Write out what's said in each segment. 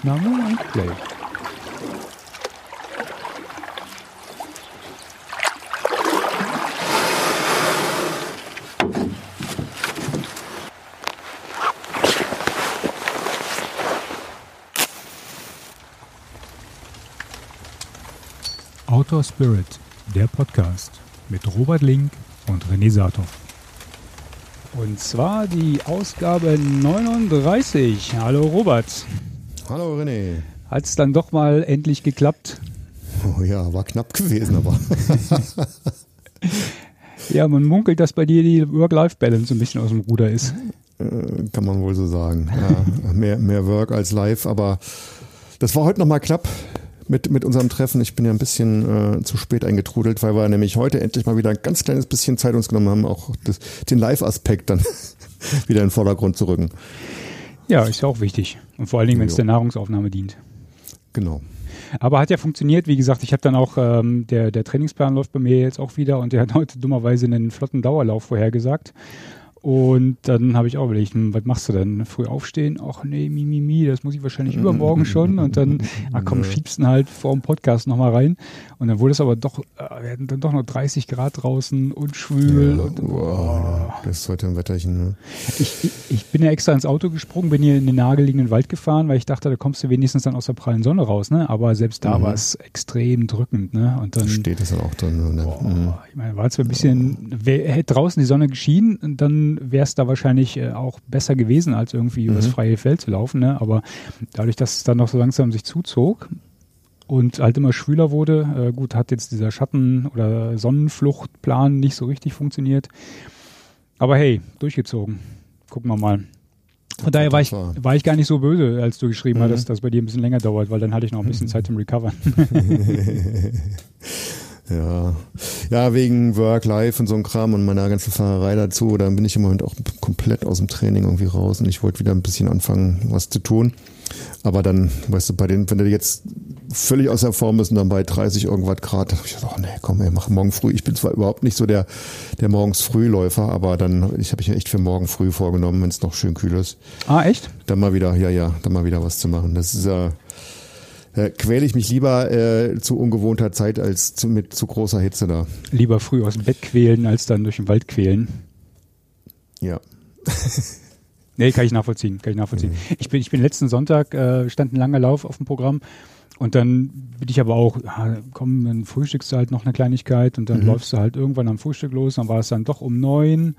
Aufnahme und Play. Outdoor Spirit, der Podcast mit Robert Link und René Saathoff. Und zwar die Ausgabe 39. Hallo Robert. Hallo René. Hat es dann doch mal endlich geklappt? Oh ja, war knapp gewesen, aber. ja, man munkelt, dass bei dir die Work-Life-Balance ein bisschen aus dem Ruder ist. Äh, kann man wohl so sagen. Ja, mehr, mehr Work als Live, aber das war heute nochmal knapp mit, mit unserem Treffen. Ich bin ja ein bisschen äh, zu spät eingetrudelt, weil wir nämlich heute endlich mal wieder ein ganz kleines bisschen Zeit uns genommen haben, auch das, den Live-Aspekt dann wieder in den Vordergrund zu rücken. Ja, ist ja auch wichtig. Und vor allen Dingen, wenn es der Nahrungsaufnahme dient. Genau. Aber hat ja funktioniert. Wie gesagt, ich habe dann auch, ähm, der, der Trainingsplan läuft bei mir jetzt auch wieder und der hat heute dummerweise einen flotten Dauerlauf vorhergesagt. Und dann habe ich auch überlegt, hm, was machst du denn? Früh aufstehen? Ach nee, mi, mi, mi, das muss ich wahrscheinlich übermorgen schon. Und dann, ach komm, schiebst du halt vor dem Podcast nochmal rein. Und dann wurde es aber doch, äh, wir hatten dann doch noch 30 Grad draußen und schwül. Ja, und, oh. Das ist heute ein Wetterchen. Ne? Ich, ich, ich, bin ja extra ins Auto gesprungen, bin hier in den nahegelegenen Wald gefahren, weil ich dachte, da kommst du wenigstens dann aus der prallen Sonne raus. Ne? Aber selbst da mhm. war es extrem drückend. Ne? Und dann steht es dann auch drin. Ne? Oh, mhm. Ich meine, war zwar ein bisschen, hätte draußen die Sonne geschienen, dann wäre es da wahrscheinlich äh, auch besser gewesen, als irgendwie mhm. übers freie Feld zu laufen. Ne? Aber dadurch, dass es dann noch so langsam sich zuzog und halt immer schwüler wurde, äh, gut, hat jetzt dieser Schatten- oder Sonnenfluchtplan nicht so richtig funktioniert. Aber hey, durchgezogen. Gucken wir mal. Von daher war ich, war ich gar nicht so böse, als du geschrieben mhm. hattest, dass es bei dir ein bisschen länger dauert, weil dann hatte ich noch ein bisschen Zeit zum Recovern. Ja. Ja, wegen Work, Life und so ein Kram und meiner ganzen Fahrerei dazu, da bin ich im Moment auch komplett aus dem Training irgendwie raus und ich wollte wieder ein bisschen anfangen, was zu tun. Aber dann, weißt du, bei den, wenn du jetzt völlig aus der Form bist und dann bei 30 irgendwas Grad, ich dachte, oh nee, komm, ey, mach morgen früh. Ich bin zwar überhaupt nicht so der, der morgens Frühläufer, aber dann, ich habe mich echt für morgen früh vorgenommen, wenn es noch schön kühl ist. Ah, echt? Dann mal wieder, ja, ja, dann mal wieder was zu machen. Das ist ja, äh, äh, quäle ich mich lieber äh, zu ungewohnter Zeit als zu, mit zu großer Hitze da. Lieber früh aus dem Bett quälen, als dann durch den Wald quälen. Ja. nee, kann ich nachvollziehen, kann ich nachvollziehen. Mhm. Ich bin, ich bin letzten Sonntag, äh, stand ein langer Lauf auf dem Programm und dann bin ich aber auch, ja, komm, dann frühstückst du halt noch eine Kleinigkeit und dann mhm. läufst du halt irgendwann am Frühstück los, dann war es dann doch um neun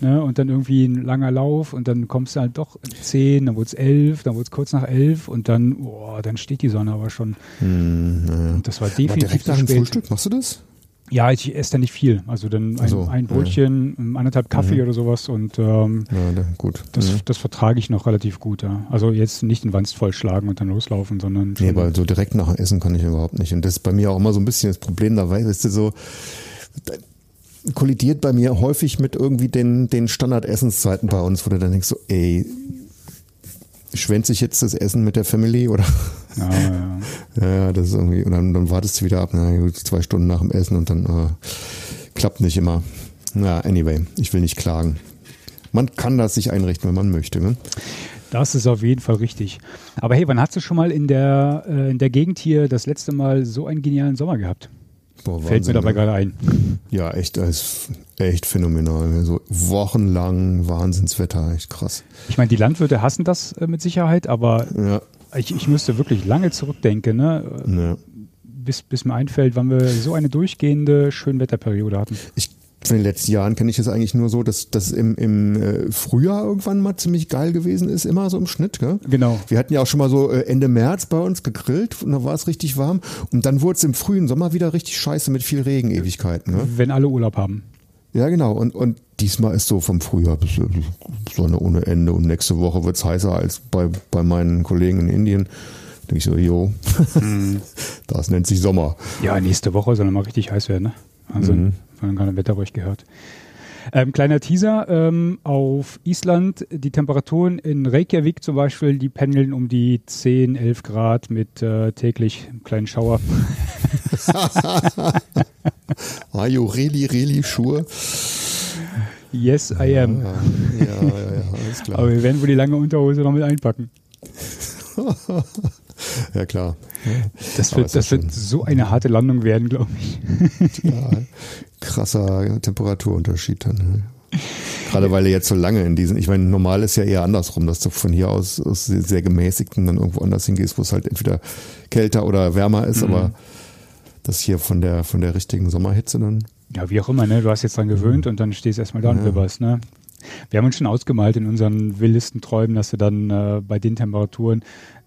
Ne? Und dann irgendwie ein langer Lauf und dann kommst du halt doch zehn, dann wurde es elf, dann wurde es kurz nach elf und dann, boah, dann steht die Sonne aber schon. Hm, ja. Und das war definitiv aber direkt nach dem Frühstück, machst du das? Ja, ich esse da nicht viel. Also dann ein, so, ein Brötchen, ja. anderthalb Kaffee mhm. oder sowas und ähm, ja, gut. Das, mhm. das vertrage ich noch relativ gut, ja. Also jetzt nicht den Wanst vollschlagen und dann loslaufen, sondern schon. Nee, weil so direkt nach dem Essen kann ich überhaupt nicht. Und das ist bei mir auch immer so ein bisschen das Problem dabei, weißt du, so kollidiert bei mir häufig mit irgendwie den, den Standard-Essenszeiten bei uns, wo du dann denkst so, ey, schwänzt sich jetzt das Essen mit der Family oder? Ja, ja. ja, das ist irgendwie, und dann, dann wartest du wieder ab, na gut, zwei Stunden nach dem Essen und dann äh, klappt nicht immer. Na, anyway, ich will nicht klagen. Man kann das sich einrichten, wenn man möchte. Ne? Das ist auf jeden Fall richtig. Aber hey, wann hast du schon mal in der, äh, in der Gegend hier das letzte Mal so einen genialen Sommer gehabt? Boah, Wahnsinn, Fällt mir dabei ne? gerade ein. Ja, echt, echt phänomenal. So wochenlang Wahnsinnswetter, echt krass. Ich meine, die Landwirte hassen das äh, mit Sicherheit, aber ja. ich, ich müsste wirklich lange zurückdenken, ne? Ja. Bis, bis mir einfällt, wann wir so eine durchgehende Schönwetterperiode hatten. Ich von den letzten Jahren kenne ich es eigentlich nur so, dass das im, im äh, Frühjahr irgendwann mal ziemlich geil gewesen ist, immer so im Schnitt. Gell? Genau. Wir hatten ja auch schon mal so äh, Ende März bei uns gegrillt und da war es richtig warm und dann wurde es im frühen Sommer wieder richtig scheiße mit viel Regenewigkeiten. Ne? Wenn alle Urlaub haben. Ja, genau. Und, und diesmal ist so vom Frühjahr bis Sonne ohne Ende und nächste Woche wird es heißer als bei, bei meinen Kollegen in Indien. Da denke ich so, jo, mhm. das nennt sich Sommer. Ja, nächste Woche soll mal richtig heiß werden, ne? Also mhm von gerade Wetterbericht gehört. Ähm, kleiner Teaser, ähm, auf Island die Temperaturen in Reykjavik zum Beispiel, die pendeln um die 10, 11 Grad mit äh, täglich einem kleinen Schauer. Are you really, really sure? Yes, I am. Ja, ja, ja, ja alles klar. Aber wir werden wohl die lange Unterhose noch mit einpacken. Ja, klar. Das wird, das wird so eine harte Landung werden, glaube ich. Ja, krasser Temperaturunterschied dann. Gerade weil er jetzt so lange in diesen, ich meine, normal ist ja eher andersrum, dass du von hier aus, aus sehr gemäßigten dann irgendwo anders hingehst, wo es halt entweder kälter oder wärmer ist, mhm. aber das hier von der, von der richtigen Sommerhitze dann. Ja, wie auch immer, ne? Du hast jetzt dran gewöhnt mhm. und dann stehst du erstmal da und ja. wibberst, ne? Wir haben uns schon ausgemalt in unseren wildesten Träumen, dass du dann äh, bei den Temperaturen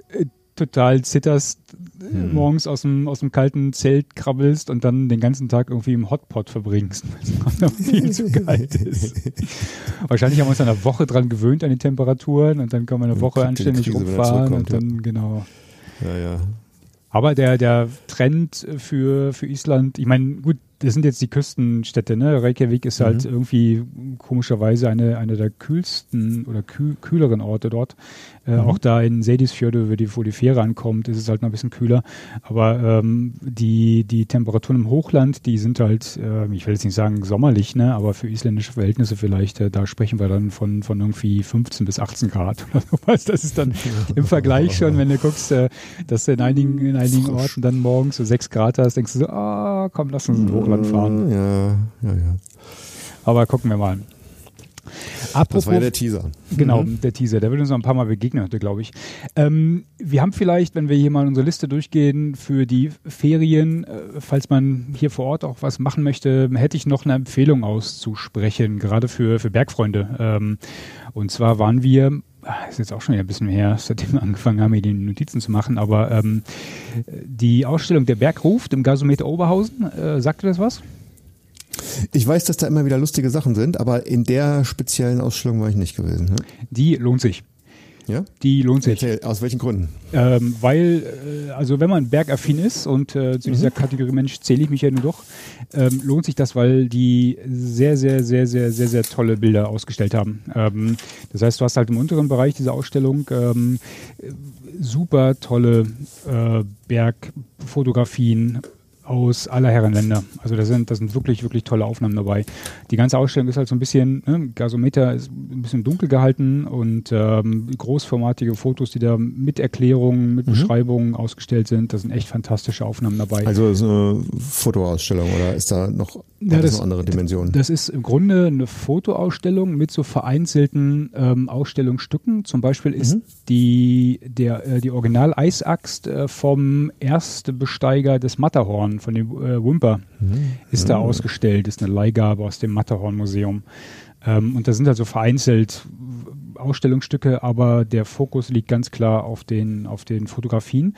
äh, total zitterst, hm. morgens aus dem, aus dem kalten Zelt krabbelst und dann den ganzen Tag irgendwie im Hotpot verbringst, weil es viel zu kalt ist. Wahrscheinlich haben wir uns eine Woche dran gewöhnt an die Temperaturen und dann kann man eine Woche anständig rumfahren und dann, genau. Ja, ja. Aber der, der Trend für, für Island, ich meine, gut, das sind jetzt die Küstenstädte, ne? Reykjavik ist halt mhm. irgendwie komischerweise eine, eine der kühlsten oder kühl, kühleren Orte dort. Äh, mhm. Auch da in Sedisfjorde, wo die, wo die Fähre ankommt, ist es halt noch ein bisschen kühler. Aber ähm, die, die Temperaturen im Hochland, die sind halt, äh, ich will jetzt nicht sagen sommerlich, ne, aber für isländische Verhältnisse vielleicht, äh, da sprechen wir dann von, von irgendwie 15 bis 18 Grad oder sowas. Das ist dann im Vergleich schon, wenn du guckst, äh, dass du in einigen, in einigen Orten dann morgens so 6 Grad hast, denkst du so, ah, komm, lass uns ins Hochland fahren. Ja, ja, ja. Aber gucken wir mal. Apropos, das war ja der Teaser. Genau, mhm. der Teaser. Der wird uns noch ein paar Mal begegnen heute, glaube ich. Ähm, wir haben vielleicht, wenn wir hier mal unsere Liste durchgehen für die Ferien, äh, falls man hier vor Ort auch was machen möchte, hätte ich noch eine Empfehlung auszusprechen, gerade für, für Bergfreunde. Ähm, und zwar waren wir ah, ist jetzt auch schon wieder ein bisschen her, seitdem wir angefangen haben, hier die Notizen zu machen, aber ähm, die Ausstellung Der Berg ruft im Gasometer Oberhausen, äh, sagte das was? Ich weiß, dass da immer wieder lustige Sachen sind, aber in der speziellen Ausstellung war ich nicht gewesen. Ne? Die lohnt sich. Ja? Die lohnt sich. Erzähl, aus welchen Gründen? Ähm, weil, äh, also wenn man bergaffin ist und äh, zu mhm. dieser Kategorie Mensch zähle ich mich ja nur doch, ähm, lohnt sich das, weil die sehr, sehr, sehr, sehr, sehr, sehr tolle Bilder ausgestellt haben. Ähm, das heißt, du hast halt im unteren Bereich dieser Ausstellung ähm, super tolle äh, Bergfotografien aus aller Herren Länder. Also da sind, da sind wirklich, wirklich tolle Aufnahmen dabei. Die ganze Ausstellung ist halt so ein bisschen, ne, Gasometer ist ein bisschen dunkel gehalten und ähm, großformatige Fotos, die da mit Erklärungen, mit mhm. Beschreibungen ausgestellt sind. Da sind echt fantastische Aufnahmen dabei. Also so eine Fotoausstellung oder ist da noch, ja, das, noch andere Dimensionen? Das ist im Grunde eine Fotoausstellung mit so vereinzelten ähm, Ausstellungsstücken. Zum Beispiel ist mhm. die, der, äh, die Original-Eisaxt äh, vom Erstbesteiger des Matterhorn von, dem äh, Wimper mhm. ist da mhm. ausgestellt, ist eine Leihgabe aus dem Matterhorn-Museum. Ähm, und da sind also vereinzelt Ausstellungsstücke, aber der Fokus liegt ganz klar auf den, auf den Fotografien.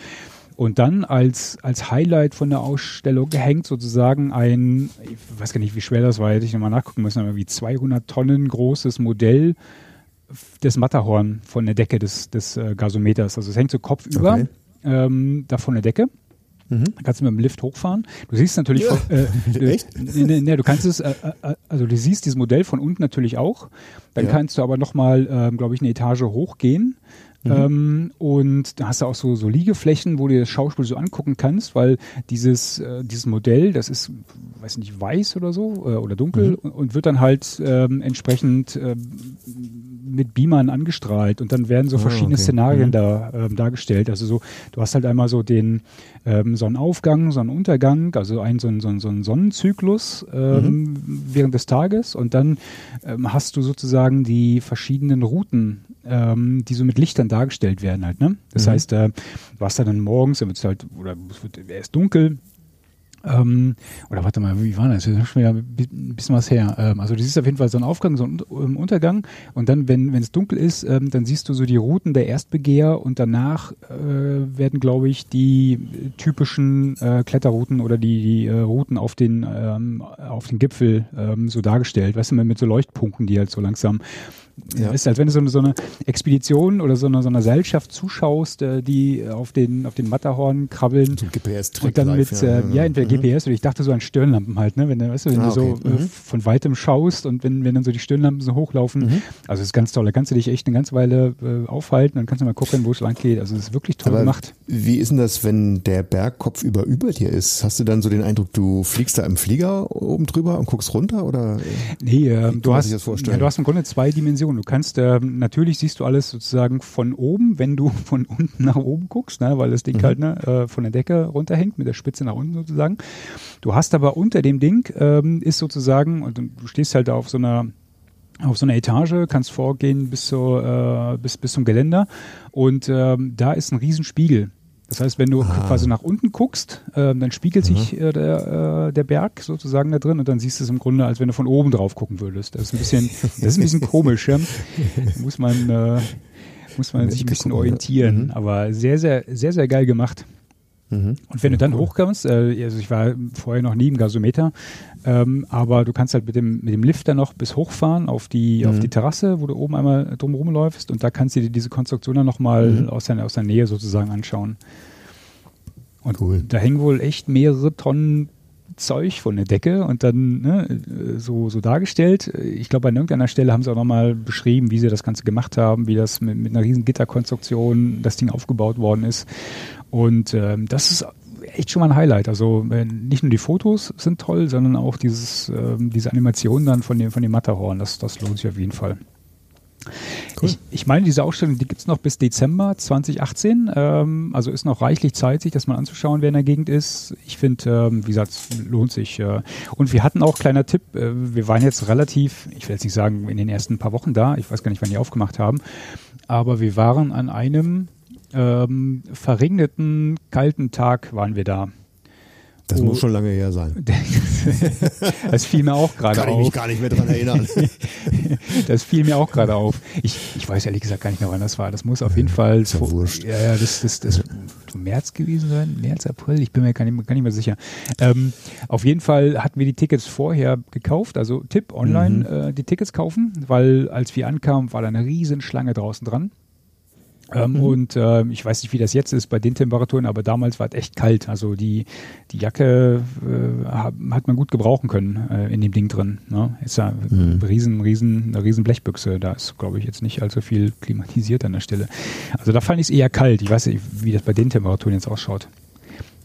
Und dann als, als Highlight von der Ausstellung hängt sozusagen ein, ich weiß gar nicht, wie schwer das war, hätte ich nochmal nachgucken müssen, aber wie 200 Tonnen großes Modell des Matterhorn von der Decke des, des äh, Gasometers. Also es hängt so kopfüber okay. ähm, da von der Decke. Mhm. Dann kannst du mit dem Lift hochfahren. Du siehst natürlich, ja. von, äh, Echt? Ne, ne, du kannst es, äh, äh, also du siehst dieses Modell von unten natürlich auch. Dann ja. kannst du aber nochmal, ähm, glaube ich, eine Etage hochgehen. Mhm. Ähm, und da hast du auch so, so Liegeflächen, wo du das Schauspiel so angucken kannst, weil dieses, äh, dieses Modell, das ist, weiß nicht, weiß oder so äh, oder dunkel mhm. und, und, wird dann halt ähm, entsprechend äh, mit Beamern angestrahlt und dann werden so ah, verschiedene okay. Szenarien mhm. da ähm, dargestellt. Also so, du hast halt einmal so den ähm, Sonnenaufgang, Sonnenuntergang, also ein so ein, so so ein Sonnenzyklus ähm, mhm. während des Tages und dann ähm, hast du sozusagen die verschiedenen Routen, ähm, die so mit Lichtern dargestellt werden halt. Ne? Das mhm. heißt, äh, du hast dann morgens, dann wird es halt, oder es wird erst dunkel, ähm, oder warte mal, wie war das? Das ist schon wieder ein bisschen was her. Ähm, also du siehst auf jeden Fall so einen Aufgang, so einen um Untergang und dann, wenn es dunkel ist, ähm, dann siehst du so die Routen der Erstbegeher und danach äh, werden, glaube ich, die typischen äh, Kletterrouten oder die, die äh, Routen auf den, ähm, auf den Gipfel ähm, so dargestellt. Weißt du, mit so Leuchtpunkten, die halt so langsam ja. ist, als wenn du so eine, so eine Expedition oder so eine, so eine Seilschaft zuschaust, äh, die auf den, auf den Matterhorn krabbeln. GPS und dann mit, ja, äh, ja entweder mhm. GPS oder ich dachte so an Stirnlampen halt, ne? Wenn, weißt du, wenn ah, du okay. so äh, mhm. von weitem schaust und wenn, wenn dann so die Stirnlampen so hochlaufen. Mhm. Also ist ganz toll. Da kannst du dich echt eine ganze Weile äh, aufhalten und kannst du mal gucken, wo es lang geht. Also das ist wirklich toll Aber gemacht. Wie ist denn das, wenn der Bergkopf über über dir ist? Hast du dann so den Eindruck, du fliegst da im Flieger oben drüber und guckst runter oder? Nee, äh, du hast, ja, du hast im Grunde zwei Dimensionen Orientierung. Du kannst, äh, natürlich siehst du alles sozusagen von oben, wenn du von unten nach oben guckst, ne, weil das Ding mhm. halt ne, äh, von der Decke runterhängt, mit der Spitze nach unten sozusagen. Du hast aber unter dem Ding ähm, ist sozusagen, und du stehst halt da auf so einer auf so einer Etage, kannst vorgehen bis, so, äh, bis, bis zum Geländer und ähm, da ist ein Riesenspiegel. Das heißt, wenn du ah. quasi nach unten guckst, äh, dann spiegelt mhm. sich äh, der, äh, der Berg sozusagen da drin und dann siehst du es im Grunde, als wenn du von oben drauf gucken würdest. Das ist ein bisschen, das ist ein bisschen komisch. Ja? Muss man, äh, muss man sich ein bisschen orientieren. Mhm. Aber sehr, sehr, sehr, sehr geil gemacht. Mhm. Und wenn du dann hochkommst, äh, also ich war vorher noch nie im Gasometer, ähm, aber du kannst halt mit dem, mit dem Lift dann noch bis hochfahren auf die, mhm. auf die Terrasse, wo du oben einmal drumherum läufst und da kannst du dir diese Konstruktion dann nochmal mhm. aus, der, aus der Nähe sozusagen anschauen. Und cool. da hängen wohl echt mehrere Tonnen Zeug von der Decke und dann ne, so, so dargestellt. Ich glaube, an irgendeiner Stelle haben sie auch nochmal beschrieben, wie sie das Ganze gemacht haben, wie das mit, mit einer riesen Gitterkonstruktion das Ding aufgebaut worden ist. Und ähm, das ist echt schon mal ein Highlight. Also äh, nicht nur die Fotos sind toll, sondern auch dieses, ähm, diese Animation dann von dem, von dem Matterhorn. Das, das lohnt sich auf jeden Fall. Cool. Ich, ich, meine, diese Ausstellung, die gibt es noch bis Dezember 2018. Ähm, also ist noch reichlich Zeit, sich das mal anzuschauen, wer in der Gegend ist. Ich finde, ähm, wie gesagt, lohnt sich. Äh. Und wir hatten auch, kleiner Tipp, äh, wir waren jetzt relativ, ich will jetzt nicht sagen, in den ersten paar Wochen da. Ich weiß gar nicht, wann die aufgemacht haben. Aber wir waren an einem ähm, verregneten, kalten Tag waren wir da. Das oh. muss schon lange her sein. das fiel mir auch gerade auf. Kann ich mich gar nicht mehr dran erinnern. das fiel mir auch gerade auf. Ich, ich weiß ehrlich gesagt gar nicht mehr, wann das war. Das muss auf jeden Fall ist ja vor, wurscht. Ja, ja, das, das, das, März gewesen sein, März, April, ich bin mir gar nicht, gar nicht mehr sicher. Ähm, auf jeden Fall hatten wir die Tickets vorher gekauft, also Tipp online mhm. äh, die Tickets kaufen, weil als wir ankamen, war da eine riesen Schlange draußen dran. Ähm, mhm. Und äh, ich weiß nicht, wie das jetzt ist bei den Temperaturen, aber damals war es echt kalt. Also die, die Jacke äh, hat man gut gebrauchen können äh, in dem Ding drin. Ne? Ist ja mhm. riesen, riesen, eine riesen Blechbüchse. Da ist, glaube ich, jetzt nicht allzu viel klimatisiert an der Stelle. Also da fand ich es eher kalt. Ich weiß nicht, wie das bei den Temperaturen jetzt ausschaut.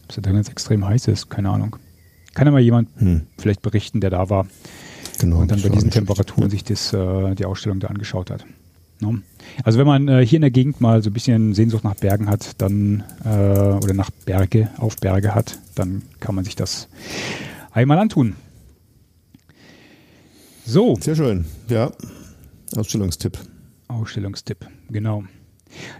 Ob es da jetzt extrem heiß ist, keine Ahnung. Kann ja mal jemand mhm. vielleicht berichten, der da war. Genau, und dann bei diesen Temperaturen sich das, äh, die Ausstellung da angeschaut hat. Ne? Also wenn man äh, hier in der Gegend mal so ein bisschen Sehnsucht nach Bergen hat, dann äh, oder nach Berge, auf Berge hat, dann kann man sich das einmal antun. So. Sehr schön, ja. Ausstellungstipp. Ausstellungstipp, genau.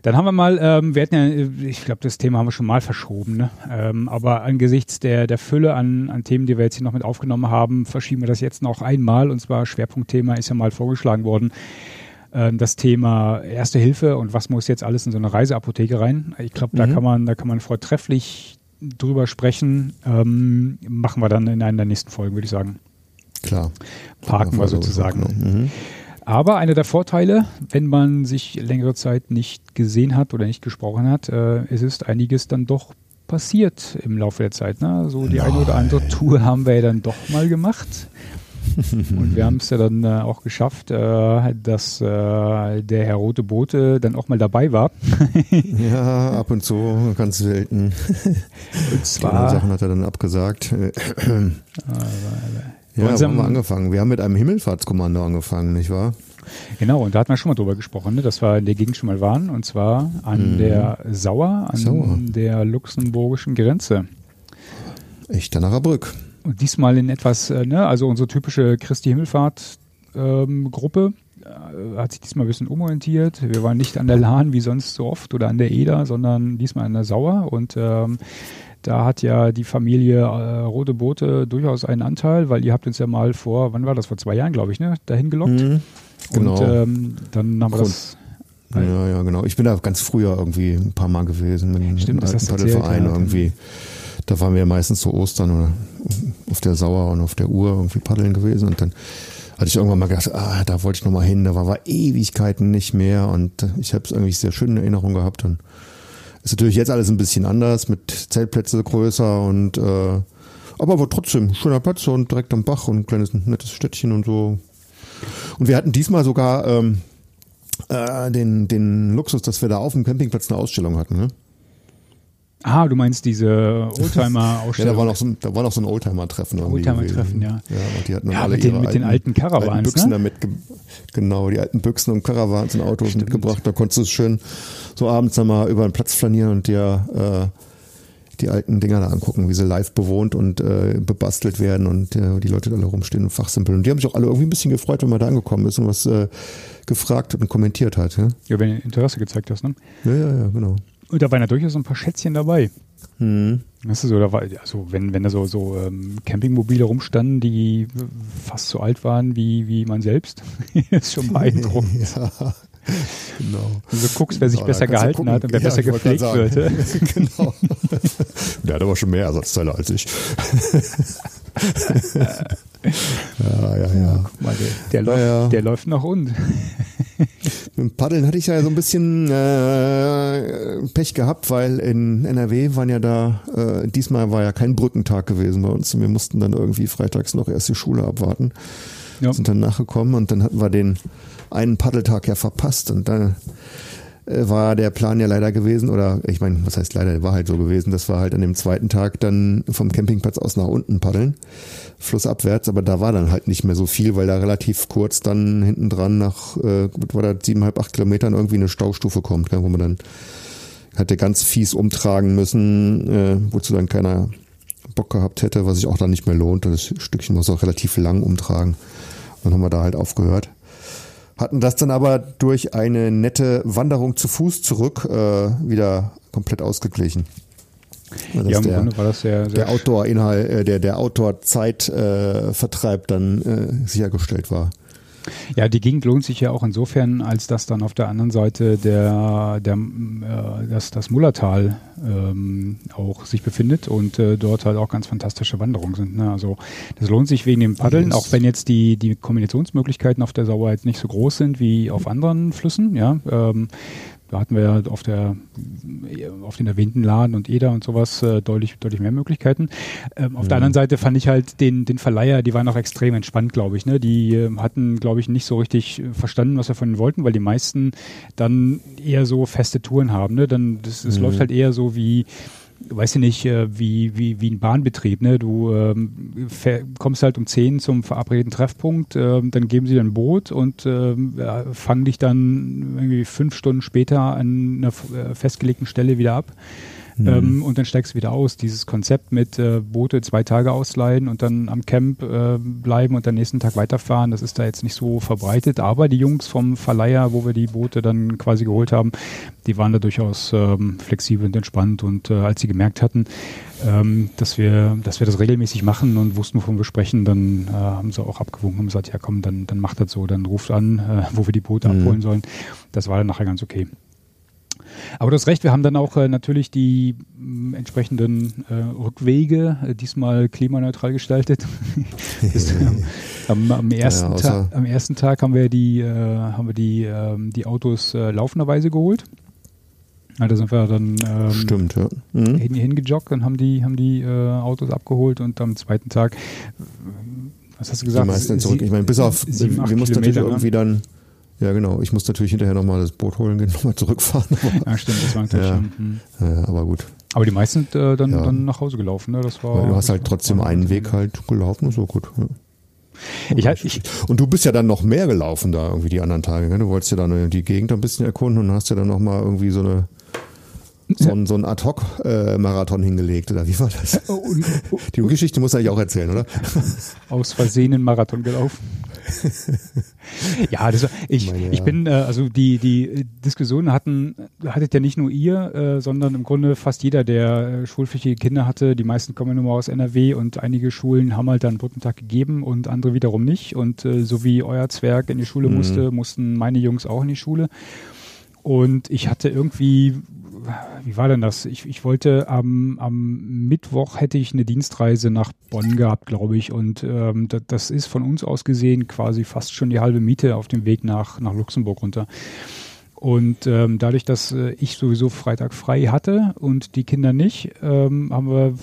Dann haben wir mal, ähm, wir hatten ja, ich glaube, das Thema haben wir schon mal verschoben, ne? ähm, aber angesichts der, der Fülle an, an Themen, die wir jetzt hier noch mit aufgenommen haben, verschieben wir das jetzt noch einmal und zwar Schwerpunktthema ist ja mal vorgeschlagen worden, das Thema Erste Hilfe und was muss jetzt alles in so eine Reiseapotheke rein. Ich glaube, da mhm. kann man, da kann man vortrefflich drüber sprechen. Ähm, machen wir dann in einer der nächsten Folgen, würde ich sagen. Klar. Parken wir sozusagen. Mhm. Aber einer der Vorteile, wenn man sich längere Zeit nicht gesehen hat oder nicht gesprochen hat, äh, es ist einiges dann doch passiert im Laufe der Zeit. Ne? So die Nein. eine oder andere Tour haben wir ja dann doch mal gemacht. Und wir haben es ja dann äh, auch geschafft, äh, dass äh, der Herr Rote Bote dann auch mal dabei war. ja, ab und zu, ganz selten. Und zwar. Sachen hat er dann abgesagt. ja, wo haben wir angefangen? Wir haben mit einem Himmelfahrtskommando angefangen, nicht wahr? Genau, und da hat man schon mal drüber gesprochen, ne, dass wir in der Gegend schon mal waren, und zwar an mhm. der Sauer, an Sauer. der luxemburgischen Grenze. Echtenacher Brück. Und diesmal in etwas, äh, ne, also unsere typische Christi Himmelfahrt ähm, Gruppe äh, hat sich diesmal ein bisschen umorientiert. Wir waren nicht an der Lahn wie sonst so oft oder an der Eder, sondern diesmal an der Sauer und ähm, da hat ja die Familie äh, Rote Boote durchaus einen Anteil, weil ihr habt uns ja mal vor, wann war das, vor zwei Jahren, glaube ich, ne, dahin gelockt. Mhm, genau. Und ähm, dann haben wir das. Ja, ja, genau. Ich bin da ganz früher irgendwie ein paar Mal gewesen mit Stimmt, einem alten Paddelverein irgendwie. Da waren wir meistens zu Ostern oder auf der Sauer und auf der Uhr irgendwie paddeln gewesen und dann hatte ich irgendwann mal gedacht, ah, da wollte ich nochmal hin, da war, war Ewigkeiten nicht mehr und ich habe es irgendwie sehr schöne Erinnerungen gehabt und ist natürlich jetzt alles ein bisschen anders mit Zeltplätze größer und äh, aber, aber trotzdem schöner Platz und direkt am Bach und ein kleines nettes Städtchen und so. Und wir hatten diesmal sogar ähm, äh, den, den Luxus, dass wir da auf dem Campingplatz eine Ausstellung hatten. Ne? Ah, du meinst diese Oldtimer-Ausstellung? ja, da war noch so, da war noch so ein Oldtimer-Treffen. Oldtimer-Treffen, ja. Ja, und die hatten Ja, alle mit den, mit den alten Caravans, alten Büchsen ne? damit, genau, die alten Büchsen und Caravans und Autos Stimmt. mitgebracht. Da konntest du es schön so abends dann mal über den Platz flanieren und dir äh, die alten Dinger da angucken, wie sie live bewohnt und äh, bebastelt werden und äh, die Leute da alle rumstehen und fachsimpeln. Und die haben sich auch alle irgendwie ein bisschen gefreut, wenn man da angekommen ist und was äh, gefragt und kommentiert hat. Ja, Ja, wenn du Interesse gezeigt hast, ne? ja, ja, ja genau. Und da waren ja durchaus ein paar Schätzchen dabei. Hm. Weißt du, so, da war, also wenn, wenn da so, so ähm, Campingmobile rumstanden, die fast so alt waren wie, wie man selbst, ist schon beeindruckend. Ja, genau. Wenn du guckst, wer sich Ja, besser gehalten hat und wer. Ja, besser gepflegt wird. genau. Der hat aber schon mehr Ersatzteile als ich. Ja, ja, ja. Guck mal, der, der, läuft, ja. der läuft noch und. Mit dem Paddeln hatte ich ja so ein bisschen äh, Pech gehabt, weil in NRW waren ja da, äh, diesmal war ja kein Brückentag gewesen bei uns und wir mussten dann irgendwie freitags noch erst die Schule abwarten. Ja. Sind dann nachgekommen und dann hatten wir den einen Paddeltag ja verpasst und dann war der Plan ja leider gewesen, oder ich meine, was heißt leider, war halt so gewesen, dass wir halt an dem zweiten Tag dann vom Campingplatz aus nach unten paddeln, flussabwärts, aber da war dann halt nicht mehr so viel, weil da relativ kurz dann hinten dran nach, äh, war das, siebeneinhalb, acht Kilometern irgendwie eine Staustufe kommt, gell, wo man dann hatte ganz fies umtragen müssen, äh, wozu dann keiner Bock gehabt hätte, was sich auch dann nicht mehr lohnt. Das Stückchen muss auch relativ lang umtragen. Dann haben wir da halt aufgehört. Hatten das dann aber durch eine nette Wanderung zu Fuß zurück äh, wieder komplett ausgeglichen. Dass Ja, im der, Grunde war das sehr, sehr der Outdoor-Inhalt, äh, der, der Outdoor-Zeitvertreib äh, dann sichergestellt war. Ja, die Gegend lohnt sich ja auch insofern, als dass dann auf der anderen Seite der, der äh, das, das Mullertal ähm, auch sich befindet und äh, dort halt auch ganz fantastische Wanderungen sind. Ne? Also das lohnt sich wegen dem Paddeln, auch wenn jetzt die, die Kombinationsmöglichkeiten auf der Sauer jetzt nicht so groß sind wie auf anderen Flüssen, ja. Ähm, da hatten wir ja auf der auf den erwähnten Laden und Eder und sowas äh, deutlich deutlich mehr Möglichkeiten. Ähm, auf der anderen Seite fand ich halt den den Verleiher, die waren auch extrem entspannt, glaube ich. Ne? Die ähm, hatten, glaube ich, nicht so richtig äh, verstanden, was wir von ihnen wollten, weil die meisten dann eher so feste Touren haben. Ne? Dann das, es Mhm. läuft halt eher so wie weiß ich nicht, äh, wie, wie, wie ein Bahnbetrieb. Ne? Du ähm, kommst halt um 10 zum verabredeten Treffpunkt, ähm, dann geben sie dir Boot und ähm, fangen dich dann irgendwie fünf Stunden später an einer äh, festgelegten Stelle wieder ab. Ähm, und dann steigst du wieder aus. Dieses Konzept mit äh, Boote zwei Tage ausleihen und dann am Camp äh, bleiben und am nächsten Tag weiterfahren, das ist da jetzt nicht so verbreitet. Aber die Jungs vom Verleiher, wo wir die Boote dann quasi geholt haben, die waren da durchaus ähm, flexibel und entspannt. Und äh, als sie gemerkt hatten, ähm, dass, wir, dass wir das regelmäßig machen und wussten, wovon wir sprechen, dann äh, haben sie auch abgewunken und gesagt, ja komm, dann, dann macht das so, dann ruft an, äh, wo wir die Boote Mhm. abholen sollen. Das war dann nachher ganz okay. Aber du hast recht, wir haben dann auch äh, natürlich die mh, entsprechenden äh, Rückwege äh, diesmal klimaneutral gestaltet. Das, ähm, am, am, ersten Ja, Tag, am ersten Tag haben wir die, äh, haben wir die, ähm, die Autos äh, laufenderweise geholt. Ja, da sind wir dann ähm, Stimmt, ja. Mhm. hin, hingejoggt und haben die, haben die äh, Autos abgeholt und am zweiten Tag, was hast du Die gesagt? meisten dann zurück. Ich meine, bis auf, wir mussten natürlich Kilometer, ne? irgendwie dann, ja genau, ich muss natürlich hinterher nochmal das Boot holen gehen, nochmal zurückfahren. Ja, stimmt, das war natürlich. Ja. mhm. ja, aber gut. Aber die meisten sind äh, dann, Ja. dann nach Hause gelaufen. Ne? Das war, Weil du hast halt trotzdem einen Weg halt gelaufen, so gut. Ja. Ich, halt- ich, Und du bist ja dann noch mehr gelaufen da irgendwie die anderen Tage. Gell? Du wolltest ja dann die Gegend ein bisschen erkunden und hast ja dann nochmal irgendwie so eine so ein, so ein Ad-Hoc-Marathon hingelegt, oder wie war das? und, Die Geschichte muss ich auch erzählen, oder? aus Versehen einen Marathon gelaufen. ja, das ich, Meine, ich ja. bin, äh, also die, die Diskussionen hatten, hattet ja nicht nur ihr, äh, sondern im Grunde fast jeder, der äh, schulpflichtige Kinder hatte. Die meisten kommen mal aus NRW und einige Schulen haben halt dann Brückentag gegeben und andere wiederum nicht. Und äh, so wie euer Zwerg in die Schule Mhm. musste, mussten meine Jungs auch in die Schule. Und ich hatte irgendwie, wie war denn das? Ich, ich wollte am, am Mittwoch hätte ich eine Dienstreise nach Bonn gehabt, glaube ich. Und ähm, das, das ist von uns aus gesehen quasi fast schon die halbe Miete auf dem Weg nach, nach Luxemburg runter. Und ähm, dadurch, dass äh, ich sowieso Freitag frei hatte und die Kinder nicht, ähm, haben wir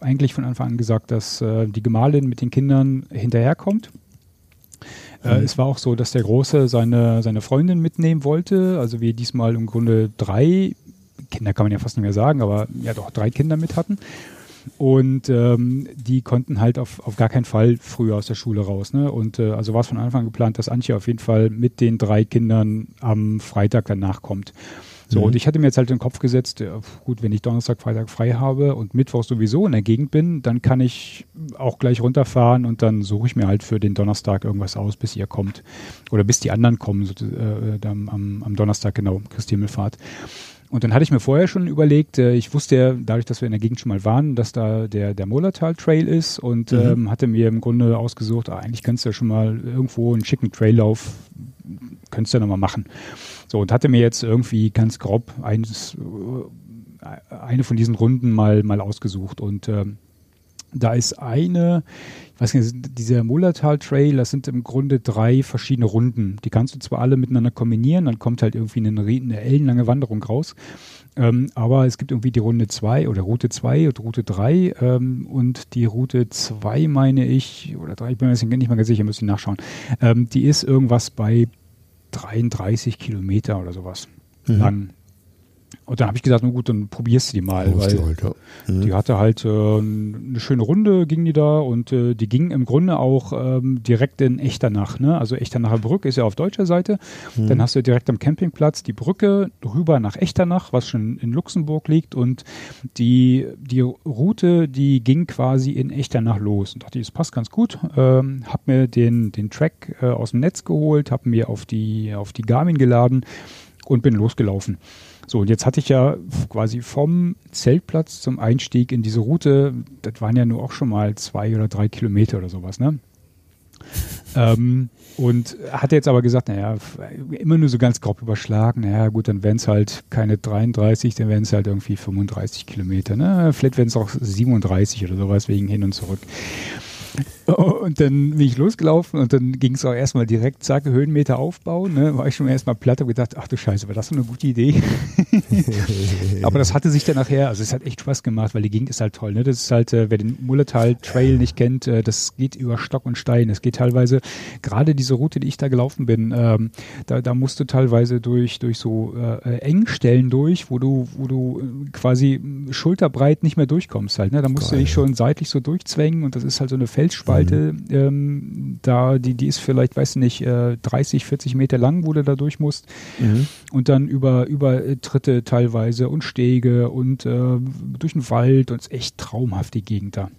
eigentlich von Anfang an gesagt, dass äh, die Gemahlin mit den Kindern hinterherkommt. Äh, es war auch so, dass der Große seine, seine Freundin mitnehmen wollte. Also wir diesmal im Grunde drei Kinder kann man ja fast nicht mehr sagen, aber ja doch drei Kinder mit hatten. Und ähm, die konnten halt auf, auf gar keinen Fall früher aus der Schule raus. Ne? Und äh, also war es von Anfang an geplant, dass Antje auf jeden Fall mit den drei Kindern am Freitag danach kommt. So, mhm. und ich hatte mir jetzt halt den Kopf gesetzt, ja, gut, wenn ich Donnerstag, Freitag frei habe und Mittwoch sowieso in der Gegend bin, dann kann ich auch gleich runterfahren und dann suche ich mir halt für den Donnerstag irgendwas aus, bis ihr kommt. Oder bis die anderen kommen, so, äh, am, am Donnerstag, genau, Christi-Himmelfahrt. Und dann hatte ich mir vorher schon überlegt, äh, ich wusste ja, dadurch, dass wir in der Gegend schon mal waren, dass da der, der Mollertal Trail ist und mhm. ähm, hatte mir im Grunde ausgesucht, ah, eigentlich könntest du ja schon mal irgendwo einen schicken Traillauf, könntest du ja nochmal machen. So, und hatte mir jetzt irgendwie ganz grob eines, äh, eine von diesen Runden mal, mal ausgesucht und ähm, da ist eine, weiß nicht, dieser Mullertal Trail, das sind im Grunde drei verschiedene Runden. Die kannst du zwar alle miteinander kombinieren, dann kommt halt irgendwie eine, eine ellenlange Wanderung raus. Ähm, aber es gibt irgendwie die Runde 2 oder Route 2 und Route 3 ähm, und die Route 2 meine ich, oder 3, ich bin mir nicht mal ganz sicher, muss ich nachschauen. Ähm, die ist irgendwas bei 33 Kilometer oder sowas mhm. lang. Und dann habe ich gesagt, na gut, dann probierst du die mal. Weil die, halt, ja. mhm. die hatte halt äh, eine schöne Runde, ging die da und äh, die ging im Grunde auch ähm, direkt in Echternach. Ne? Also Echternacher Brücke ist ja auf deutscher Seite. Mhm. Dann hast du direkt am Campingplatz die Brücke rüber nach Echternach, was schon in Luxemburg liegt. Und die, die Route, die ging quasi in Echternach los. Und dachte, das passt ganz gut. Ähm, hab mir den, den Track äh, aus dem Netz geholt, hab mir auf die, auf die Garmin geladen und bin losgelaufen. So, und jetzt hatte ich ja quasi vom Zeltplatz zum Einstieg in diese Route, das waren ja nur auch schon mal zwei oder drei Kilometer oder sowas, ne? ähm, und hatte jetzt aber gesagt, naja, immer nur so ganz grob überschlagen, naja, gut, dann wären es halt keine 33, dann wären es halt irgendwie 35 Kilometer, ne? Vielleicht wären es auch 37 oder sowas wegen hin und zurück. Und dann bin ich losgelaufen und dann ging es auch erstmal direkt, zack, Höhenmeter aufbauen. Ne? War ich schon erstmal platt und gedacht, ach du Scheiße, war das so eine gute Idee? Aber das hatte sich dann nachher, also es hat echt Spaß gemacht, weil die Gegend ist halt toll. Ne? Das ist halt, äh, wer den Mulletal Trail nicht kennt, äh, das geht über Stock und Stein. Es geht teilweise, gerade diese Route, die ich da gelaufen bin, ähm, da, da musst du teilweise durch, durch so äh, Engstellen durch, wo du, wo du äh, quasi schulterbreit nicht mehr durchkommst halt. Ne? Da musst Geil. du dich schon seitlich so durchzwängen und das ist halt so eine Felsspalte, mhm. ähm, da, die, die ist vielleicht, weiß nicht, äh, 30, 40 Meter lang, wo du da durch musst. Mhm. Und dann über, über Tritte teilweise und Stege und äh, durch den Wald und es ist echt traumhaft, die Gegend da.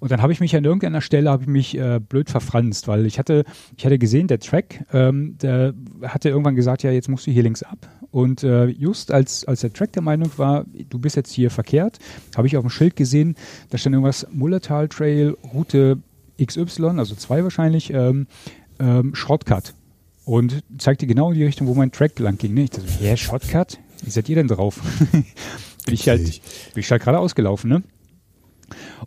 Und dann habe ich mich an irgendeiner Stelle habe ich mich äh, blöd verfranst, weil ich hatte, ich hatte gesehen, der Track, ähm, der hatte irgendwann gesagt, ja, jetzt musst du hier links ab. Und äh, just als, als der Track der Meinung war, du bist jetzt hier verkehrt, habe ich auf dem Schild gesehen, da stand irgendwas Mullertal Trail, Route XY, also zwei wahrscheinlich, ähm, ähm, Shortcut. Und zeigte genau in die Richtung, wo mein Track lang ging. Ne? Ich dachte, ja, Shortcut? Wie seid ihr denn drauf? bin ich halt, bin ich halt gerade ausgelaufen, ne?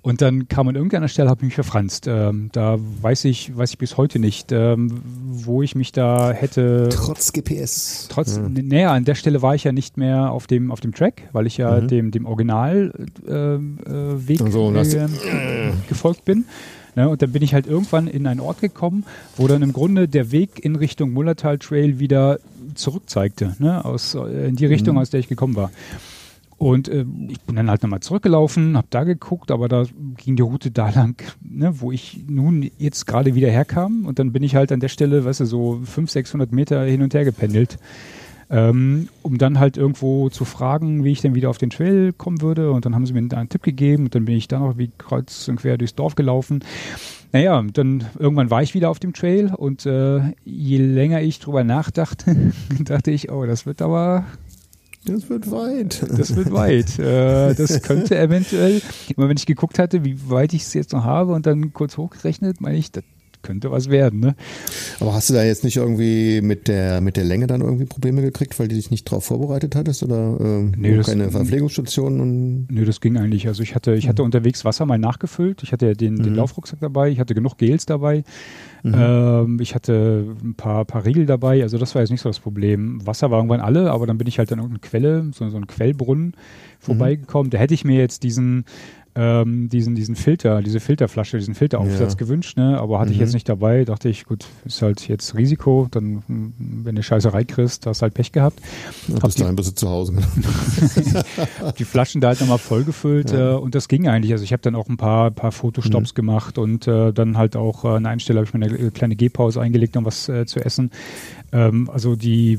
Und dann kam an irgendeiner Stelle, habe ich mich verfranst. Ähm, da weiß ich, weiß ich bis heute nicht, ähm, wo ich mich da hätte. Trotz GPS. Trotz, ja. naja, an der Stelle war ich ja nicht mehr auf dem, auf dem Track, weil ich ja mhm. dem, dem Originalweg äh, äh, so, äh, gefolgt bin. Ne, und dann bin ich halt irgendwann in einen Ort gekommen, wo dann im Grunde der Weg in Richtung Mullertal Trail wieder zurückzeigte, ne, aus, äh, in die Richtung, mhm. aus der ich gekommen war. Und äh, ich bin dann halt nochmal zurückgelaufen, habe da geguckt, aber da ging die Route da lang, ne, wo ich nun jetzt gerade wieder herkam. Und dann bin ich halt an der Stelle, weißt du, so 500, 600 Meter hin und her gependelt ähm, um dann halt irgendwo zu fragen, wie ich denn wieder auf den Trail kommen würde. Und dann haben sie mir einen Tipp gegeben und dann bin ich dann noch wie kreuz und quer durchs Dorf gelaufen. Naja, dann irgendwann war ich wieder auf dem Trail und äh, je länger ich drüber nachdachte, dachte ich, oh, das wird aber das wird weit. Das wird weit. Äh, das könnte eventuell, immer wenn ich geguckt hatte, wie weit ich es jetzt noch habe und dann kurz hochgerechnet, meine ich, das könnte was werden, ne? Aber hast du da jetzt nicht irgendwie mit der, mit der Länge dann irgendwie Probleme gekriegt, weil du dich nicht darauf vorbereitet hattest oder ähm, nee, das, keine Verpflegungsstation? Und nee, das ging eigentlich. Also ich hatte, ich hatte mhm. unterwegs Wasser mal nachgefüllt. Ich hatte ja den, den mhm. Laufrucksack dabei, ich hatte genug Gels dabei. Mhm. Ähm, ich hatte ein paar, paar Riegel dabei, also das war jetzt nicht so das Problem. Wasser war irgendwann alle, aber dann bin ich halt an irgendeine Quelle, so, so einen Quellbrunnen mhm. vorbeigekommen. Da hätte ich mir jetzt diesen ähm, diesen, diesen Filter, diese Filterflasche, diesen Filteraufsatz Ja. gewünscht, ne? aber hatte ich Mhm. jetzt nicht dabei. Dachte ich, gut, ist halt jetzt Risiko, dann, hm, wenn du Scheißerei kriegst, hast du halt Pech gehabt. Ja, Hab bis die- dahin bist du zu Hause. genau. Die Flaschen da halt nochmal vollgefüllt Ja. äh, und das ging eigentlich. Also ich habe dann auch ein paar, paar Fotostops gemacht und äh, dann halt auch äh, an einer Stelle habe ich mir eine äh, kleine Gehpause eingelegt, um was äh, zu essen. Ähm, also die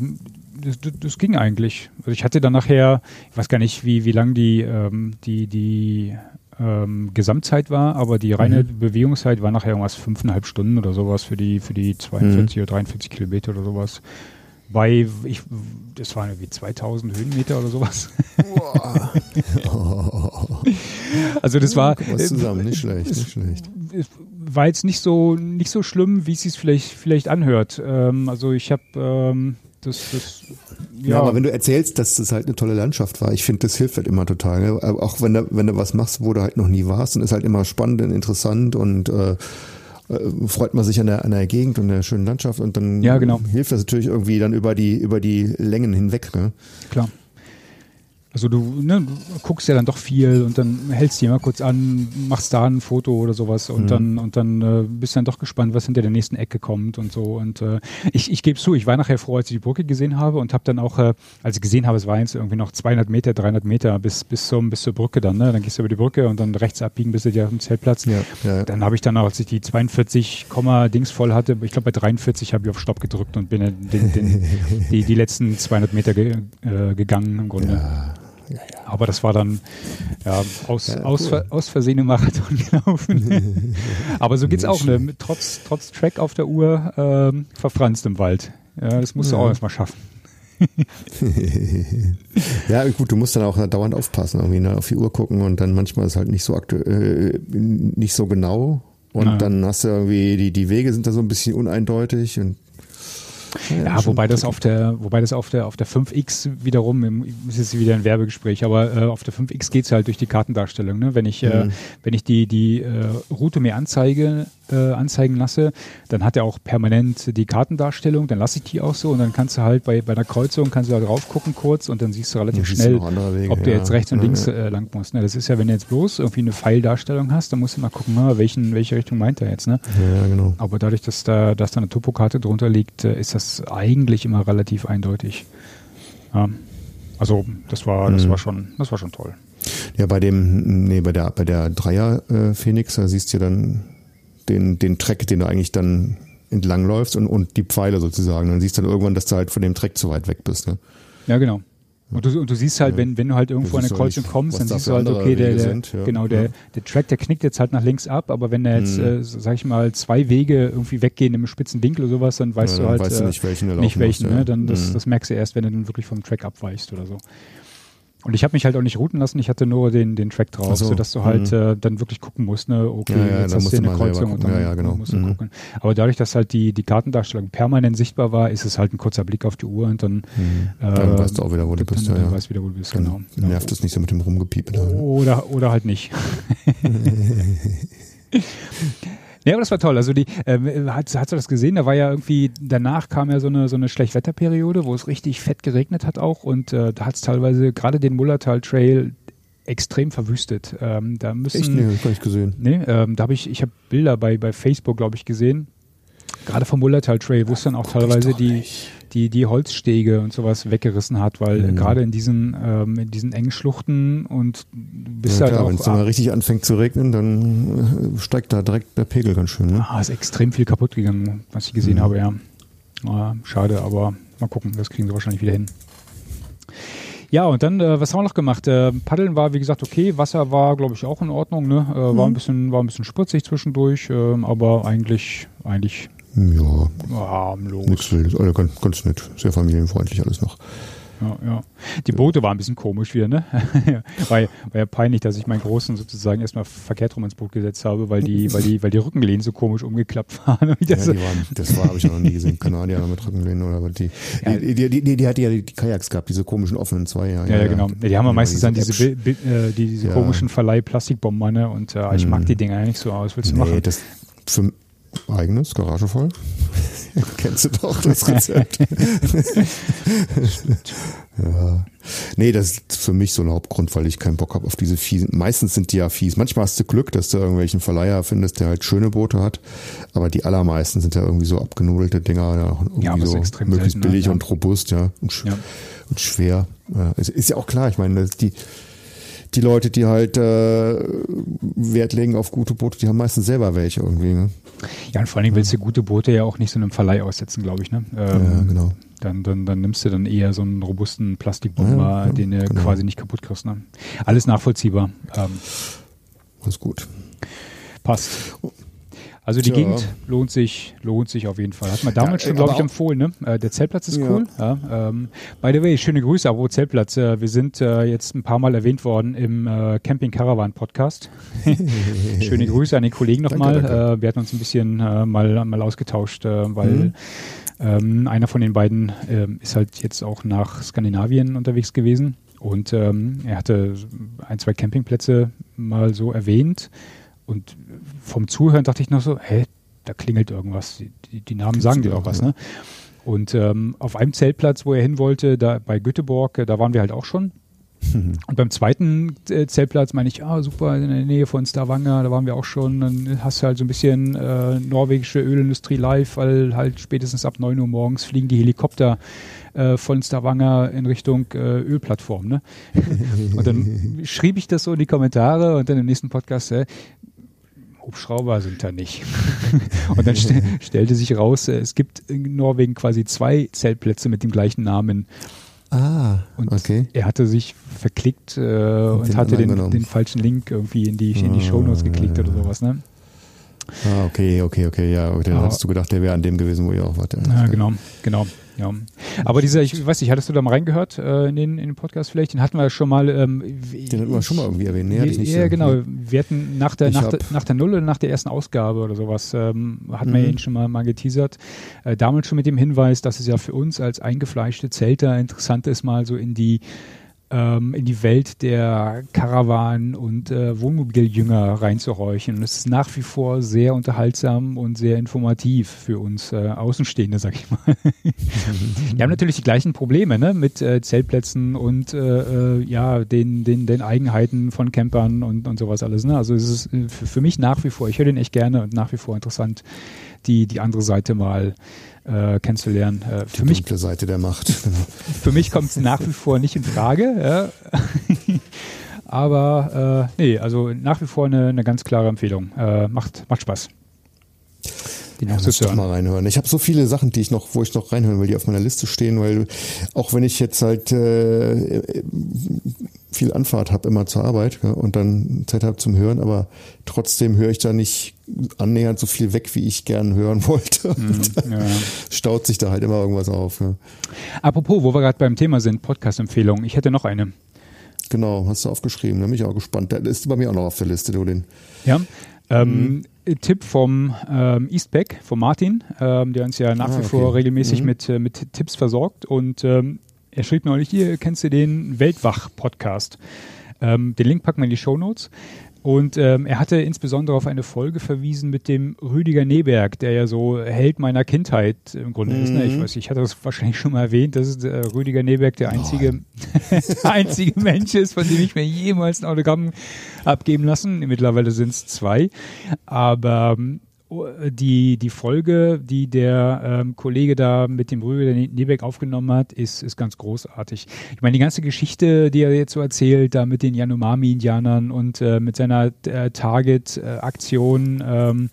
das, das- das ging eigentlich. Also ich hatte dann nachher, ich weiß gar nicht, wie, wie lang die, ähm, die, die ähm, Gesamtzeit war, aber die reine Bewegungszeit war nachher irgendwas fünfeinhalb Stunden oder sowas für die, für die 42 oder 43 Kilometer oder sowas. Bei, ich, das waren irgendwie 2000 Höhenmeter oder sowas. Also das war, mal zusammen, nicht schlecht, nicht schlecht. war jetzt nicht so nicht so schlimm, wie es sich vielleicht vielleicht anhört. Ähm, also ich habe ähm, das, das Ja, aber wenn du erzählst, dass das halt eine tolle Landschaft war, ich finde, das hilft halt immer total. Ne? Aber Auch wenn du, wenn du was machst, wo du halt noch nie warst, dann ist halt immer spannend und interessant und äh, äh, freut man sich an der, an der Gegend und der schönen Landschaft und dann Ja, genau. hilft das natürlich irgendwie dann über die, über die Längen hinweg. Ne? klar. Also du, ne, du guckst ja dann doch viel und dann hältst die mal kurz an, machst da ein Foto oder sowas und Mhm. dann und dann äh, bist dann doch gespannt, was hinter der nächsten Ecke kommt und so. Und äh, ich, ich gebe zu, ich war nachher froh, als ich die Brücke gesehen habe und habe dann auch, äh, als ich gesehen habe, es waren jetzt irgendwie noch 200 Meter, 300 Meter bis bis zum bis zur Brücke dann. Ne? Dann gehst du über die Brücke und dann rechts abbiegen bis du dir auf dem Zeltplatz. Ja, ja. Dann habe ich dann auch, als ich die 42, Komma Dings voll hatte, ich glaube bei 43 habe ich auf Stopp gedrückt und bin den, den, den, die, die letzten 200 Meter ge, äh, gegangen im Grunde. Ja, Aber das war dann ja, aus, Ja, aus, cool. Ver- aus Versehen im Marathon gelaufen. Aber so geht's auch, ne? Trotz, trotz Track auf der Uhr ähm, verfranst im Wald. Ja, das musst du Ja. auch erstmal schaffen. Ja, gut, du musst dann auch dauernd aufpassen, irgendwie ne, auf die Uhr gucken und dann manchmal ist halt nicht so aktuell, äh, nicht so genau und Ja. dann hast du irgendwie, die, die Wege sind da so ein bisschen uneindeutig und Ja, wobei das auf der, wobei das auf der, auf der 5X wiederum, im- ist jetzt wieder ein Werbegespräch, aber äh, auf der 5X geht's halt durch die Kartendarstellung. Ne? Wenn ich, äh, Mhm. wenn ich die, die äh, Route mir anzeige, äh, anzeigen lasse, dann hat er auch permanent die Kartendarstellung, dann lasse ich die auch so und dann kannst du halt bei, bei einer Kreuzung kannst du da drauf gucken kurz und dann siehst du relativ siehst schnell, Wege, ob du ja. jetzt rechts und Ja, links äh, lang musst. Ne? Das ist ja, wenn du jetzt bloß irgendwie eine Pfeildarstellung hast, dann musst du mal gucken, na, welchen, welche Richtung meint er jetzt. Ne? Ja, genau. Aber dadurch, dass da, dass da eine Topokarte drunter liegt, äh, ist das eigentlich immer relativ eindeutig. Ja. Also das war, das Mhm. war schon, das war schon toll. Ja, bei dem, nee, bei der, bei der Dreier äh, Phoenix, da siehst du dann den, den Track, den du eigentlich dann entlangläufst und, und die Pfeile sozusagen. Dann siehst du dann irgendwann, dass du halt von dem Track zu weit weg bist. Ne? Ja, genau. Und du, und du siehst halt, Ja. wenn, wenn du halt irgendwo Du an eine Kreuzung kommst, dann da siehst du halt, okay, der, der, sind, ja. genau, der, Ja. der Track, der knickt jetzt halt nach links ab, aber wenn da jetzt, Mhm. äh, sag ich mal, zwei Wege irgendwie weggehen im spitzen Winkel oder sowas, dann weißt du halt weißt du äh, nicht, welchen nicht welchen, musst, ne? Dann das, Mhm. das merkst du erst, wenn du dann wirklich vom Track abweichst oder so. Und ich habe mich halt auch nicht routen lassen, ich hatte nur den, den Track drauf, so, sodass du halt mhm. äh, dann wirklich gucken musst, ne, okay, Ja, ja, jetzt hast du eine Kreuzung und dann. Ja, ja, genau. musst du Mhm. gucken. Aber dadurch, dass halt die, die Kartendarstellung permanent sichtbar war, ist es halt ein kurzer Blick auf die Uhr und dann, Mhm. äh, Dann weißt du auch wieder, wo du dann, bist. Ja, dann ja. weißt du wieder, wo du bist, Dann genau. genau. nervt es nicht so mit dem Rumgepiepen. ne? Oder, oder halt nicht. Ja, aber das war toll. Also die, ähm, hat, hast du das gesehen? Da war ja irgendwie, danach kam ja so eine, so eine Schlechtwetterperiode, wo es richtig fett geregnet hat auch und äh, da hat es teilweise gerade den Mullertal Trail extrem verwüstet. Ähm, da müssen, Echt? Nee, hab ich gar nicht gesehen. Nee, ähm, da habe ich, ich habe Bilder bei, bei Facebook, glaube ich, gesehen. Gerade vom Mullertal Trail, wo es dann auch teilweise die, die, die Holzstege und sowas weggerissen hat, weil Mhm. gerade in diesen, ähm, in diesen engen Schluchten und du bist Ja, halt klar, auch wenn es dann mal richtig anfängt zu regnen, dann äh, steigt da direkt der Pegel ganz schön. Ne? Ah, ist extrem viel kaputt gegangen, was ich gesehen Mhm. habe, ja. Ah, schade, aber mal gucken, das kriegen sie wahrscheinlich wieder hin. Ja, und dann, äh, was haben wir noch gemacht? Äh, Paddeln war, wie gesagt, okay. Wasser war, glaube ich, auch in Ordnung. Ne? Äh, War Mhm. ein bisschen, war ein bisschen spritzig zwischendurch, ähm, aber eigentlich, eigentlich Ja, harmlos. nichts Wildes. Also ganz, ganz nett. Sehr familienfreundlich alles noch. Ja, ja. Die Boote waren ein bisschen komisch wieder, ne? war, ja- war ja peinlich, dass ich meinen Großen sozusagen erstmal verkehrt rum ins Boot gesetzt habe, weil die, weil die, weil die Rückenlehnen so komisch umgeklappt waren. Ja, die waren, das war, habe ich noch nie gesehen. Kanadier mit Rückenlehnen oder was die. Ja. Die, die, die, die, hatte ja die Kajaks gehabt, diese komischen offenen Zweier. Ja, ja, genau. Die haben ja meistens dann diese. Bi- Bi- äh, die, diese komischen Verleih-Plastikbomber, ne? Und äh, ich mag die Dinger ja nicht so aus. Willst du Nee, machen? das für eigenes, Garage voll. Kennst du doch das Rezept. ja. Nee, das ist für mich so ein Hauptgrund, weil ich keinen Bock habe auf diese fiesen. Meistens sind die ja fies. Manchmal hast du Glück, dass du irgendwelchen Verleiher findest, der halt schöne Boote hat. Aber die allermeisten sind ja irgendwie so abgenudelte Dinger, ja, irgendwie Ja, ist so möglichst selten, ne? billig Ja. und robust, ja. Und, sch Ja. und schwer. Ja, es ist ja auch klar, ich meine, die, die Leute, die halt äh, Wert legen auf gute Boote, die haben meistens selber welche irgendwie. Ne? Ja, und vor allen Dingen willst du gute Boote ja auch nicht so einem Verleih aussetzen, glaube ich. Ne? Ähm, ja, genau. dann, dann, dann nimmst du dann eher so einen robusten Plastikbomber, Ja, ja, den du genau. quasi nicht kaputt kriegst. Ne? Alles nachvollziehbar. Ähm, ist gut. passt. Also die Tja. Gegend lohnt sich, lohnt sich auf jeden Fall. Hat man damals Ja, schon, glaube aber ich, empfohlen. Ne? Äh, der Zeltplatz ist Ja. cool. Ja, ähm, by the way, schöne Grüße, aber Zeltplatz. Äh, wir sind äh, jetzt ein paar Mal erwähnt worden im äh, Camping Caravan Podcast. schöne Grüße an den Kollegen nochmal. Äh, wir hatten uns ein bisschen äh, mal, mal ausgetauscht, äh, weil Mhm. ähm, einer von den beiden ähm, ist halt jetzt auch nach Skandinavien unterwegs gewesen. Und ähm, er hatte ein, zwei Campingplätze mal so erwähnt. Und vom Zuhören dachte ich noch so, hä, da klingelt irgendwas. Die, die, die Namen sagen dir ja, doch was, ne? Und ähm, auf einem Zeltplatz, wo er hin wollte, da bei Göteborg, äh, da waren wir halt auch schon. Und beim zweiten äh, Zeltplatz meine ich, ah, super, in der Nähe von Stavanger, da waren wir auch schon. Dann hast du halt so ein bisschen äh, norwegische Ölindustrie live, weil halt spätestens ab 9 Uhr morgens fliegen die Helikopter äh, von Stavanger in Richtung äh, Ölplattform. Ne? Und dann schrieb ich das so in die Kommentare und dann im nächsten Podcast, äh, Hubschrauber sind da nicht. und dann st stellte sich raus, äh, es gibt in Norwegen quasi zwei Zeltplätze mit dem gleichen Namen. Ah, Und okay. er hatte sich verklickt äh, und den hatte den, den falschen Link irgendwie in die, in die Ah, Shownotes geklickt ja, oder ja. sowas. Ne? Ah, okay, okay, okay, ja. Dann hattest du gedacht, der wäre an dem gewesen, wo ihr auch wart. Ja, genau, genau. Ja. Aber dieser, ich weiß nicht, hattest du da mal reingehört äh, in, den, in den Podcast vielleicht? Den hatten wir schon mal. Ähm, Den hatten wir schon mal irgendwie erwähnt. Nee, hatte ich nicht ja, so. genau. Wir hatten nach der, Ich nach, der, nach der Null oder nach der ersten Ausgabe oder sowas, ähm, hatten wir Mhm. ihn schon mal, mal geteasert. Äh, damals schon mit dem Hinweis, dass es ja für uns als eingefleischte Zelter interessant ist, mal so in die ähm, in die Welt der Karawan- und äh, Wohnmobiljünger reinzuhorchen. Und es ist nach wie vor sehr unterhaltsam und sehr informativ für uns äh, Außenstehende, sag ich mal. Die haben natürlich die gleichen Probleme ne? mit äh, Zeltplätzen und äh, äh, ja, den, den, den Eigenheiten von Campern und, und sowas alles. Ne? Also es ist äh, für, für mich nach wie vor, ich höre den echt gerne und nach wie vor interessant, die, die andere Seite mal äh, kennenzulernen. Äh, Die für, mich, dunkle Seite der Macht. Für mich kommt es nach wie vor nicht in Frage. Ja? Aber äh, nee, also nach wie vor eine, eine ganz klare Empfehlung. Äh, macht, macht Spaß. Den Ja, muss ich doch mal reinhören. Ich habe so viele Sachen, die ich noch, wo ich noch reinhören will, die auf meiner Liste stehen, weil auch wenn ich jetzt halt äh, viel Anfahrt habe immer zur Arbeit ja, und dann Zeit habe zum Hören, aber trotzdem höre ich da nicht annähernd so viel weg, wie ich gern hören wollte. Mhm, ja. Staut sich da halt immer irgendwas auf. Ja. Apropos, wo wir gerade beim Thema sind, Podcast-Empfehlung. Ich hätte noch eine. Genau, hast du aufgeschrieben, da bin ich auch gespannt. Der ist bei mir auch noch auf der Liste, den. Ja. Ähm, Tipp vom ähm, Eastback, von Martin, ähm, der uns ja nach Ah, wie okay. vor regelmäßig Mhm. mit, äh, mit Tipps versorgt. Und ähm, er schrieb neulich, hier kennst du den Weltwach-Podcast. Ähm, den Link packen wir in die Shownotes. Und ähm, er hatte insbesondere auf eine Folge verwiesen mit dem Rüdiger Neberg, der ja so Held meiner Kindheit im Grunde ist. Ne? Ich Mhm. weiß, ich hatte das wahrscheinlich schon mal erwähnt, dass äh, Rüdiger Neberg der einzige, einzige Mensch ist, von dem ich mir jemals ein Autogramm abgeben lassen. Mittlerweile sind es zwei. Aber ähm, die, die Folge, die der ähm, Kollege da mit dem Rüdiger Nebeck aufgenommen hat, ist, ist ganz großartig. Ich meine, die ganze Geschichte, die er jetzt so erzählt, da mit den Yanomami-Indianern und äh, mit seiner äh, Target-Aktion, ähm,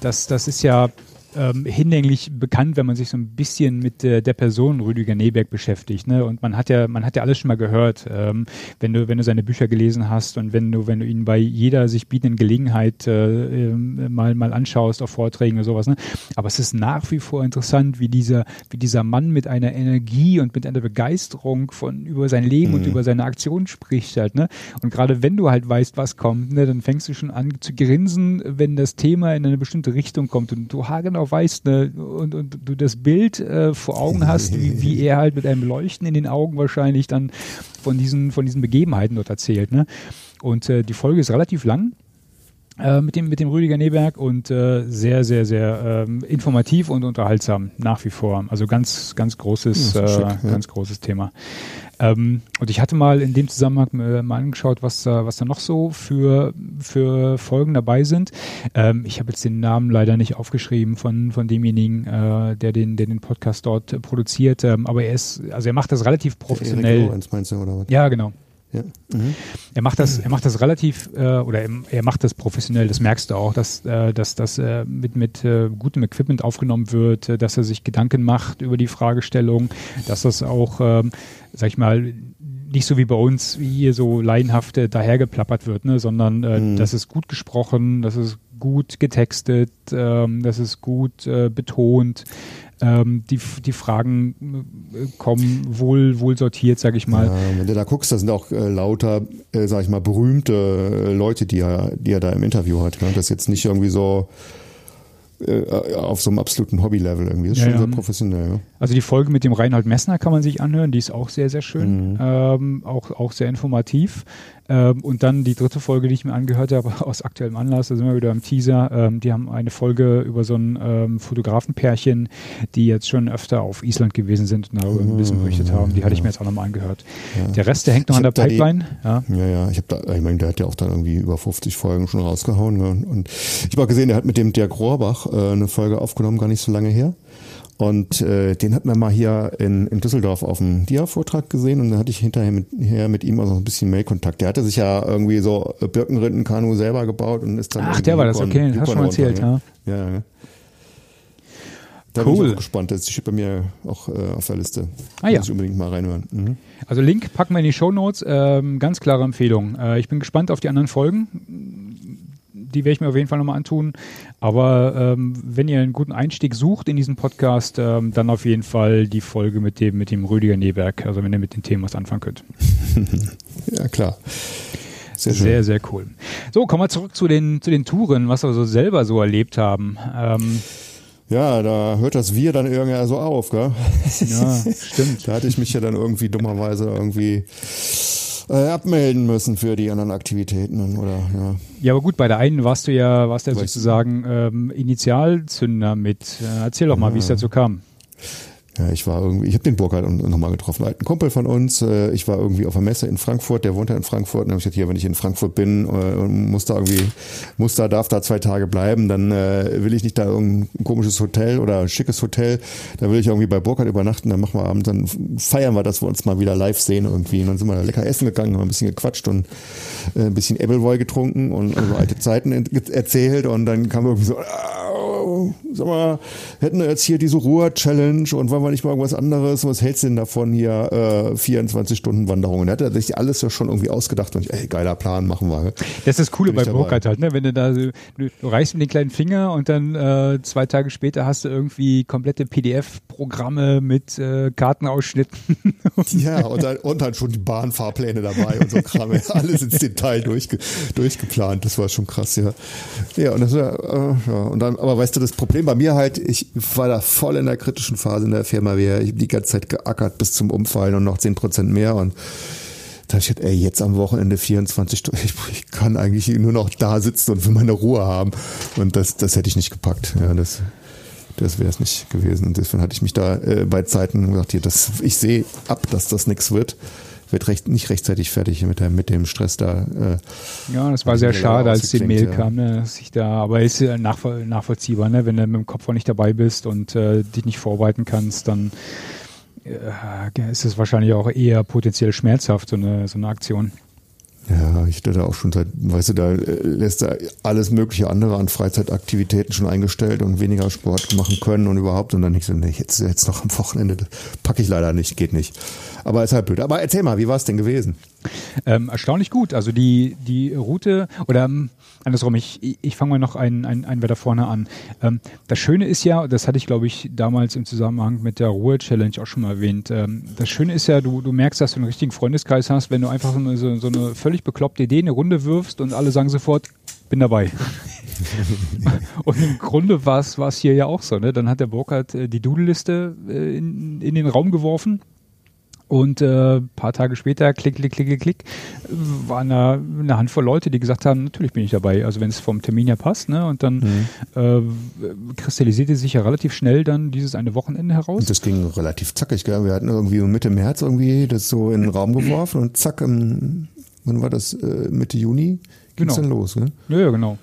das, das ist ja ähm, hinlänglich bekannt, wenn man sich so ein bisschen mit äh, der Person Rüdiger Neberg beschäftigt. Ne? Und man hat ja, man hat ja alles schon mal gehört, ähm, wenn du, wenn du seine Bücher gelesen hast und wenn du, wenn du ihn bei jeder sich bietenden Gelegenheit äh, ähm, mal, mal anschaust auf Vorträgen oder sowas. Ne? Aber es ist nach wie vor interessant, wie dieser, wie dieser Mann mit einer Energie und mit einer Begeisterung von über sein Leben und Mhm. über seine Aktion spricht halt. Ne? Und gerade wenn du halt weißt, was kommt, ne, dann fängst du schon an zu grinsen, wenn das Thema in eine bestimmte Richtung kommt und du haargenau weißt ne, und, und du das Bild äh, vor Augen hast, wie, wie er halt mit einem Leuchten in den Augen wahrscheinlich dann von diesen, von diesen Begebenheiten dort erzählt. Ne? Und äh, die Folge ist relativ lang. äh, mit dem mit dem Rüdiger Neberg und äh, sehr sehr sehr ähm, informativ und unterhaltsam nach wie vor. Also ganz ganz großes ja, schick, äh, ja. ganz großes Thema. Ähm, und ich hatte mal in dem Zusammenhang äh, mal angeschaut, was da was da noch so für für Folgen dabei sind. Ähm, ich habe jetzt den Namen leider nicht aufgeschrieben von von demjenigen, äh, der den der den Podcast dort produziert. Ähm, aber er ist also er macht das relativ professionell. Erik Lorenz meinst du oder was? Ja genau. Ja. Mhm. Er macht das, er macht das relativ äh, oder er, er, macht das professionell. Das merkst du auch, dass, äh, dass das äh, mit mit äh, gutem Equipment aufgenommen wird, äh, dass er sich Gedanken macht über die Fragestellung, dass das auch, ähm, sag ich mal, nicht so wie bei uns, wie hier so laienhaft dahergeplappert wird, ne, sondern äh, mhm. das ist gut gesprochen, das ist gut getextet, ähm, das ist gut äh, betont, ähm, die, die Fragen äh, kommen wohl, wohl sortiert, sage ich mal. Ja, wenn du da guckst, da sind auch äh, lauter, äh, sag ich mal, berühmte äh, Leute, die er, die er da im Interview hat. Ne? Das ist jetzt nicht irgendwie so äh, auf so einem absoluten Hobby-Level irgendwie. Das ist ja, schon sehr professionell. Ja. Also die Folge mit dem Reinhold Messner kann man sich anhören, die ist auch sehr, sehr schön, mhm. ähm, auch, auch sehr informativ. Ähm, und dann die dritte Folge, die ich mir angehört habe, aus aktuellem Anlass, da sind wir wieder im Teaser. Ähm, die haben eine Folge über so ein ähm, Fotografenpärchen, die jetzt schon öfter auf Island gewesen sind und darüber ein bisschen berichtet haben. Die hatte ich mir jetzt auch nochmal angehört. Ja. Der Rest, der hängt noch ich an der Pipeline. Die, ja. ja, ja, ich habe da, ich meine, der hat ja auch dann irgendwie über 50 Folgen schon rausgehauen. Ne? Und ich habe auch gesehen, der hat mit dem Dirk Rohrbach äh, eine Folge aufgenommen, gar nicht so lange her. Und äh, den hatten wir mal hier in, in Düsseldorf auf dem Dia-Vortrag gesehen und dann hatte ich hinterher mit, her mit ihm also ein bisschen Mailkontakt. Der hatte sich ja irgendwie so Birkenrindenkanu selber gebaut und ist dann. Ach, der war das, okay, das hast du schon mal erzählt, ja. Ja, ja. Da cool. bin ich auch gespannt. Das steht bei mir auch äh, auf der Liste. Ah, ja. Muss ich unbedingt mal reinhören. Mhm. Also Link packen wir in die Show Notes. Ähm, ganz klare Empfehlung. Äh, ich bin gespannt auf die anderen Folgen die werde ich mir auf jeden Fall nochmal antun. Aber ähm, wenn ihr einen guten Einstieg sucht in diesen Podcast, ähm, dann auf jeden Fall die Folge mit dem, mit dem Rüdiger Neberg, also wenn ihr mit den Themen was anfangen könnt. ja, klar. Sehr, schön. sehr, sehr cool. So, kommen wir zurück zu den, zu den Touren, was wir so selber so erlebt haben. Ähm, ja, da hört das Wir dann irgendwie so auf, gell? Ja, stimmt. da hatte ich mich ja dann irgendwie dummerweise irgendwie äh, abmelden müssen für die anderen Aktivitäten oder ja. Ja, aber gut, bei der einen warst du ja, warst du ja sozusagen ähm, Initialzünder mit. Äh, erzähl doch mal, ja. wie es dazu kam. Ja, ich war irgendwie, ich habe den Burkhard nochmal getroffen, ein Kumpel von uns. Äh, ich war irgendwie auf einer Messe in Frankfurt, der wohnt ja in Frankfurt. Und dann habe ich gesagt, hier, wenn ich in Frankfurt bin äh, und muss da irgendwie, muss da, darf da zwei Tage bleiben, dann äh, will ich nicht da irgendein komisches Hotel oder ein schickes Hotel. Da will ich irgendwie bei Burkhard übernachten, dann machen wir abends, dann feiern wir, dass wir uns mal wieder live sehen irgendwie. Und dann sind wir da lecker essen gegangen, haben ein bisschen gequatscht und ein bisschen Appleboy getrunken und über alte Zeiten erzählt. Und dann kam irgendwie so, sag mal, hätten wir jetzt hier diese Ruhr-Challenge und wollen wir nicht mal irgendwas anderes? Was hältst du denn davon hier? Äh, 24 Stunden Wanderung. Und er hat sich alles ja schon irgendwie ausgedacht und ich, ey, geiler Plan, machen wir. Das ist das Coole bei Burkhardt halt, ne? Wenn du da, du, du reißt mit den kleinen Finger und dann äh, zwei Tage später hast du irgendwie komplette PDF-Programme mit äh, Kartenausschnitten. ja, und dann, und dann schon die Bahnfahrpläne dabei und so Kram. Alles ins Detail durchge durchgeplant. Das war schon krass, ja. Ja, und das war, äh, ja, und dann, aber weißt du, das Problem bei mir halt, ich war da voll in der kritischen Phase in der Firma. Ich habe die ganze Zeit geackert bis zum Umfallen und noch 10 Prozent mehr und da ich ey, jetzt am Wochenende 24 Stunden, ich, ich, kann eigentlich nur noch da sitzen und will meine Ruhe haben. Und das, das hätte ich nicht gepackt. Ja, das, das wäre es nicht gewesen. Und deswegen hatte ich mich da äh, bei Zeiten gesagt, hier, das, ich sehe ab, dass das nichts wird wird recht, nicht rechtzeitig fertig mit, der, mit dem Stress da. Äh, ja, das war sehr schade, als die Mail ja. kam, ne, dass ich da, aber ist nachvoll, nachvollziehbar, ne, wenn du mit dem Kopf auch nicht dabei bist und äh, dich nicht vorbereiten kannst, dann äh, ist es wahrscheinlich auch eher potenziell schmerzhaft, so eine, so eine Aktion. Ja, ich hatte auch schon seit, weißt du, da äh, lässt er alles mögliche andere an Freizeitaktivitäten schon eingestellt und weniger Sport machen können und überhaupt und dann nicht so, nee, jetzt, jetzt noch am Wochenende, packe ich leider nicht, geht nicht. Aber ist halt blöd. Aber erzähl mal, wie war es denn gewesen? Ähm, erstaunlich gut. Also die, die Route, oder ähm, andersrum, ich, ich fange mal noch einen, einen, einen weiter vorne an. Ähm, das Schöne ist ja, das hatte ich glaube ich damals im Zusammenhang mit der Ruhe-Challenge auch schon mal erwähnt, ähm, das Schöne ist ja, du, du merkst, dass du einen richtigen Freundeskreis hast, wenn du einfach so, so, so eine völlig bekloppte Idee in eine Runde wirfst und alle sagen sofort, bin dabei. und im Grunde war es hier ja auch so. Ne? Dann hat der Burkhardt äh, die Doodle-Liste äh, in, in den Raum geworfen Und äh, paar Tage später, klick, klick, klick, klick, waren da eine Handvoll Leute, die gesagt haben, natürlich bin ich dabei. Also wenn es vom Termin ja passt, ne? Und dann mhm. äh, kristallisierte sich ja relativ schnell dann dieses eine Wochenende heraus. Und das ging relativ zackig, gell? Wir hatten irgendwie Mitte März irgendwie das so in den Raum geworfen und zack, im, wann war das? Äh, Mitte Juni ging genau. dann los, gell? Ja, ja, genau.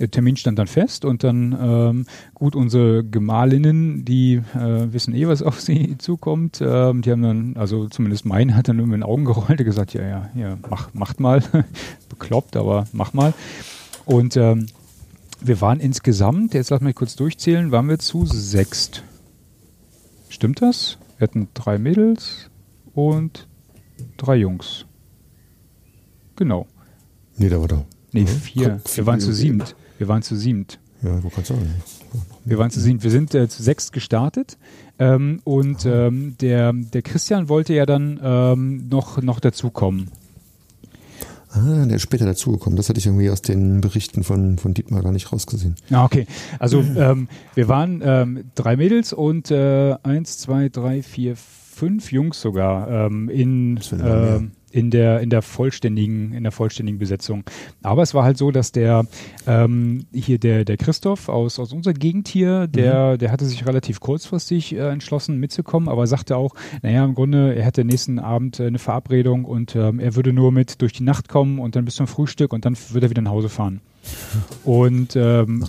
Der Termin stand dann fest und dann ähm, gut unsere Gemahlinnen, die äh, wissen eh, was auf sie zukommt. Ähm, die haben dann, also zumindest mein hat dann nur mit den Augen gerollt und gesagt, ja, ja, ja, mach, macht mal. Bekloppt, aber mach mal. Und ähm, wir waren insgesamt, jetzt lass mich kurz durchzählen, waren wir zu sechst. Stimmt das? Wir hatten drei Mädels und drei Jungs. Genau. Nee, da war da. Nee, vier. Wir waren zu siebt. Wir waren zu siebt. Ja, du kannst sagen. Wir waren zu siebt. Wir sind äh, zu sechs gestartet. Ähm, und ähm, der, der Christian wollte ja dann ähm, noch, noch dazukommen. Ah, der ist später dazugekommen. Das hatte ich irgendwie aus den Berichten von, von Dietmar gar nicht rausgesehen. Ah, okay. Also ähm, wir waren ähm, drei Mädels und äh, eins, zwei, drei, vier, fünf Jungs sogar ähm, in, in der in der vollständigen in der vollständigen Besetzung. Aber es war halt so, dass der ähm, hier der der Christoph aus aus unserer Gegend hier, der mhm. der hatte sich relativ kurzfristig äh, entschlossen mitzukommen, aber sagte auch, naja im Grunde er hätte nächsten Abend äh, eine Verabredung und ähm, er würde nur mit durch die Nacht kommen und dann bis zum Frühstück und dann würde er wieder nach Hause fahren. Und ähm,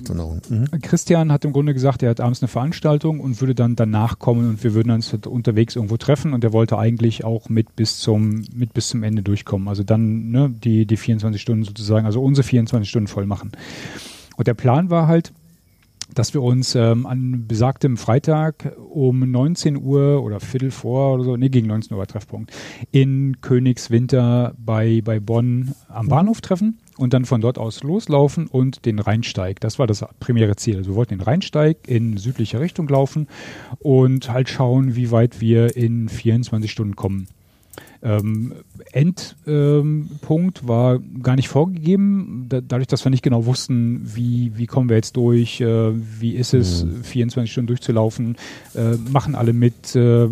mhm. Christian hat im Grunde gesagt, er hat abends eine Veranstaltung und würde dann danach kommen und wir würden uns unterwegs irgendwo treffen und er wollte eigentlich auch mit bis zum mit bis zum Ende durchkommen. Also dann ne, die die 24 Stunden sozusagen, also unsere 24 Stunden voll machen. Und der Plan war halt, dass wir uns ähm, an besagtem Freitag um 19 Uhr oder Viertel vor oder so, nee, gegen 19 Uhr Treffpunkt, in Königswinter bei, bei Bonn am Bahnhof treffen und dann von dort aus loslaufen und den Rheinsteig. Das war das primäre Ziel. Also wir wollten den Rheinsteig in südliche Richtung laufen und halt schauen, wie weit wir in 24 Stunden kommen. Ähm, Endpunkt ähm, war gar nicht vorgegeben, da, dadurch, dass wir nicht genau wussten, wie, wie kommen wir jetzt durch, äh, wie ist es, mhm. 24 Stunden durchzulaufen, äh, machen alle mit, äh,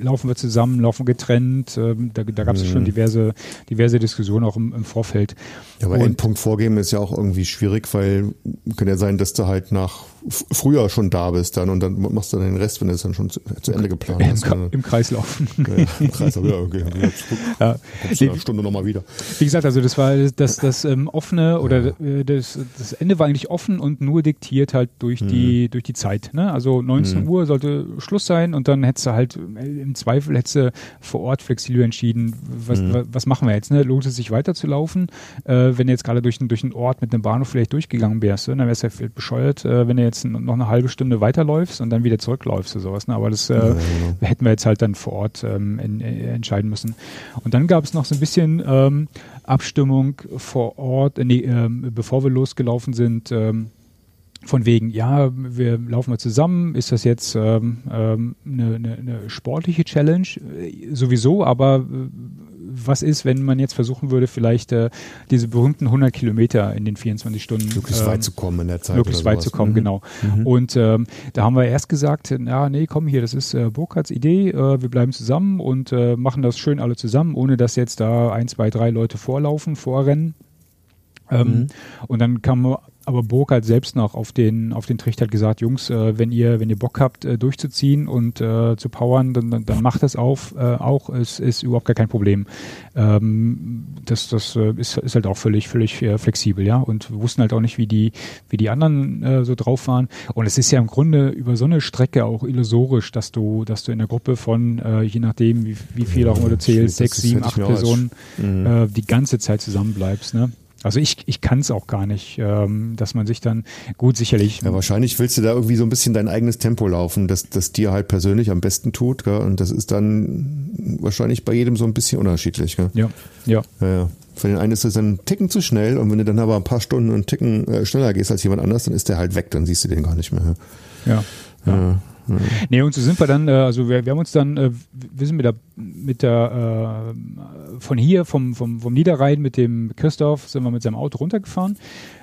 laufen wir zusammen, laufen getrennt, ähm, da, da gab es mhm. schon diverse, diverse Diskussionen auch im, im Vorfeld. Ja, aber Endpunkt vorgeben ist ja auch irgendwie schwierig, weil kann ja sein, dass du halt nach früher schon da bist dann und dann machst du dann den Rest, wenn du es dann schon zu, zu Ende geplant Im, hast. Im Kreislauf. Ja, Im Kreislauf, ja, okay. Ja. Du eine Stunde nochmal wieder. Wie gesagt, also das war das, das ähm, offene oder ja. Äh, das, das Ende war eigentlich offen und nur diktiert halt durch mhm. die durch die Zeit. Ne? Also 19 mhm. Uhr sollte Schluss sein und dann hättest du halt äh, im Zweifel hättest du vor Ort flexibel entschieden, was, mhm. was machen wir jetzt? Ne? Lohnt es sich weiterzulaufen? Äh, wenn du jetzt gerade durch, durch einen Ort mit einem Bahnhof vielleicht durchgegangen wärst, ne? dann wärst du ja bescheuert, äh, wenn du jetzt noch eine halbe Stunde weiterläufst und dann wieder zurückläufst oder sowas. Ne? Aber das äh, ja, genau. hätten wir jetzt halt dann vor Ort ähm, in, in, entscheiden müssen. Und dann gab es noch so ein bisschen ähm, Abstimmung vor Ort, äh, nee, ähm, bevor wir losgelaufen sind, ähm, von wegen, ja, wir laufen mal zusammen, ist das jetzt ähm, ähm, eine, eine, eine sportliche Challenge? Äh, sowieso, aber äh, was ist, wenn man jetzt versuchen würde, vielleicht äh, diese berühmten 100 Kilometer in den 24 Stunden möglichst ähm, weit zu kommen in der Zeit. Möglichst weit zu kommen, mhm. genau. Mhm. Und ähm, da haben wir erst gesagt, ja, nee, komm hier, das ist äh, Burkhards Idee, äh, wir bleiben zusammen und äh, machen das schön alle zusammen, ohne dass jetzt da ein, zwei, drei Leute vorlaufen, vorrennen. Ähm, mhm. Und dann kam aber Burg hat selbst noch auf den auf den Trichter gesagt, Jungs, äh, wenn ihr wenn ihr Bock habt äh, durchzuziehen und äh, zu powern, dann, dann, macht das auf äh, auch. Es ist überhaupt gar kein Problem. Ähm, das das äh, ist, ist halt auch völlig völlig äh, flexibel, ja. Und wir wussten halt auch nicht, wie die wie die anderen so drauf waren. Und es ist ja im Grunde über so eine Strecke auch illusorisch, dass du dass du in der Gruppe von je nachdem wie, wie viel auch immer du zählst, sechs, sieben, acht Personen mhm. die ganze Zeit zusammen bleibst, ne? Also ich, ich kann es auch gar nicht, ähm, dass man sich dann gut sicherlich. Ja, wahrscheinlich willst du da irgendwie so ein bisschen dein eigenes Tempo laufen, das, das dir halt persönlich am besten tut. Gell? Und das ist dann wahrscheinlich bei jedem so ein bisschen unterschiedlich. Gell? Ja, ja. ja, ja. Für den einen ist es dann ein Ticken zu schnell und wenn du dann aber ein paar Stunden einen Ticken äh, schneller gehst als jemand anders, dann ist der halt weg, dann siehst du den gar nicht mehr. Ja. ja. ja. Mhm. Nee, und so sind wir dann, äh, also wir, wir haben uns dann, äh, wir sind mit der, mit der äh, von hier, vom, vom, vom Niederrhein mit dem Christoph, sind wir mit seinem Auto runtergefahren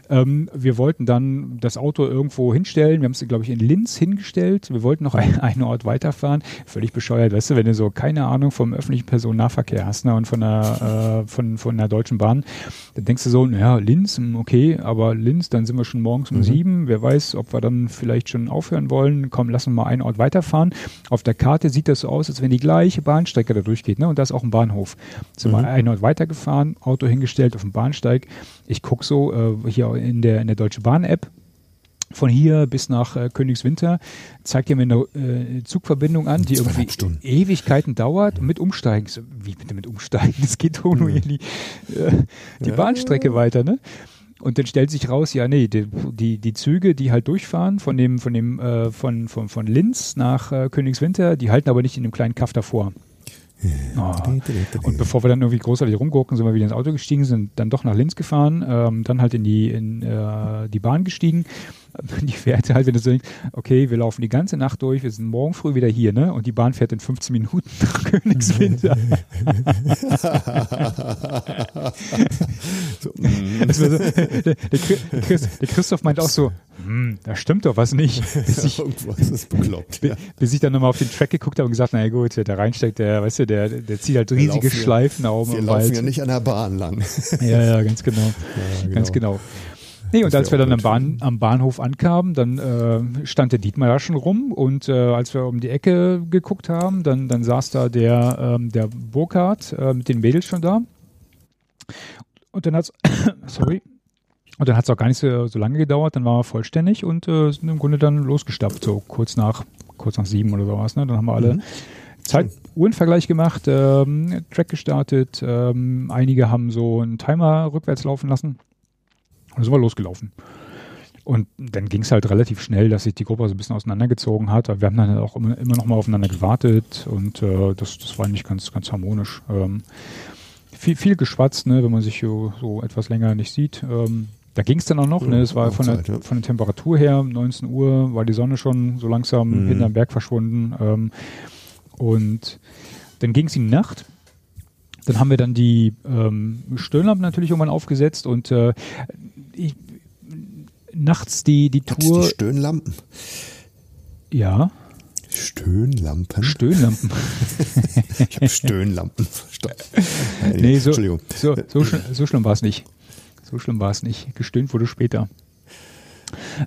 Ähm, wir wollten dann das Auto irgendwo hinstellen. Wir haben es, glaube ich, in Linz hingestellt. Wir wollten noch ein, einen Ort weiterfahren. Völlig bescheuert, weißt du, wenn du so keine Ahnung vom öffentlichen Personennahverkehr hast ne, und von der, äh, von, von der Deutschen Bahn, dann denkst du so, naja, Linz, hm, okay, aber Linz, dann sind wir schon morgens um mhm. sieben. Wer weiß, ob wir dann vielleicht schon aufhören wollen. Komm, lass uns mal einen Ort weiterfahren. Auf der Karte sieht das so aus, als wenn die gleiche Bahnstrecke da durchgeht. Ne? Und da ist auch ein Bahnhof. Sind mhm. wir einen Ort weitergefahren, Auto hingestellt auf dem Bahnsteig. Ich gucke so äh, hier in der, in der Deutsche Bahn-App von hier bis nach äh, Königswinter zeigt ihr mir eine äh, Zugverbindung an, die irgendwie Stunden. Ewigkeiten dauert mit Umsteigen. So, wie bitte mit Umsteigen? Es geht doch nur ja. die, äh, die ja. Bahnstrecke weiter, ne? Und dann stellt sich raus, ja, nee, die, die, die Züge, die halt durchfahren von dem, von dem, äh, von, von, von Linz nach äh, Königswinter, die halten aber nicht in dem kleinen Kaff davor. Oh. Und bevor wir dann irgendwie großartig rumgucken, sind wir wieder ins Auto gestiegen, sind dann doch nach Linz gefahren, ähm, dann halt in die, in, äh, die Bahn gestiegen. Die fährt halt, wenn du so denkst, okay, wir laufen die ganze Nacht durch, wir sind morgen früh wieder hier, ne? Und die Bahn fährt in 15 Minuten nach Königswinter. so, so, der, der, Chris, der, Christoph meint auch so, hm, da stimmt doch was nicht. Bis ich, Irgendwas ist bekloppt. Ja. Bis ich dann nochmal auf den Track geguckt habe und gesagt, naja gut, der reinsteckt, der, weißt du, der, der zieht halt riesige Schleifen auf Wir laufen Wald. ja nicht an der Bahn lang. Ja, ja, ganz genau. Ja, genau. Ganz genau. Nee, und als wir dann am, Bahn, am, Bahnhof ankamen, dann äh, stand der Dietmar da schon rum und äh, als wir um die Ecke geguckt haben, dann, dann saß da der, ähm, der Burkhardt äh, mit den Mädels schon da. Und dann hat's, sorry, und dann hat es auch gar nicht so, so, lange gedauert, dann waren wir vollständig und äh, sind im Grunde dann losgestapft, so kurz nach, kurz nach sieben oder sowas. Ne? Dann haben wir alle mhm. Zeit-Uhrenvergleich gemacht, ähm, Track gestartet, ähm, einige haben so einen Timer rückwärts laufen lassen. Und dann sind wir losgelaufen. Und dann ging es halt relativ schnell, dass sich die Gruppe so ein bisschen auseinandergezogen hat. Wir haben dann auch immer, immer noch mal aufeinander gewartet und äh, das, das war nicht ganz, ganz harmonisch. Ähm, viel, viel geschwatzt, ne, wenn man sich so, etwas länger nicht sieht. Ähm, da ging es dann auch noch, ne? Es war von der, von der Temperatur her, 19 Uhr war die Sonne schon so langsam mhm. hinterm Berg verschwunden. Ähm, und dann ging es in die Nacht. Dann haben wir dann die ähm, Stirnlampen natürlich irgendwann aufgesetzt und äh, ich, nachts die, die Tour. Die Stöhnlampen? Ja. Stöhnlampen? Stöhnlampen. ich habe Stöhnlampen verstanden. nee, so, Entschuldigung. So, so, schlimm, so schlimm war es nicht. So schlimm war es nicht. Gestöhnt wurde später.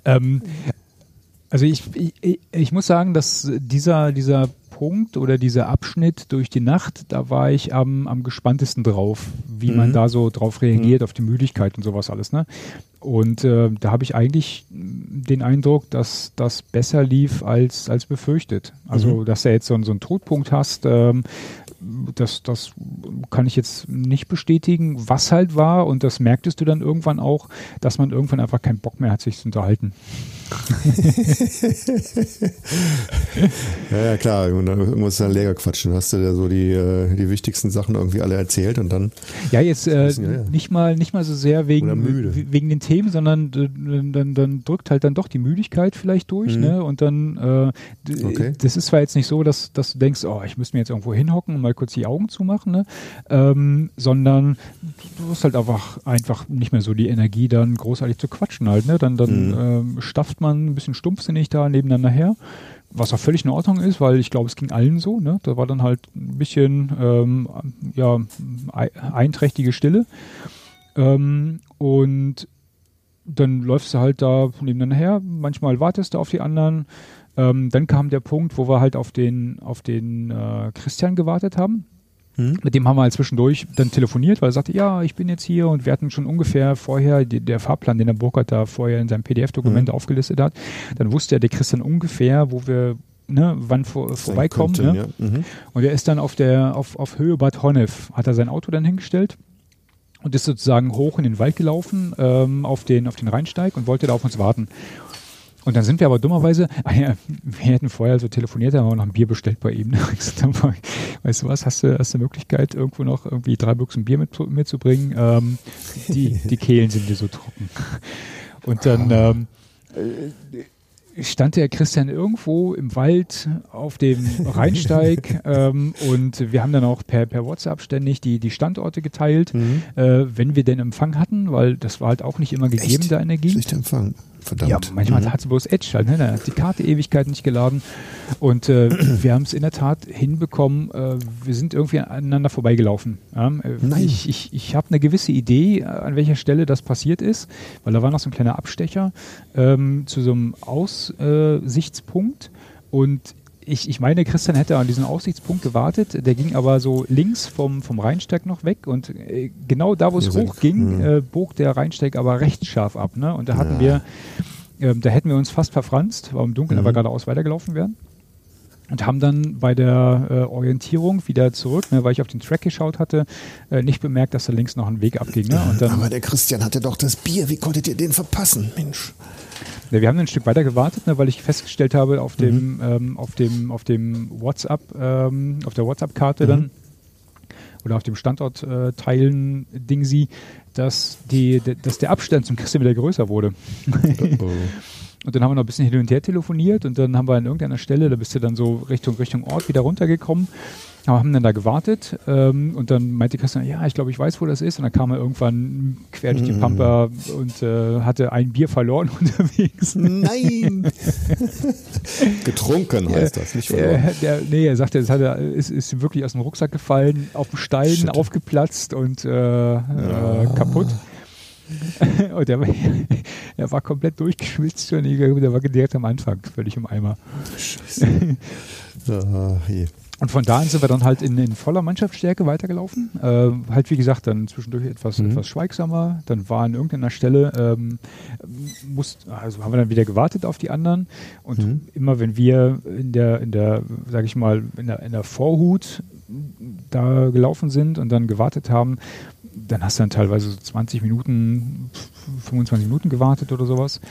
Ähm, also ich, ich, ich muss sagen, dass dieser, dieser Punkt oder dieser Abschnitt durch die Nacht, da war ich am, am gespanntesten drauf, wie mhm. man da so drauf reagiert, mhm. auf die Müdigkeit und sowas alles. Ne? Und äh, da habe ich eigentlich den Eindruck, dass das besser lief als, als befürchtet. Also, mhm. dass du jetzt so, so einen Todpunkt hast, ähm, das, das kann ich jetzt nicht bestätigen, was halt war. Und das merktest du dann irgendwann auch, dass man irgendwann einfach keinen Bock mehr hat, sich zu unterhalten. ja, ja, klar. Irgendwas dann leer quatschen. Hast du da so die, äh, die wichtigsten Sachen irgendwie alle erzählt und dann. Ja, jetzt äh, ja, nicht mal nicht mal so sehr wegen, wegen den Themen, sondern dann, dann drückt halt dann doch die Müdigkeit vielleicht durch, mhm. ne? Und dann äh, okay. das ist zwar jetzt nicht so, dass, dass du denkst, oh, ich müsste mir jetzt irgendwo hinhocken und mal kurz die Augen zumachen, ne? Ähm, sondern du hast halt einfach einfach nicht mehr so die Energie, dann großartig zu quatschen halt, ne? Dann, dann mhm. ähm, stafft man ein bisschen stumpfsinnig da nebeneinander her. Was auch völlig in Ordnung ist, weil ich glaube, es ging allen so. Ne? Da war dann halt ein bisschen ähm, ja, einträchtige Stille. Ähm, und dann läufst du halt da nebeneinander her. Manchmal wartest du auf die anderen. Ähm, dann kam der Punkt, wo wir halt auf den, auf den äh, Christian gewartet haben. Hm? Mit dem haben wir halt zwischendurch dann telefoniert, weil er sagte, ja, ich bin jetzt hier und wir hatten schon ungefähr vorher die, der Fahrplan, den der Burkhardt da vorher in seinem PDF-Dokument hm. aufgelistet hat. Dann wusste er, der Christian ungefähr, wo wir Ne, wann vor, vorbeikommen. Könnten, ne? ja. mhm. Und er ist dann auf der auf, auf Höhe Bad Honnef, hat er sein Auto dann hingestellt und ist sozusagen hoch in den Wald gelaufen ähm, auf den auf den Rheinsteig und wollte da auf uns warten. Und dann sind wir aber dummerweise, ja, wir hätten vorher so telefoniert, haben wir noch ein Bier bestellt bei ihm. weißt du was, hast du, hast du Möglichkeit, irgendwo noch irgendwie drei Büchsen Bier mit, mitzubringen? Ähm, die, die Kehlen sind dir so trocken. Und dann ähm, stand der Christian irgendwo im Wald auf dem Rheinsteig ähm, und wir haben dann auch per, per WhatsApp ständig die, die Standorte geteilt, mhm. äh, wenn wir den Empfang hatten, weil das war halt auch nicht immer gegeben Echt? da in der Gegend. Schlechter Empfang. Verdammt. Ja, manchmal mhm. hat sie bloß Edge halt, ne? Da hat die Karte Ewigkeit nicht geladen. Und äh, wir haben es in der Tat hinbekommen, äh, wir sind irgendwie aneinander vorbeigelaufen. Ja? Äh, Nein. Ich, ich, ich habe eine gewisse Idee, äh, an welcher Stelle das passiert ist, weil da war noch so ein kleiner Abstecher ähm, zu so einem Aussichtspunkt. Und ich, ich meine, Christian hätte an diesen Aussichtspunkt gewartet, der ging aber so links vom, vom Rheinsteig noch weg und äh, genau da, wo es hochging, äh, bog der Rheinsteig aber recht scharf ab. Ne? Und da hatten ja. wir, äh, da hätten wir uns fast verfranst, weil im Dunkeln mhm. aber geradeaus weitergelaufen wären. Und haben dann bei der äh, Orientierung wieder zurück, ne, weil ich auf den Track geschaut hatte, äh, nicht bemerkt, dass da links noch ein Weg abging. Ne? Dann, aber der Christian hatte doch das Bier, wie konntet ihr den verpassen, Mensch? Ja, wir haben ein Stück weiter gewartet, ne, weil ich festgestellt habe auf dem, mhm. ähm, auf dem, auf dem WhatsApp, ähm, auf der WhatsApp-Karte mhm. dann oder auf dem Standort äh, teilen Ding sie, dass die, dass der Abstand zum Christian wieder größer wurde. Oh. Und dann haben wir noch ein bisschen hin und her telefoniert und dann haben wir an irgendeiner Stelle, da bist du dann so Richtung, Richtung Ort wieder runtergekommen aber haben dann da gewartet ähm, und dann meinte Christian, ja, ich glaube, ich weiß, wo das ist. Und dann kam er irgendwann quer durch die mhm. Pampa und äh, hatte ein Bier verloren unterwegs. Nein! Getrunken heißt das, nicht verloren. Äh, der, nee, er sagte, es hat er, ist, ist wirklich aus dem Rucksack gefallen, auf dem Stein Shit. aufgeplatzt und äh, ja. Äh, kaputt. und der, der war komplett durchgeschwitzt und der war direkt am Anfang, völlig im Eimer. Scheiße. ah. Und von da an sind wir dann halt in, in voller Mannschaftsstärke weitergelaufen. Äh, halt wie gesagt, dann zwischendurch etwas, mhm. etwas schweigsamer. Dann war an irgendeiner Stelle, ähm, musst, also haben wir dann wieder gewartet auf die anderen. Und mhm. immer wenn wir in der, in der, sag ich mal, in der, in der Vorhut da gelaufen sind und dann gewartet haben, dann hast du dann teilweise so 20 Minuten, 25 Minuten gewartet oder sowas.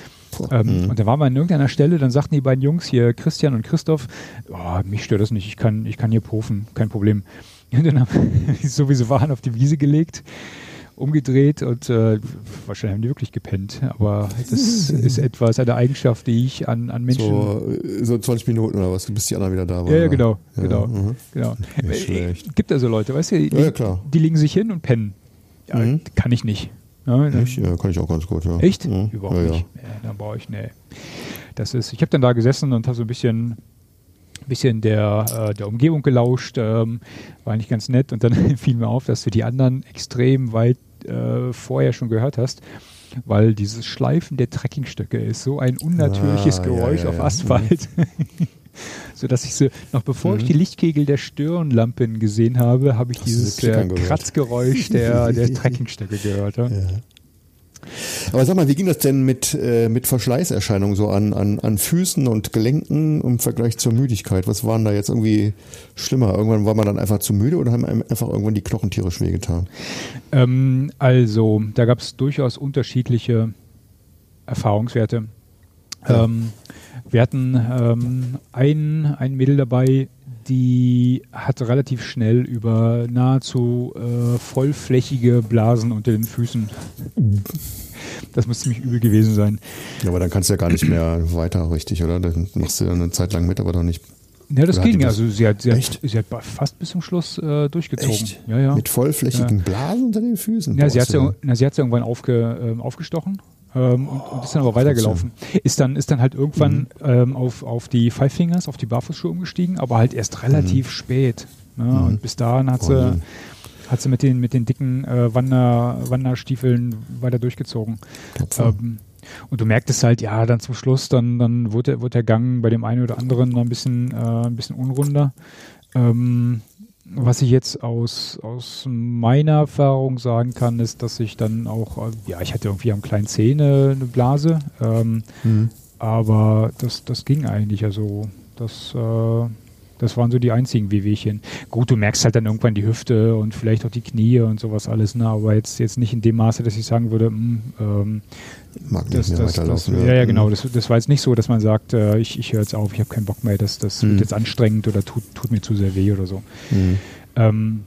Ähm, mhm. Und da waren wir an irgendeiner Stelle, dann sagten die beiden Jungs hier, Christian und Christoph, oh, mich stört das nicht, ich kann, ich kann hier profen, kein Problem. Und dann haben die sowieso waren auf die Wiese gelegt, umgedreht und äh, wahrscheinlich haben die wirklich gepennt. Aber das ist etwas, eine Eigenschaft, die ich an, an Menschen. So, so 20 Minuten oder was, bis die anderen wieder da waren. Ja, ja genau, ja, genau, mhm. genau. Nicht schlecht. Gibt also Leute, weißt du, die, ja, die legen sich hin und pennen. Ja, mhm. kann ich nicht. Ja, ich, ja, kann ich auch ganz gut, ja. Echt? Ja. Überhaupt ja, nicht. Dann brauche ich, nee. Das ist, ich habe dann da gesessen und habe so ein bisschen, bisschen der, äh, der Umgebung gelauscht, ähm, war eigentlich ganz nett und dann fiel mir auf, dass du die anderen extrem weit äh, vorher schon gehört hast, weil dieses Schleifen der Trekkingstöcke ist so ein unnatürliches ah, Geräusch auf Asphalt. so dass ich so, noch bevor mhm. ich die Lichtkegel der Stirnlampen gesehen habe, habe ich Hast dieses äh, Kratzgeräusch der, der Trekkingstöcke gehört. Ja. ja. Aber sag mal, wie ging das denn mit, äh, mit Verschleißerscheinungen so an, an, an Füßen und Gelenken im Vergleich zur Müdigkeit? Was waren da jetzt irgendwie schlimmer? Irgendwann war man dann einfach zu müde oder haben einfach irgendwann die Knochen tierisch wehgetan? Ähm, also, da gab es durchaus unterschiedliche Erfahrungswerte. Ja. Ähm, wir hatten ähm, ein, ein Mädel dabei, die hat relativ schnell über nahezu äh, vollflächige Blasen unter den Füßen. Das muss ziemlich übel gewesen sein. Ja, aber dann kannst du ja gar nicht mehr weiter richtig, oder? Dann machst du ja eine Zeit lang mit, aber doch nicht. Ja, das ging. Also sie hat, sie, hat, sie hat fast bis zum Schluss äh, durchgezogen. Echt? Ja, ja. Mit vollflächigen ja. Blasen unter den Füßen? Ja, sie hat, sie, na, sie hat sie irgendwann aufge, äh, aufgestochen ähm, und, und, ist dann aber weitergelaufen. Ist dann, ist dann halt irgendwann mhm. ähm, auf, auf die Five Fingers, auf die Barfußschuhe umgestiegen, aber halt erst relativ mhm. spät. Ne? Mhm. Und bis dahin hat sie, hat sie mit den, mit den dicken äh, Wander, Wanderstiefeln weiter durchgezogen. Ähm, und du merktest halt, ja, dann zum Schluss, dann, dann wurde, wurde der Gang bei dem einen oder anderen ein bisschen, äh, ein bisschen unrunder. Ähm, was ich jetzt aus, aus meiner Erfahrung sagen kann, ist, dass ich dann auch, äh, ja, ich hatte irgendwie am kleinen Zeh eine, Blase, ähm, mhm. aber das, das ging eigentlich. Also das, äh, das waren so die einzigen Wehwehchen. Gut, du merkst halt dann irgendwann die Hüfte und vielleicht auch die Knie und sowas alles, ne? aber jetzt, jetzt nicht in dem Maße, dass ich sagen würde, mh, hm, ähm, mag das, nicht mehr das, weiterlaufen. Das, ja, ja, genau. Das, das war jetzt nicht so, dass man sagt, äh, ich, ich höre jetzt auf, ich habe keinen Bock mehr, das, das mhm. wird jetzt anstrengend oder tut, tut mir zu sehr weh oder so. Mhm. Ähm,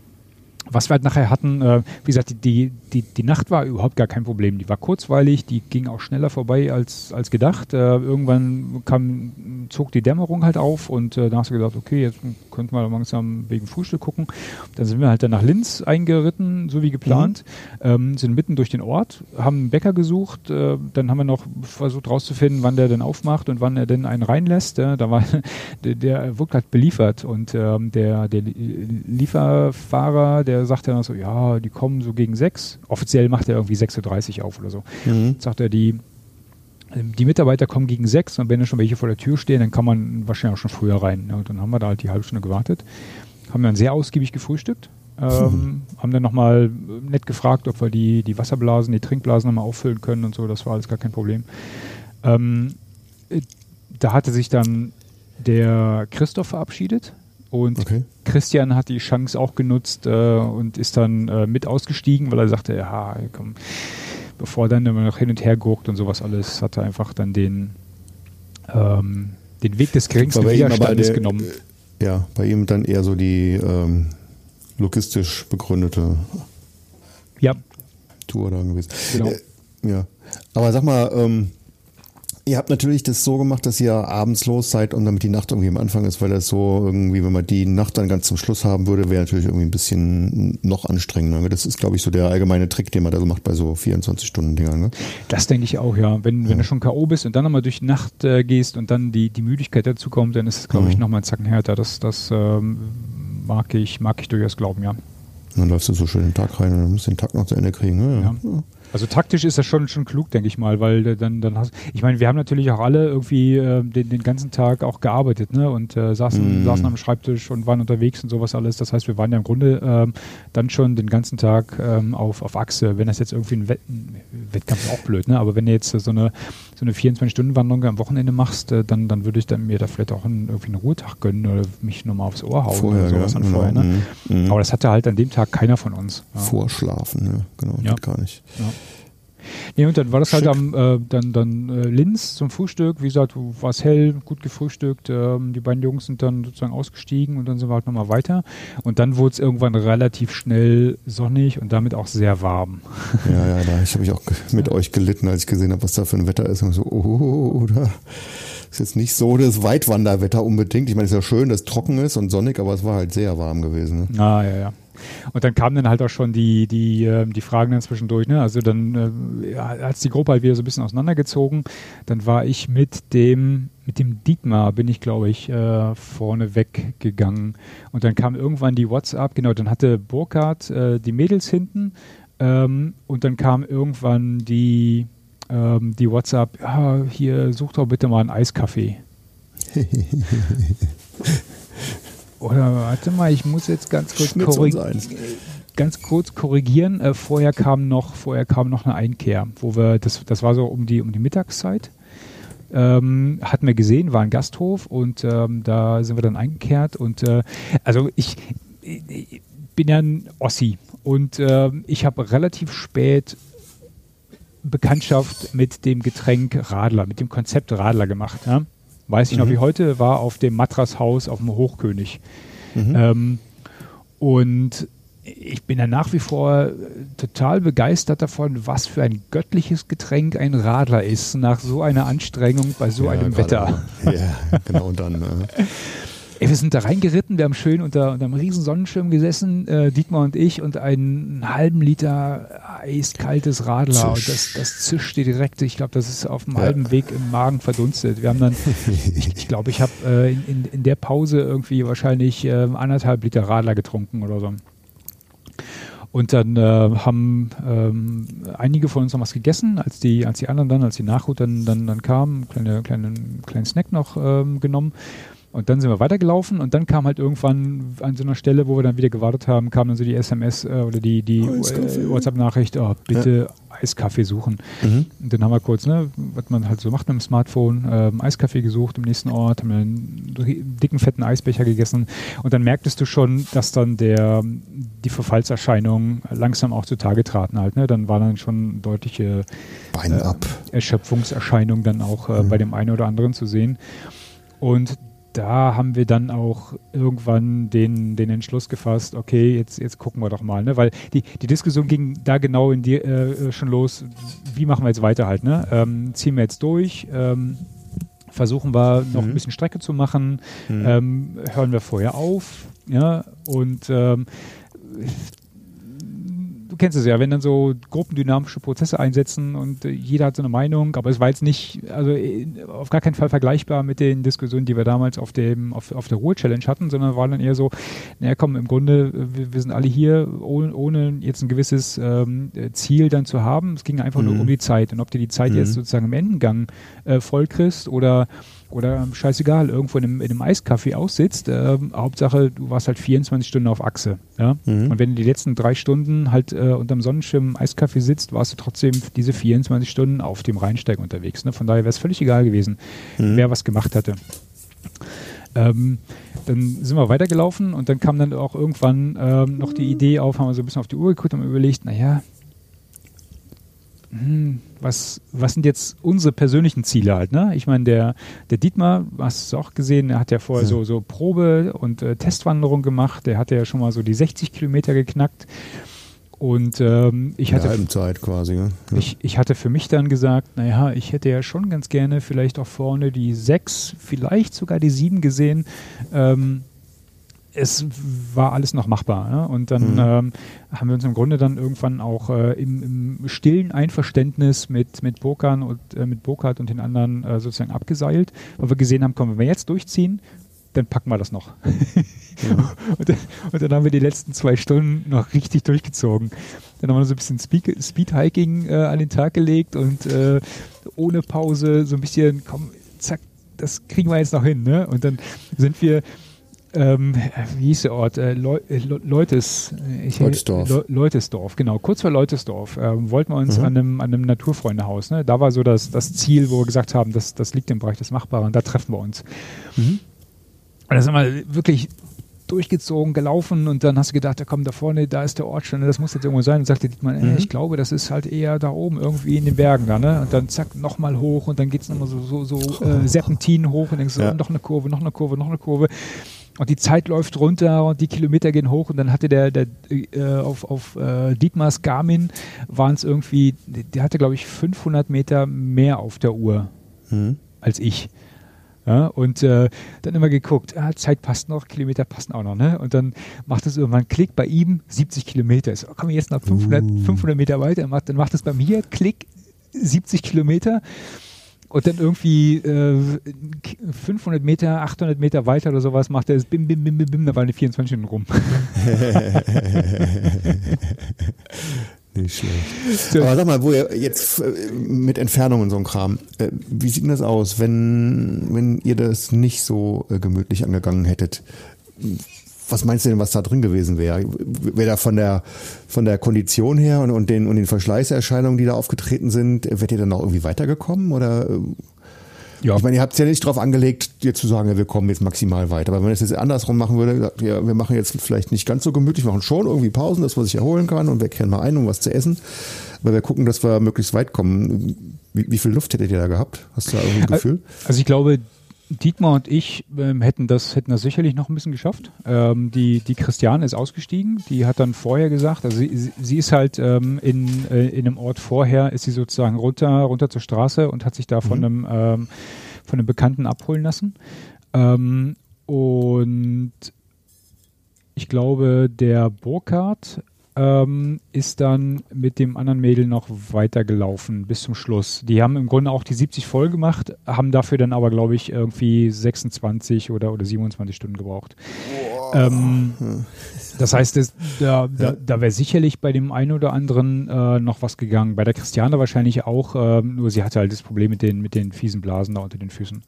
was wir halt nachher hatten, äh, wie gesagt, die, die, die Nacht war überhaupt gar kein Problem. Die war kurzweilig, die ging auch schneller vorbei als, als gedacht. Äh, irgendwann kam, zog die Dämmerung halt auf und äh, dann hast du gedacht, okay, jetzt könnten wir langsam wegen Frühstück gucken. Dann sind wir halt dann nach Linz eingeritten, so wie geplant, mhm. ähm, sind mitten durch den Ort, haben einen Bäcker gesucht, äh, dann haben wir noch versucht rauszufinden, wann der denn aufmacht und wann er denn einen reinlässt. da war der, der wirkt halt beliefert und ähm, der, der Lieferfahrer, der sagt dann so, ja, die kommen so gegen sechs. Offiziell macht er irgendwie 6.30 Uhr auf oder so. Mhm. Sagt er, die, ähm, die Mitarbeiter kommen gegen sechs und wenn da schon welche vor der Tür stehen, dann kann man wahrscheinlich auch schon früher rein. Ja, und dann haben wir da halt die halbe Stunde gewartet. Haben dann sehr ausgiebig gefrühstückt. Ähm, haben dann nochmal nett gefragt, ob wir die, die Wasserblasen, die Trinkblasen nochmal auffüllen können und so. Das war alles gar kein Problem. Ähm, äh, da hatte sich dann der Christoph verabschiedet. Und okay. Christian hat die Chance auch genutzt äh, und ist dann äh, mit ausgestiegen, weil er sagte, ja, komm, bevor dann immer noch hin und her guckt und sowas alles, hat er einfach dann den, ähm, den Weg des geringsten Widerstandes der, genommen. Äh, ja, bei ihm dann eher so die ähm, logistisch begründete ja. Tour da gewesen. Genau. Äh, ja. Aber sag mal, ähm, Ihr habt natürlich das so gemacht, dass ihr abends los seid und damit die Nacht irgendwie am Anfang ist, weil das so irgendwie, wenn man die Nacht dann ganz zum Schluss haben würde, wäre natürlich irgendwie ein bisschen noch anstrengender. Das ist, glaube ich, so der allgemeine Trick, den man da so macht bei so 24-Stunden-Dingern. Ne? Das denke ich auch, ja. Wenn, wenn ja. du schon K.O. bist und dann nochmal durch die Nacht äh, gehst und dann die, die Müdigkeit dazu kommt, dann ist es, glaube mhm. ich, nochmal ein Zacken härter. Das, das ähm, mag, ich, mag ich durchaus glauben, ja. Und dann läufst du so schön den Tag rein und dann musst du den Tag noch zu Ende kriegen. Ne? Ja. ja. Also taktisch ist das schon, schon klug, denke ich mal, weil dann, dann hast ich meine, wir haben natürlich auch alle irgendwie äh, den, den ganzen Tag auch gearbeitet, ne? Und äh, saßen, mm. saßen am Schreibtisch und waren unterwegs und sowas alles. Das heißt, wir waren ja im Grunde ähm, dann schon den ganzen Tag ähm, auf, auf Achse. Wenn das jetzt irgendwie ein, Wett ein Wettkampf ist auch blöd, ne? Aber wenn jetzt so eine, so eine 24-Stunden-Wanderung am Wochenende machst, äh, dann, dann würde ich dann mir da vielleicht auch einen, irgendwie einen Ruhetag gönnen oder mich nochmal aufs Ohr hauen vorher, oder sowas ja, genau. vorher. Ne? Mm. Aber das hatte halt an dem Tag keiner von uns. Ja. Vorschlafen, ja, genau, ja. geht gar nicht. Ja. Nee, und dann war das halt Schick. halt am äh, dann, dann äh, Linz zum Frühstück. Wie gesagt, war es hell, gut gefrühstückt. Ähm, die beiden Jungs sind dann sozusagen ausgestiegen und dann sind wir halt nochmal weiter. Und dann wurde es irgendwann relativ schnell sonnig und damit auch sehr warm. Ja, ja, da habe ich auch mit ja. euch gelitten, als ich gesehen habe, was da für ein Wetter ist. Und so, oh, da ist jetzt nicht so das Weitwanderwetter unbedingt. Ich meine, es ist ja schön, dass es trocken ist und sonnig, aber es war halt sehr warm gewesen. Ne? Ah, ja, ja. Und dann kamen dann halt auch schon die, die, ähm, die Fragen dann zwischendurch. Ne? Also dann äh, hat es die Gruppe halt wieder so ein bisschen auseinandergezogen. Dann war ich mit dem, mit dem Dietmar, bin ich glaube ich äh, vorne weggegangen. Und dann kam irgendwann die WhatsApp, genau, dann hatte Burkhardt äh, die Mädels hinten. Ähm, und dann kam irgendwann die, ähm, die WhatsApp, ja, hier such doch bitte mal einen Eiskaffee. Oder warte mal, ich muss jetzt ganz kurz, korrig ganz kurz korrigieren. Äh, vorher kam noch, vorher kam noch eine Einkehr, wo wir, das, das war so um die, um die Mittagszeit. Ähm, hatten wir gesehen, war ein Gasthof und ähm, da sind wir dann eingekehrt und äh, also ich, ich, bin ja ein Ossi und äh, ich habe relativ spät Bekanntschaft mit dem Getränk Radler, mit dem Konzept Radler gemacht. Ja? Weiß ich mhm. noch wie heute, war auf dem Matrashaus auf dem Hochkönig. Mhm. Ähm, und ich bin ja nach wie vor total begeistert davon, was für ein göttliches Getränk ein Radler ist, nach so einer Anstrengung bei so ja, einem Wetter. Ja, genau und dann. Äh. Ey, wir sind da reingeritten, wir haben schön unter, unter einem riesen Sonnenschirm gesessen, äh, Dietmar und ich, und einen halben Liter eiskaltes Radler. Und das, das zischte direkt. Ich glaube, das ist auf dem ja. halben Weg im Magen verdunstet. Wir haben dann, ich, ich glaube, ich habe äh, in, in der Pause irgendwie wahrscheinlich äh, anderthalb Liter Radler getrunken oder so. Und dann äh, haben ähm, einige von uns noch was gegessen, als die, als die anderen dann, als die Nachhut dann, dann, dann kamen, kleine, kleine, kleinen Snack noch ähm, genommen. Und dann sind wir weitergelaufen und dann kam halt irgendwann an so einer Stelle, wo wir dann wieder gewartet haben, kam dann so die SMS äh, oder die, die äh, WhatsApp-Nachricht, oh, bitte ja. Eiskaffee suchen. Mhm. Und dann haben wir kurz, ne, was man halt so macht mit dem Smartphone, ähm, Eiskaffee gesucht im nächsten Ort, haben einen dicken, fetten Eisbecher gegessen und dann merktest du schon, dass dann der, die Verfallserscheinungen langsam auch zutage traten halt. Ne? Dann war dann schon deutliche äh, Erschöpfungserscheinungen dann auch äh, mhm. bei dem einen oder anderen zu sehen. Und da haben wir dann auch irgendwann den, den Entschluss gefasst, okay, jetzt, jetzt gucken wir doch mal, ne? Weil die, die Diskussion ging da genau in die äh, schon los, wie machen wir jetzt weiter halt, ne? Ähm, ziehen wir jetzt durch, ähm, versuchen wir noch mhm. ein bisschen Strecke zu machen, mhm. ähm, hören wir vorher auf, ja, und ähm, kennst es ja, wenn dann so gruppendynamische Prozesse einsetzen und äh, jeder hat so eine Meinung, aber es war jetzt nicht, also äh, auf gar keinen Fall vergleichbar mit den Diskussionen, die wir damals auf dem, auf, auf der Ruhe-Challenge hatten, sondern war dann eher so, naja komm, im Grunde, wir, wir sind alle hier, ohne, ohne jetzt ein gewisses ähm, Ziel dann zu haben. Es ging einfach mhm. nur um die Zeit. Und ob du die Zeit mhm. jetzt sozusagen im Endengang äh, voll kriegst oder oder scheißegal, irgendwo in einem, in einem Eiscafé aussitzt. Äh, Hauptsache, du warst halt 24 Stunden auf Achse. Ja? Mhm. Und wenn du die letzten drei Stunden halt äh, unterm Sonnenschirm im Eiscafé sitzt, warst du trotzdem diese 24 Stunden auf dem Rheinsteig unterwegs. Ne? Von daher wäre es völlig egal gewesen, mhm. wer was gemacht hatte. Ähm, dann sind wir weitergelaufen und dann kam dann auch irgendwann ähm, noch die Idee auf, haben wir so ein bisschen auf die Uhr geguckt und überlegt, naja, hm, was, was sind jetzt unsere persönlichen Ziele halt, ne? Ich meine, der, der Dietmar, hast du auch gesehen, er hat ja vorher ja. so, so Probe- und äh, Testwanderung gemacht, der hatte ja schon mal so die 60 Kilometer geknackt. Und ähm, ich hatte. Zeit quasi, ne? Ja. Ich, ich hatte für mich dann gesagt, naja, ich hätte ja schon ganz gerne vielleicht auch vorne die sechs, vielleicht sogar die sieben gesehen. Ähm, es war alles noch machbar. Ja? Und dann mhm. ähm, haben wir uns im Grunde dann irgendwann auch äh, im, im, stillen Einverständnis mit, mit Burkhardt und äh, mit Burkhardt und den anderen äh, sozusagen abgeseilt, weil wir gesehen haben, komm, wenn wir jetzt durchziehen, dann packen wir das noch. Ja. und, und, dann haben wir die letzten zwei Stunden noch richtig durchgezogen. Dann haben wir so ein bisschen Speed, Speedhiking äh, an den Tag gelegt und äh, ohne Pause so ein bisschen, komm, zack, das kriegen wir jetzt noch hin. Ne? Und dann sind wir ähm, wie hieß der Ort? Äh, Leu äh, Leutes, äh, ich, Leutesdorf. Le Leutesdorf, genau. Kurz vor Leutesdorf äh, wollten wir uns mhm. an einem, an einem Naturfreundehaus. Ne? Da war so das, das Ziel, wo wir gesagt haben, das, das liegt im Bereich des Machbaren. Da treffen wir uns. Mhm. Und da sind wir wirklich durchgezogen, gelaufen und dann hast du gedacht, da kommt da vorne, da ist der Ort schon, das muss jetzt irgendwo sein. Und sagte Dietmar, äh, mhm. ich glaube, das ist halt eher da oben irgendwie in den Bergen da, ne? Und dann zack, nochmal hoch und dann geht es nochmal so, so, so äh, Serpentin hoch und denkst so, ja. noch eine Kurve, noch eine Kurve, noch eine Kurve und die Zeit läuft runter und die Kilometer gehen hoch und dann hatte der, der äh, auf, auf äh, Dietmars Garmin waren es irgendwie, der hatte glaube ich 500 Meter mehr auf der Uhr mhm. als ich. Ja, und äh, dann immer geguckt, ah, Zeit passt noch, Kilometer passen auch noch, ne? Und dann macht es irgendwann Klick bei ihm 70 Kilometer. So, komm jetzt noch 500, uh. 500 Meter weiter, dann macht es bei mir Klick 70 Kilometer und dann irgendwie äh, 500 Meter, 800 Meter weiter oder sowas macht er das bim, bim, bim, bim, bim, da waren die 24 Stunden rum. Nicht schlecht. Aber sag mal, wo ihr jetzt äh, mit Entfernungen so ein Kram, äh, wie sieht denn das aus, wenn, wenn ihr das nicht so äh, gemütlich angegangen hättet? Was meinst du denn, was da drin gewesen wäre? Wäre da von der, von der Kondition her und, und, den, und den Verschleißerscheinungen, die da aufgetreten sind, wärt ihr dann noch irgendwie weitergekommen oder? Äh? Ja. Ich meine, ihr habt es ja nicht darauf angelegt, jetzt zu sagen, ja, wir kommen jetzt maximal weiter. Aber wenn es jetzt andersrum machen würde, ja, wir machen jetzt vielleicht nicht ganz so gemütlich, machen schon irgendwie Pausen, dass man sich erholen kann und wir kehren mal ein, um was zu essen. Aber wir gucken, dass wir möglichst weit kommen. Wie, wie viel Luft hättet ihr da gehabt? Hast du da irgendwie ein Gefühl? Also ich glaube, Dietmar und ich ähm, hätten das hätten das sicherlich noch ein bisschen geschafft. Ähm, die die Christiane ist ausgestiegen. Die hat dann vorher gesagt, also sie, sie ist halt ähm, in äh, in einem Ort vorher ist sie sozusagen runter runter zur Straße und hat sich da von mhm. einem ähm, von einem Bekannten abholen lassen. Ähm, und ich glaube, der Burkhardt ähm, ist dann mit dem anderen Mädel noch weitergelaufen bis zum Schluss. Die haben im Grunde auch die 70 voll gemacht, haben dafür dann aber, glaube ich, irgendwie 26 oder, oder 27 Stunden gebraucht. Ähm, das heißt, das, da, da, da wäre sicherlich bei dem einen oder anderen äh, noch was gegangen. Bei der Christiane wahrscheinlich auch, äh, nur sie hatte halt das Problem mit den, mit den fiesen Blasen da unter den Füßen.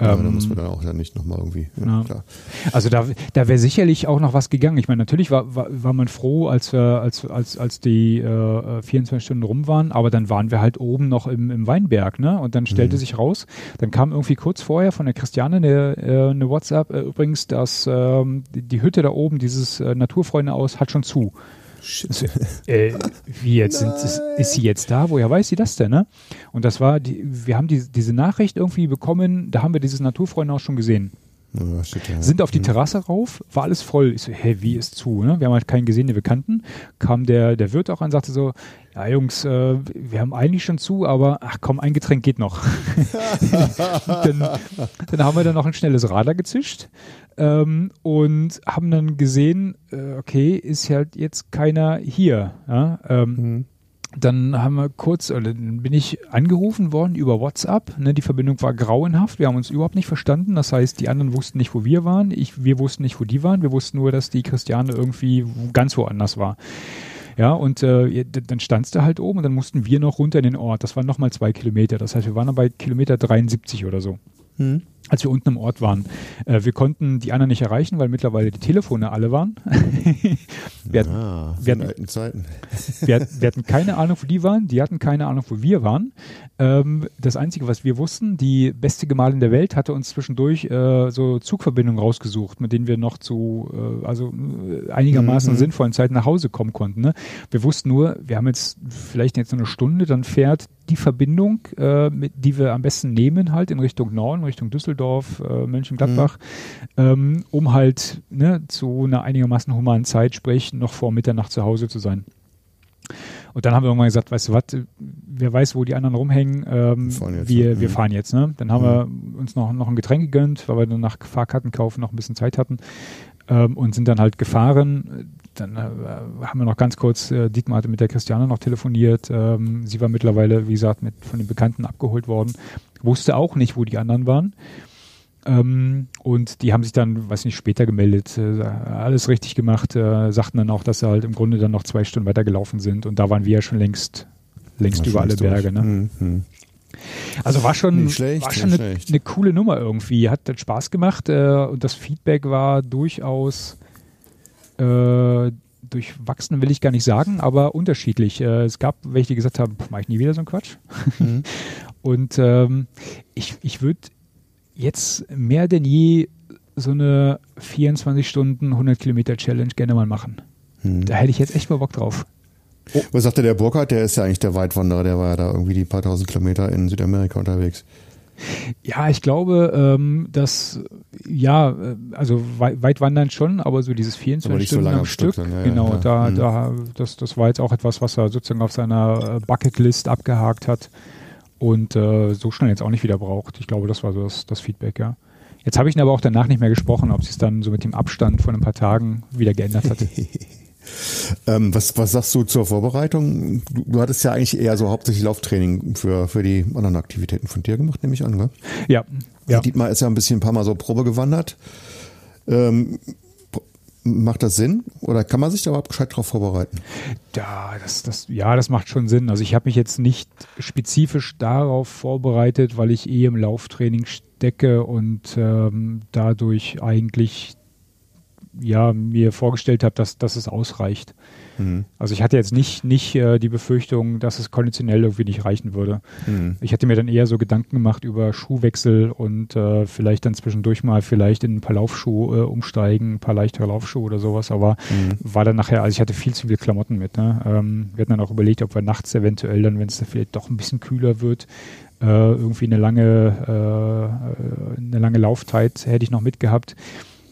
Ja, ähm, da muss man dann auch ja nicht nochmal irgendwie. Ja, ja. Also da, da wäre sicherlich auch noch was gegangen. Ich meine, natürlich war, war, war man froh, als wir, als, als, als die äh, 24 Stunden rum waren, aber dann waren wir halt oben noch im, im Weinberg, ne? Und dann stellte mhm. sich raus, dann kam irgendwie kurz vorher von der Christiane eine, äh, eine WhatsApp, äh, übrigens, dass ähm, die, Hütte da oben, dieses äh, Naturfreunde aus, hat schon zu. Shit. Äh, wie jetzt? Sind, ist, ist sie jetzt da? Woher weiß sie das denn? Ne? Und das war, die, wir haben die, diese Nachricht irgendwie bekommen, da haben wir dieses Naturfreunde auch schon gesehen. Ja, shit, ja. Sind auf die Hm. Terrasse rauf, war alles voll. Ich so, hä, wie ist zu? Ne? Wir haben halt keinen gesehen, den wir kannten. Kam der, der Wirt auch an, sagte so, ja Jungs, äh, wir haben eigentlich schon zu, aber ach komm, ein Getränk geht noch. dann, dann haben wir dann noch ein schnelles Radler gezischt ähm, und haben dann gesehen, äh, okay, ist halt jetzt keiner hier. Ja? Ähm, Hm. dann haben wir kurz, oder dann bin ich angerufen worden über WhatsApp. Ne, die Verbindung war grauenhaft. Wir haben uns überhaupt nicht verstanden. Das heißt, die anderen wussten nicht, wo wir waren. Ich, wir wussten nicht, wo die waren. Wir wussten nur, dass die Christiane irgendwie ganz woanders war. Ja, und äh, dann standst du halt oben und dann mussten wir noch runter in den Ort. Das waren nochmal zwei Kilometer. Das heißt, wir waren dann bei Kilometer 73 oder so Hm. Als wir unten im Ort waren. Äh, wir konnten die anderen nicht erreichen, weil mittlerweile die Telefone alle waren. wir, hatten, Ah, wir hatten- alten Zeiten. wir, hatten- wir hatten keine Ahnung, wo die waren. Die hatten keine Ahnung, wo wir waren. Ähm, das Einzige, was wir wussten, die beste Gemahlin der Welt hatte uns zwischendurch äh, so Zugverbindungen rausgesucht, mit denen wir noch zu äh, also äh, einigermaßen Mhm. sinnvollen Zeit nach Hause kommen konnten. Ne? Wir wussten nur, wir haben jetzt vielleicht jetzt noch eine Stunde, dann fährt die Verbindung, äh, mit, die wir am besten nehmen, halt in Richtung Norden, Richtung Düsseldorf, äh, Mönchengladbach, ähm, um halt ne, zu einer einigermaßen humanen Zeit, sprich noch vor Mitternacht zu Hause zu sein. Und dann haben wir irgendwann gesagt, weißt du was, wer weiß, wo die anderen rumhängen, ähm, Fahren wir, ja. wir Mhm. fahren jetzt. Ne? Dann haben wir uns noch, noch ein Getränk gegönnt, weil wir dann nach Fahrkarten kaufen noch ein bisschen Zeit hatten ähm, und sind dann halt gefahren. Dann äh, haben wir noch ganz kurz, äh, Dietmar hatte mit der Christiane noch telefoniert. Ähm, sie war mittlerweile, wie gesagt, mit von den Bekannten abgeholt worden. Wusste auch nicht, wo die anderen waren. Ähm, und die haben sich dann, weiß nicht, später gemeldet, äh, alles richtig gemacht, äh, sagten dann auch, dass sie halt im Grunde dann noch zwei Stunden weiter gelaufen sind und da waren wir ja schon längst, längst über alle Berge. Ne? Hm, hm. Also war schon, schlecht, war schon eine, eine coole Nummer irgendwie. Hat, hat Spaß gemacht äh, und das Feedback war durchaus äh, durchwachsen, will ich gar nicht sagen, aber unterschiedlich. Äh, es gab welche, die gesagt haben, mache ich nie wieder so einen Quatsch. Mhm. Und ähm, ich, ich würde jetzt mehr denn je so eine 24 Stunden 100 Kilometer Challenge gerne mal machen. Hm. Da hätte ich jetzt echt mal Bock drauf. Was sagte der Burkhardt? Der ist ja eigentlich der Weitwanderer, der war ja da irgendwie die paar tausend Kilometer in Südamerika unterwegs. Ja, ich glaube, ähm, dass ja, also wei weit wandern schon, aber so dieses Aber 24 nicht so Stunden lange am Stück Stück, ja, ja, genau, klar. da, Mhm. da, das, das war jetzt auch etwas, was er sozusagen auf seiner äh, Bucketlist abgehakt hat und äh, so schnell jetzt auch nicht wieder braucht. Ich glaube, das war so das, das Feedback, ja. Jetzt habe ich ihn aber auch danach nicht mehr gesprochen, ob sich es dann so mit dem Abstand von ein paar Tagen wieder geändert hat. Ähm, was, was sagst du zur Vorbereitung? Du, du hattest ja eigentlich eher so hauptsächlich Lauftraining für, für die anderen Aktivitäten von dir gemacht, nehme ich an, ne? ja, ja. Dietmar ist ja ein bisschen ein paar Mal so Probe gewandert. Ähm, macht das Sinn? Oder kann man sich da überhaupt gescheit drauf vorbereiten? Ja, das, das, ja, das macht schon Sinn. Also ich habe mich jetzt nicht spezifisch darauf vorbereitet, weil ich eh im Lauftraining stecke und ähm, dadurch eigentlich ja mir vorgestellt habe, dass, dass es ausreicht. Mhm. Also ich hatte jetzt nicht, nicht äh, die Befürchtung, dass es konditionell irgendwie nicht reichen würde. Mhm. Ich hätte mir dann eher so Gedanken gemacht über Schuhwechsel und äh, vielleicht dann zwischendurch mal vielleicht in ein paar Laufschuhe äh, umsteigen, ein paar leichtere Laufschuhe oder sowas, aber Mhm. war dann nachher, also ich hatte viel zu viele Klamotten mit. Ne? Ähm, wir hatten dann auch überlegt, ob wir nachts eventuell dann, wenn es dann vielleicht doch ein bisschen kühler wird, äh, irgendwie eine lange, äh, eine lange Laufzeit hätte ich noch mitgehabt.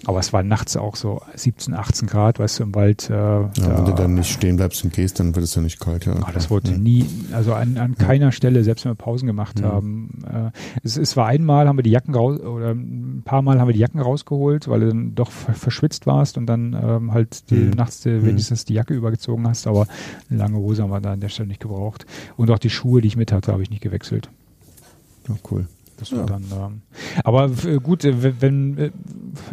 Aber es war nachts auch so 17, 18 Grad, weißt du, im Wald. Äh, Ja, da- wenn du dann nicht stehen bleibst und gehst, dann wird es ja nicht kalt. Ja. Ah, das wurde Mhm. nie, also an, an keiner Stelle, selbst wenn wir Pausen gemacht Mhm. haben. Äh, es, es war einmal, haben wir die Jacken raus, oder ein paar Mal haben wir die Jacken rausgeholt, weil du dann doch ver- verschwitzt warst und dann ähm, halt die, Mhm. nachts die, wenigstens die Jacke übergezogen hast, aber eine lange Hose haben wir da an der Stelle nicht gebraucht. Und auch die Schuhe, die ich mit hatte, habe ich nicht gewechselt. Ja, cool. Das war Ja. dann, ähm, aber äh, gut, äh, wenn, äh,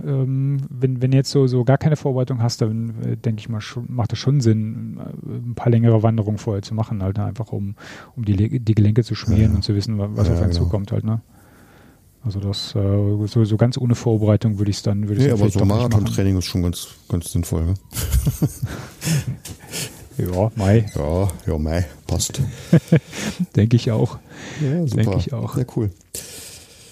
ähm, wenn, wenn jetzt so, so gar keine Vorbereitung hast, dann äh, denke ich mal, macht es schon Sinn, äh, ein paar längere Wanderungen vorher zu machen, halt einfach um, um die, die Gelenke zu schmieren Ja. und zu wissen, wa- was auf einen genau. zukommt halt, ne? Also das, äh, so, so ganz ohne Vorbereitung würde ich es dann, würde ich Nee, aber so. Marathontraining ist schon ganz, ganz sinnvoll. Ne? Ja, Mai, Ja, ja, mei, passt. denke ich auch. Ja, super. Denke ich auch. Ja, cool.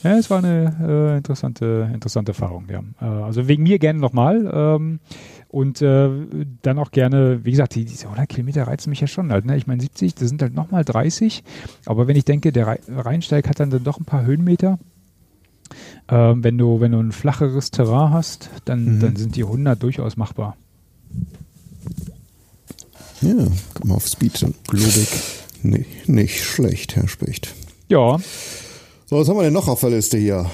Ja, es war eine äh, interessante, interessante Erfahrung, ja. Äh, also wegen mir gerne nochmal. Ähm, Und äh, dann auch gerne, wie gesagt, die, diese 100 Kilometer reizen mich ja schon halt. Ne? Ich meine, 70, das sind halt nochmal 30. Aber wenn ich denke, der Rheinsteig hat dann, dann doch ein paar Höhenmeter. Ähm, wenn, du, wenn du ein flacheres Terrain hast, dann, mhm. dann sind die 100 durchaus machbar. Ja, komm mal auf Speed. Globig. Nee, nicht schlecht, Herr Specht. Ja. So, was haben wir denn noch auf der Liste hier?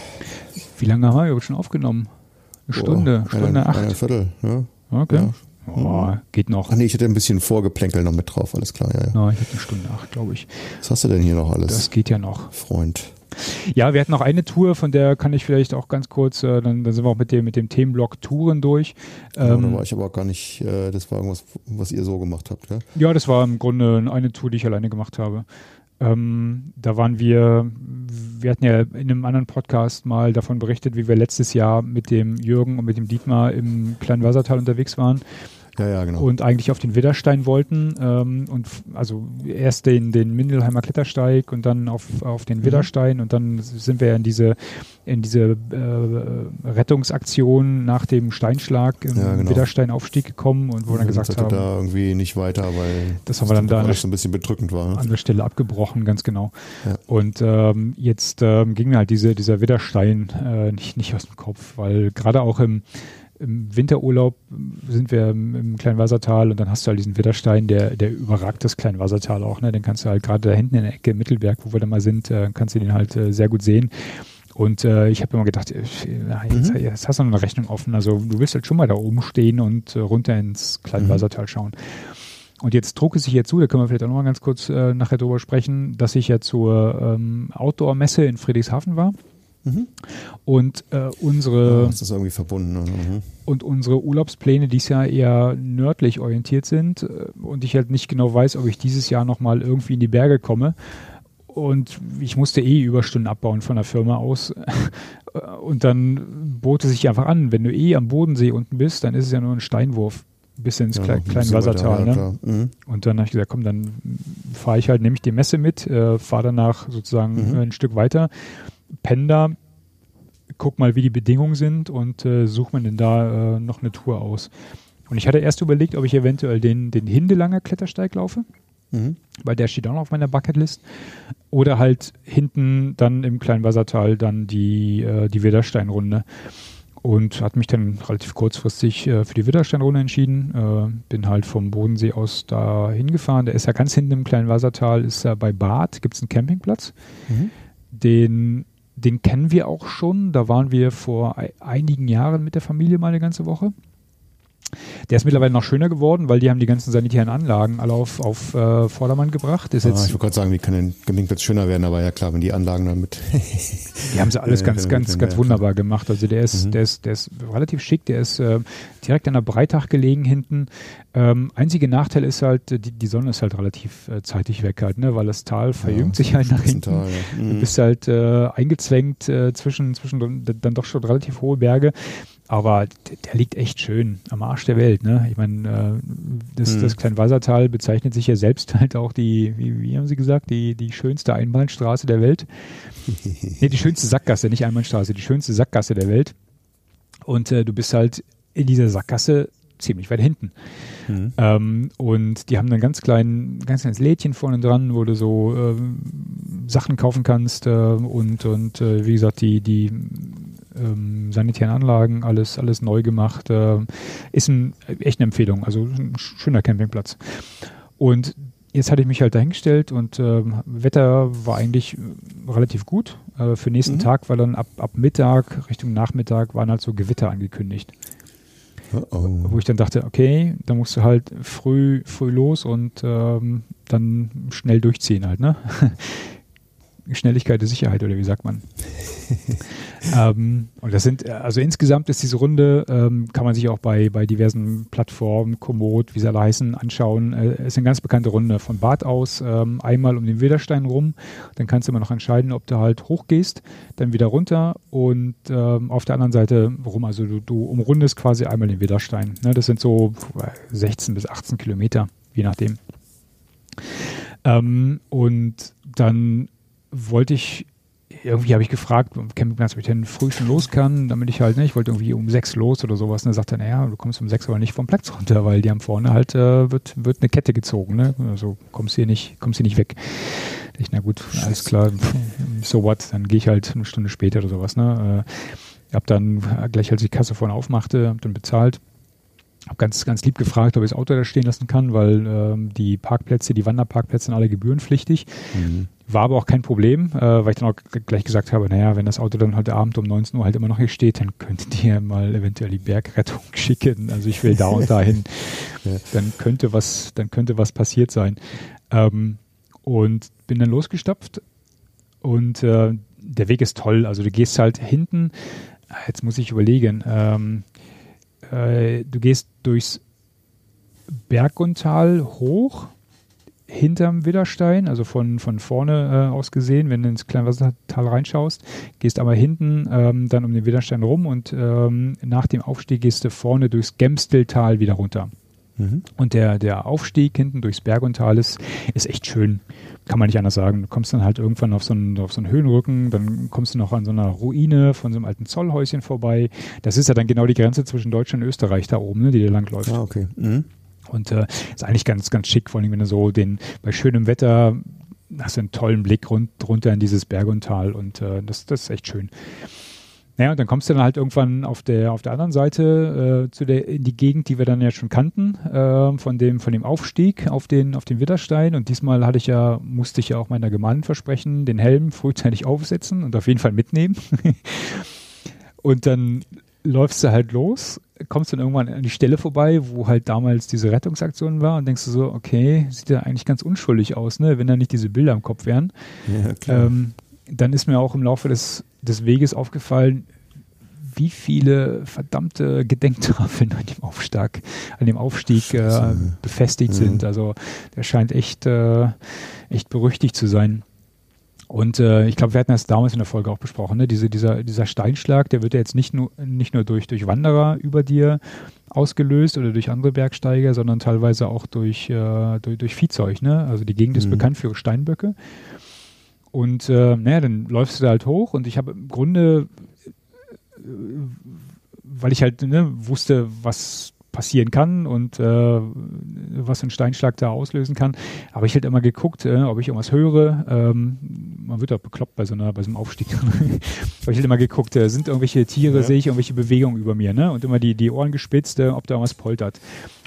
Wie lange haben wir schon aufgenommen? Eine Stunde, oh, Stunde eine, acht. Ein Viertel, ja. Okay. Ja. Oh, geht noch. Ach nee, ich hätte ein bisschen Vorgeplänkel noch mit drauf, alles klar, ja. ja. No, ich hätte eine Stunde acht, glaube ich. Was hast du denn hier noch alles? Das geht ja noch. Freund. Ja, wir hatten noch eine Tour, von der kann ich vielleicht auch ganz kurz, äh, dann, dann sind wir auch mit dem, mit dem Themenblock Touren durch. Ja, ähm, da war ich aber auch gar nicht, äh, das war irgendwas, was ihr so gemacht habt, gell? Ja, das war im Grunde eine Tour, die ich alleine gemacht habe. Ähm, da waren wir, wir hatten ja in einem anderen Podcast mal davon berichtet, wie wir letztes Jahr mit dem Jürgen und mit dem Dietmar im kleinen Wassertal unterwegs waren. Ja, ja, genau. Und eigentlich auf den Widderstein wollten. Ähm, und also erst den, den Mindelheimer Klettersteig und dann auf, auf den mhm. Widderstein und dann sind wir in diese, in diese äh, Rettungsaktion nach dem Steinschlag im ja, genau. Widdersteinaufstieg gekommen und wo dann gesagt haben. da irgendwie nicht weiter, weil das haben wir dann da so ein bisschen bedrückend war. An der Stelle abgebrochen, ganz genau. Ja. Und ähm, jetzt ähm, ging halt diese, dieser Widderstein äh, nicht, nicht aus dem Kopf, weil gerade auch im im Winterurlaub sind wir im, Kleinwassertal und dann hast du halt diesen Widderstein, der, der überragt das Kleinwassertal auch. Ne? Den kannst du halt gerade da hinten in der Ecke Mittelberg, wo wir da mal sind, äh, kannst du den halt äh, sehr gut sehen. Und äh, ich habe immer gedacht, äh, jetzt, mhm. jetzt, hast du noch eine Rechnung offen. Also du willst halt schon mal da oben stehen und äh, runter ins Kleinwassertal mhm. schauen. Und jetzt trug es sich jetzt zu, da können wir vielleicht auch noch mal ganz kurz äh, nachher drüber sprechen, dass ich ja zur ähm, Outdoor-Messe in Friedrichshafen war. Mhm. Und äh, unsere. Ja, ist das irgendwie verbunden? Mhm. Und unsere Urlaubspläne dieses Jahr eher nördlich orientiert sind äh, und ich halt nicht genau weiß, ob ich dieses Jahr nochmal irgendwie in die Berge komme. Und ich musste eh Überstunden abbauen von der Firma aus. Und dann bot es sich einfach an, wenn du eh am Bodensee unten bist, dann ist es ja nur ein Steinwurf bis ins ja, Kle kleine Wassertal. Ne? Mhm. Und dann habe ich gesagt, komm, dann fahre ich halt, nehme ich die Messe mit, äh, fahre danach sozusagen mhm. ein Stück weiter Panda, guck mal, wie die Bedingungen sind und äh, such mir denn da äh, noch eine Tour aus. Und ich hatte erst überlegt, ob ich eventuell den, den Hindelanger Klettersteig laufe, mhm. weil der steht auch noch auf meiner Bucketlist. Oder halt hinten dann im kleinen Wassertal dann die, äh, die Widdersteinrunde. Und hat mich dann relativ kurzfristig äh, für die Widdersteinrunde entschieden. Äh, bin halt vom Bodensee aus da hingefahren. Der ist ja ganz hinten im kleinen Wassertal, ist ja bei Bad, gibt es einen Campingplatz. Mhm. Den den kennen wir auch schon. Da waren wir vor einigen Jahren mit der Familie mal eine ganze Woche. Der ist mittlerweile noch schöner geworden, weil die haben die ganzen sanitären Anlagen alle auf, auf äh, Vordermann gebracht. Ist ah, jetzt, ich wollte gerade sagen, wie können Campingplatz schöner werden, aber ja klar, wenn die Anlagen dann mit. die haben sie alles ganz, ganz, ganz wunderbar gemacht. Also der ist, mhm. der ist, der ist relativ schick, der ist äh, direkt an der Breitach gelegen hinten. Ähm, einzige Nachteil ist halt, die, die Sonne ist halt relativ äh, zeitig weg halt, ne, weil das Tal verjüngt ja, sich halt nach hinten. Tal, ja. mhm. Du bist halt äh, eingezwängt äh, zwischen, zwischen dann doch schon relativ hohe Berge. Aber der liegt echt schön am Arsch der Welt. Ne? Ich meine, äh, das, hm. das Kleinwassertal bezeichnet sich ja selbst halt auch die, wie, wie haben Sie gesagt, die, die schönste Einbahnstraße der Welt. nee, die schönste Sackgasse, nicht Einbahnstraße, die schönste Sackgasse der Welt. Und äh, du bist halt in dieser Sackgasse ziemlich weit hinten. Mhm. Ähm, und die haben einen ganz kleinen, ganz kleines Lädchen vorne dran, wo du so ähm, Sachen kaufen kannst äh, und, und äh, wie gesagt, die, die ähm, sanitären Anlagen, alles, alles neu gemacht. Äh, ist ein, echt eine Empfehlung, also ein schöner Campingplatz. Und jetzt hatte ich mich halt dahingestellt und äh, Wetter war eigentlich relativ gut. Äh, für nächsten mhm. Tag war dann ab, ab Mittag, Richtung Nachmittag, waren halt so Gewitter angekündigt. Oh. Wo ich dann dachte, okay, da musst du halt früh, früh los und ähm, dann schnell durchziehen halt, ne? Schnelligkeit ist Sicherheit, oder wie sagt man? ähm, und das sind, äh, also insgesamt ist diese Runde, ähm, kann man sich auch bei, bei diversen Plattformen, Komoot, wie sie alle heißen, anschauen. Äh, ist eine ganz bekannte Runde von Bad aus, ähm, einmal um den Widerstein rum. Dann kannst du immer noch entscheiden, ob du halt hochgehst, dann wieder runter und ähm, auf der anderen Seite rum. Also du, du umrundest quasi einmal den Widerstein. Ne, das sind so 16 bis 18 Kilometer, je nachdem. Ähm, und dann wollte ich irgendwie habe ich gefragt, Campingplatz, ob ich denn früh schon los kann, damit ich halt, ne, ich wollte irgendwie um sechs los oder sowas. Und sagt er, naja, du kommst um sechs aber nicht vom Platz runter, weil die haben vorne halt, äh, wird, wird eine Kette gezogen, ne? Also kommst hier nicht, kommst hier nicht weg. Ich, na gut, alles klar, so what, dann gehe ich halt eine Stunde später oder sowas, ne? Äh, hab dann gleich, als die Kasse vorne aufmachte, hab dann bezahlt habe ganz, ganz lieb gefragt, ob ich das Auto da stehen lassen kann, weil ähm, die Parkplätze, die Wanderparkplätze sind alle gebührenpflichtig. Mhm. War aber auch kein Problem, äh, weil ich dann auch gleich gesagt habe, naja, wenn das Auto dann heute Abend um 19 Uhr halt immer noch hier steht, dann könntet ihr mal eventuell die Bergrettung schicken. Also ich will da und dahin. ja. Dann könnte was, dann könnte was passiert sein. Ähm, und bin dann losgestapft und äh, der Weg ist toll. Also du gehst halt hinten, jetzt muss ich überlegen, ähm, äh, du gehst durchs Bergundtal hoch, hinterm Widderstein, also von, von vorne äh, aus gesehen, wenn du ins Kleinwassertal reinschaust, gehst aber hinten ähm, dann um den Widderstein rum und ähm, nach dem Aufstieg gehst du vorne durchs Gemsteltal wieder runter. Mhm. Und der, der Aufstieg hinten durchs Berguntal ist, ist echt schön kann man nicht anders sagen. Du kommst dann halt irgendwann auf so, einen, auf so einen Höhenrücken, dann kommst du noch an so einer Ruine von so einem alten Zollhäuschen vorbei. Das ist ja dann genau die Grenze zwischen Deutschland und Österreich da oben, ne, die da langläuft. Ah, okay. Mhm. Und äh, ist eigentlich ganz, ganz schick, vor allem wenn du so den bei schönem Wetter hast einen tollen Blick rund, runter in dieses Berg und Tal und äh, das, das ist echt schön. Naja, und dann kommst du dann halt irgendwann auf der, auf der anderen Seite äh, zu der, in die Gegend, die wir dann ja schon kannten, äh, von, dem, von dem Aufstieg auf den, auf den Widderstein. Und diesmal hatte ich ja, musste ich ja auch meiner Gemahlin versprechen, den Helm frühzeitig aufsetzen und auf jeden Fall mitnehmen. und dann läufst du halt los, kommst dann irgendwann an die Stelle vorbei, wo halt damals diese Rettungsaktion war und denkst du so, okay, sieht ja eigentlich ganz unschuldig aus, ne, wenn da nicht diese Bilder im Kopf wären. Ja, klar. Ähm, dann ist mir auch im Laufe des, des Weges aufgefallen, wie viele verdammte Gedenktafeln an dem Aufstieg, an dem Aufstieg äh, befestigt mhm. sind. Also der scheint echt, äh, echt berüchtigt zu sein. Und äh, ich glaube, wir hatten das damals in der Folge auch besprochen. Ne? Diese, dieser, dieser Steinschlag, der wird ja jetzt nicht nur, nicht nur durch, durch Wanderer über dir ausgelöst oder durch andere Bergsteiger, sondern teilweise auch durch, äh, durch, durch Viehzeug. Ne? Also die Gegend ist mhm. bekannt für Steinböcke. Und äh, naja, dann läufst du da halt hoch und ich habe im Grunde, äh, weil ich halt ne, wusste, was passieren kann und äh, was ein Steinschlag da auslösen kann. Aber ich halt immer geguckt, äh, ob ich irgendwas höre. Ähm, man wird auch bekloppt bei so, einer, bei so einem Aufstieg. habe ich halt immer geguckt, äh, sind irgendwelche Tiere, ja. sehe ich irgendwelche Bewegungen über mir, ne? Und immer die, die Ohren gespitzt, äh, ob da irgendwas poltert.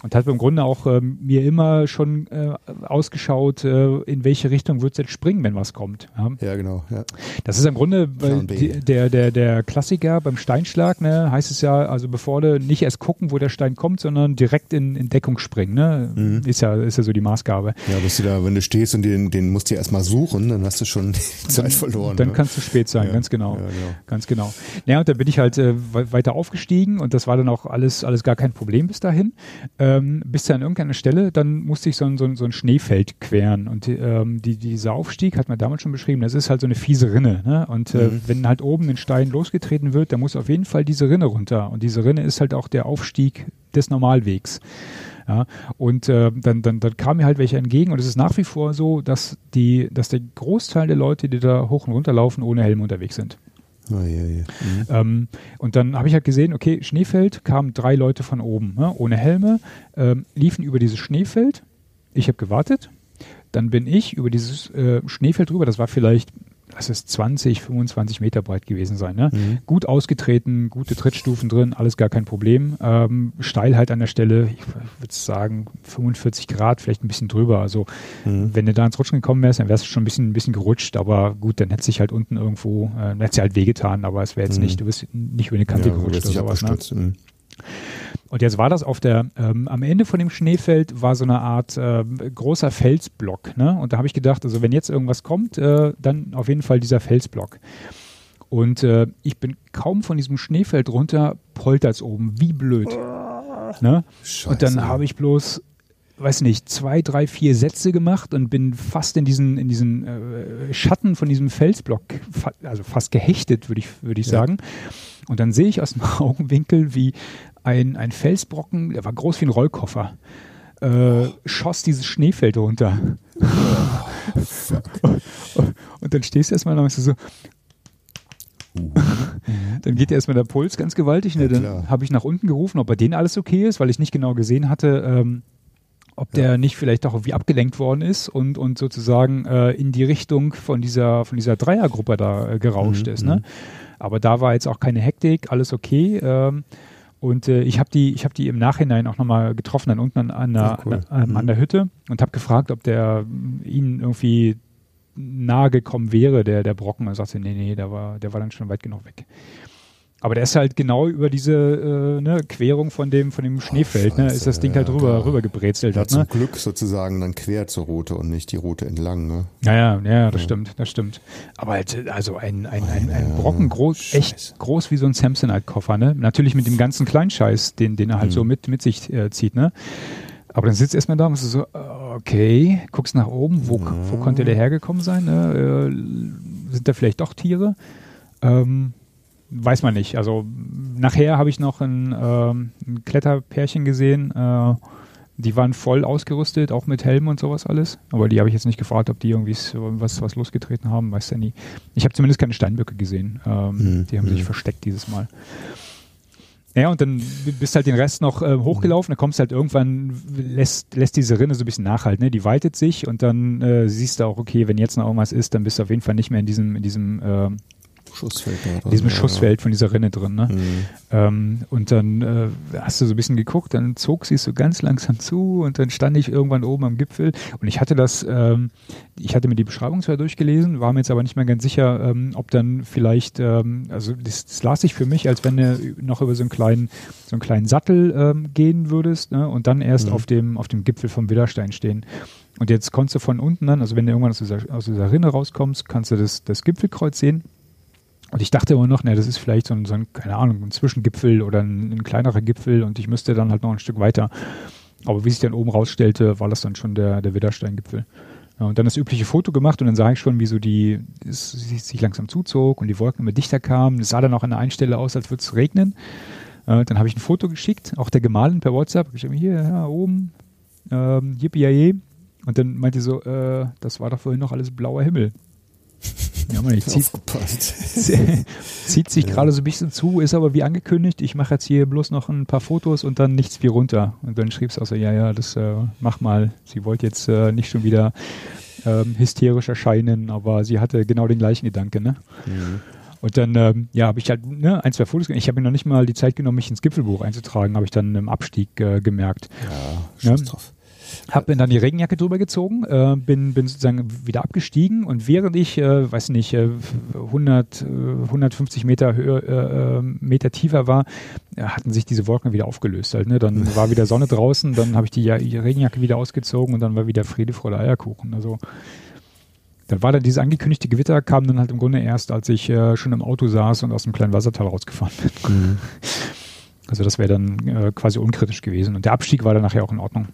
Und hat im Grunde auch ähm, mir immer schon äh, ausgeschaut, äh, in welche Richtung wird es jetzt springen, wenn was kommt. Ja, ja genau. Ja. Das ist im Grunde die, der, der, der Klassiker beim Steinschlag, ne, heißt es ja, also bevor du nicht erst gucken, wo der Stein kommt, sondern direkt in, in Deckung springen. Ne? Mhm. Ist, ja, ist ja so die Maßgabe. Ja, bist du da, wenn du stehst und den, den musst du erstmal suchen, dann hast du schon die Zeit verloren. Dann ne? kannst du spät sein, ja. ganz genau. Ja, genau. Ganz genau. Ja, und dann bin ich halt äh, weiter aufgestiegen und das war dann auch alles, alles gar kein Problem bis dahin. Ähm, bis zu an irgendeiner Stelle, dann musste ich so ein, so ein, so ein Schneefeld queren. Und ähm, die, dieser Aufstieg hat man damals schon beschrieben, das ist halt so eine fiese Rinne. Ne? Und äh, mhm. wenn halt oben ein Stein losgetreten wird, dann muss auf jeden Fall diese Rinne runter. Und diese Rinne ist halt auch der Aufstieg des Normalwegs. Ja, und äh, dann, dann, dann kam mir halt welche entgegen und es ist nach wie vor so, dass die, dass der Großteil der Leute, die da hoch und runter laufen, ohne Helm unterwegs sind. Oh, ja, ja. Mhm. Ähm, und dann habe ich halt gesehen, okay, Schneefeld, kamen drei Leute von oben, ne, ohne Helme, ähm, liefen über dieses Schneefeld. Ich habe gewartet. Dann bin ich über dieses äh, Schneefeld rüber, das war vielleicht lass es 20, 25 Meter breit gewesen sein. Ne? Mhm. Gut ausgetreten, gute Trittstufen drin, alles gar kein Problem. Ähm, steil halt an der Stelle, ich würde sagen 45 Grad, vielleicht ein bisschen drüber. Also mhm. wenn du da ins Rutschen gekommen wärst, dann wärst du schon ein bisschen, ein bisschen gerutscht, aber gut, dann hätte sich halt unten irgendwo, äh, dann hätte halt wehgetan, aber es wäre jetzt mhm. nicht, du bist nicht über eine Kante ja, gerutscht oder sowas. Ne? Und jetzt war das auf der, ähm, am Ende von dem Schneefeld war so eine Art äh, großer Felsblock. Ne? Und da habe ich gedacht, also wenn jetzt irgendwas kommt, äh, dann auf jeden Fall dieser Felsblock. Und äh, ich bin kaum von diesem Schneefeld runter, poltert es oben, wie blöd. Ne? Und dann habe ich bloß weiß nicht, zwei, drei, vier Sätze gemacht und bin fast in diesen, in diesen äh, Schatten von diesem Felsblock, fa also fast gehechtet, würde ich, würde ich ja. sagen. Und dann sehe ich aus dem Augenwinkel, wie ein, ein Felsbrocken, der war groß wie ein Rollkoffer, äh, schoss dieses Schneefeld runter. Oh, und dann stehst du erstmal und denkst so, dann geht erstmal der Puls ganz gewaltig. Ne? Dann habe ich nach unten gerufen, ob bei denen alles okay ist, weil ich nicht genau gesehen hatte, ähm, ob der ja. nicht vielleicht auch irgendwie abgelenkt worden ist und, und sozusagen äh, in die Richtung von dieser, von dieser Dreiergruppe da äh, gerauscht mhm. ist. Ne? Mhm. Aber da war jetzt auch keine Hektik, alles okay. Ähm, und äh, ich habe die, ich habe die im Nachhinein auch nochmal getroffen, dann unten an, an, der, cool. an, mhm. an der Hütte und habe gefragt, ob der ihnen irgendwie nahe gekommen wäre, der, der Brocken. Er sagte, nee, nee, der war, der war dann schon weit genug weg. Aber der ist halt genau über diese äh, ne, Querung von dem, von dem Schneefeld, oh, ne, ist das Ding halt rüber, ja. rüber gebrezelt. Ja, hat, zum ne? Glück sozusagen dann quer zur Route und nicht die Route entlang. Ne? Ja, ja, ja, das ja. stimmt, das stimmt. Aber halt, also ein, ein, ein, ein Brocken groß, Scheiße. echt groß wie so ein Samsonite-Koffer, ne? Natürlich mit dem ganzen Kleinscheiß, den, den er halt mhm. so mit, mit sich äh, zieht, ne? Aber dann sitzt erstmal da und ist so, okay, guckst nach oben, wo, wo konnte der hergekommen sein? Ne? Äh, sind da vielleicht doch Tiere? Ähm, weiß man nicht. Also nachher habe ich noch ein, ähm, ein Kletterpärchen gesehen. Äh, die waren voll ausgerüstet, auch mit Helm und sowas alles. Aber die habe ich jetzt nicht gefragt, ob die irgendwie was, was losgetreten haben, weiß ja nie. Ich habe zumindest keine Steinböcke gesehen. Ähm, mhm. Die haben sich hm. versteckt dieses Mal. Ja, und dann bist halt den Rest noch äh, hochgelaufen, dann kommst halt irgendwann, lässt, lässt diese Rinne so ein bisschen nachhalten, ne? die weitet sich und dann äh, siehst du auch, okay, wenn jetzt noch irgendwas ist, dann bist du auf jeden Fall nicht mehr in diesem, in diesem äh, Schussfeld da drin. In diesem Schussfeld ja. von dieser Rinne drin. Ne? Mhm. Ähm, und dann äh, hast du so ein bisschen geguckt, dann zog sie so ganz langsam zu und dann stand ich irgendwann oben am Gipfel und ich hatte das, ähm, ich hatte mir die Beschreibung zwar durchgelesen, war mir jetzt aber nicht mehr ganz sicher, ähm, ob dann vielleicht, ähm, also das, das, las ich für mich, als wenn du noch über so einen kleinen, so einen kleinen Sattel ähm, gehen würdest ne? und dann erst mhm. auf, dem, auf dem Gipfel vom Widderstein stehen. Und jetzt konntest du von unten dann, also wenn du irgendwann aus dieser, aus dieser Rinne rauskommst, kannst du das, das Gipfelkreuz sehen. Und ich dachte immer noch, ne, das ist vielleicht so ein, so ein keine Ahnung, ein Zwischengipfel oder ein, ein, kleinerer Gipfel und ich müsste dann halt noch ein Stück weiter. Aber wie sich dann oben rausstellte, war das dann schon der, der Widdersteingipfel. Ja, und dann das übliche Foto gemacht und dann sah ich schon, wie so die, es sich langsam zuzog und die Wolken immer dichter kamen. Es sah dann auch an der einen Stelle aus, als würde es regnen. Äh, dann habe ich ein Foto geschickt, auch der Gemahlin per WhatsApp. Ich habe hier, ja, oben, ähm, yippie Und dann meinte sie so, äh, das war doch vorhin noch alles blauer Himmel. Ja, man, ich zieht, zieht sich ja. gerade so ein bisschen zu, ist aber wie angekündigt, ich mache jetzt hier bloß noch ein paar Fotos und dann nichts wie runter. Und dann schrieb es auch so, ja, ja, das äh, mach mal. Sie wollte jetzt äh, nicht schon wieder ähm, hysterisch erscheinen, aber sie hatte genau den gleichen Gedanke, ne? Mhm. Und dann, ähm, ja, habe ich halt ne, ein, zwei Fotos Ich habe mir noch nicht mal die Zeit genommen, mich ins Gipfelbuch einzutragen, habe ich dann im Abstieg äh, gemerkt. Ja, ja? drauf. Hab mir dann die Regenjacke drüber gezogen, äh, bin, bin sozusagen wieder abgestiegen und während ich, äh, weiß nicht, äh, 100, 150 Meter, Höhe, äh, äh, Meter tiefer war, äh, hatten sich diese Wolken wieder aufgelöst. Halt, ne? Dann war wieder Sonne draußen, dann habe ich die, die, Regenjacke wieder ausgezogen und dann war wieder Friede, Freude, Eierkuchen. Also dann war dann dieses angekündigte Gewitter, kam dann halt im Grunde erst, als ich äh, schon im Auto saß und aus dem kleinen Wassertal rausgefahren bin. Mhm. Also das wäre dann äh, quasi unkritisch gewesen. Und der Abstieg war dann nachher auch in Ordnung.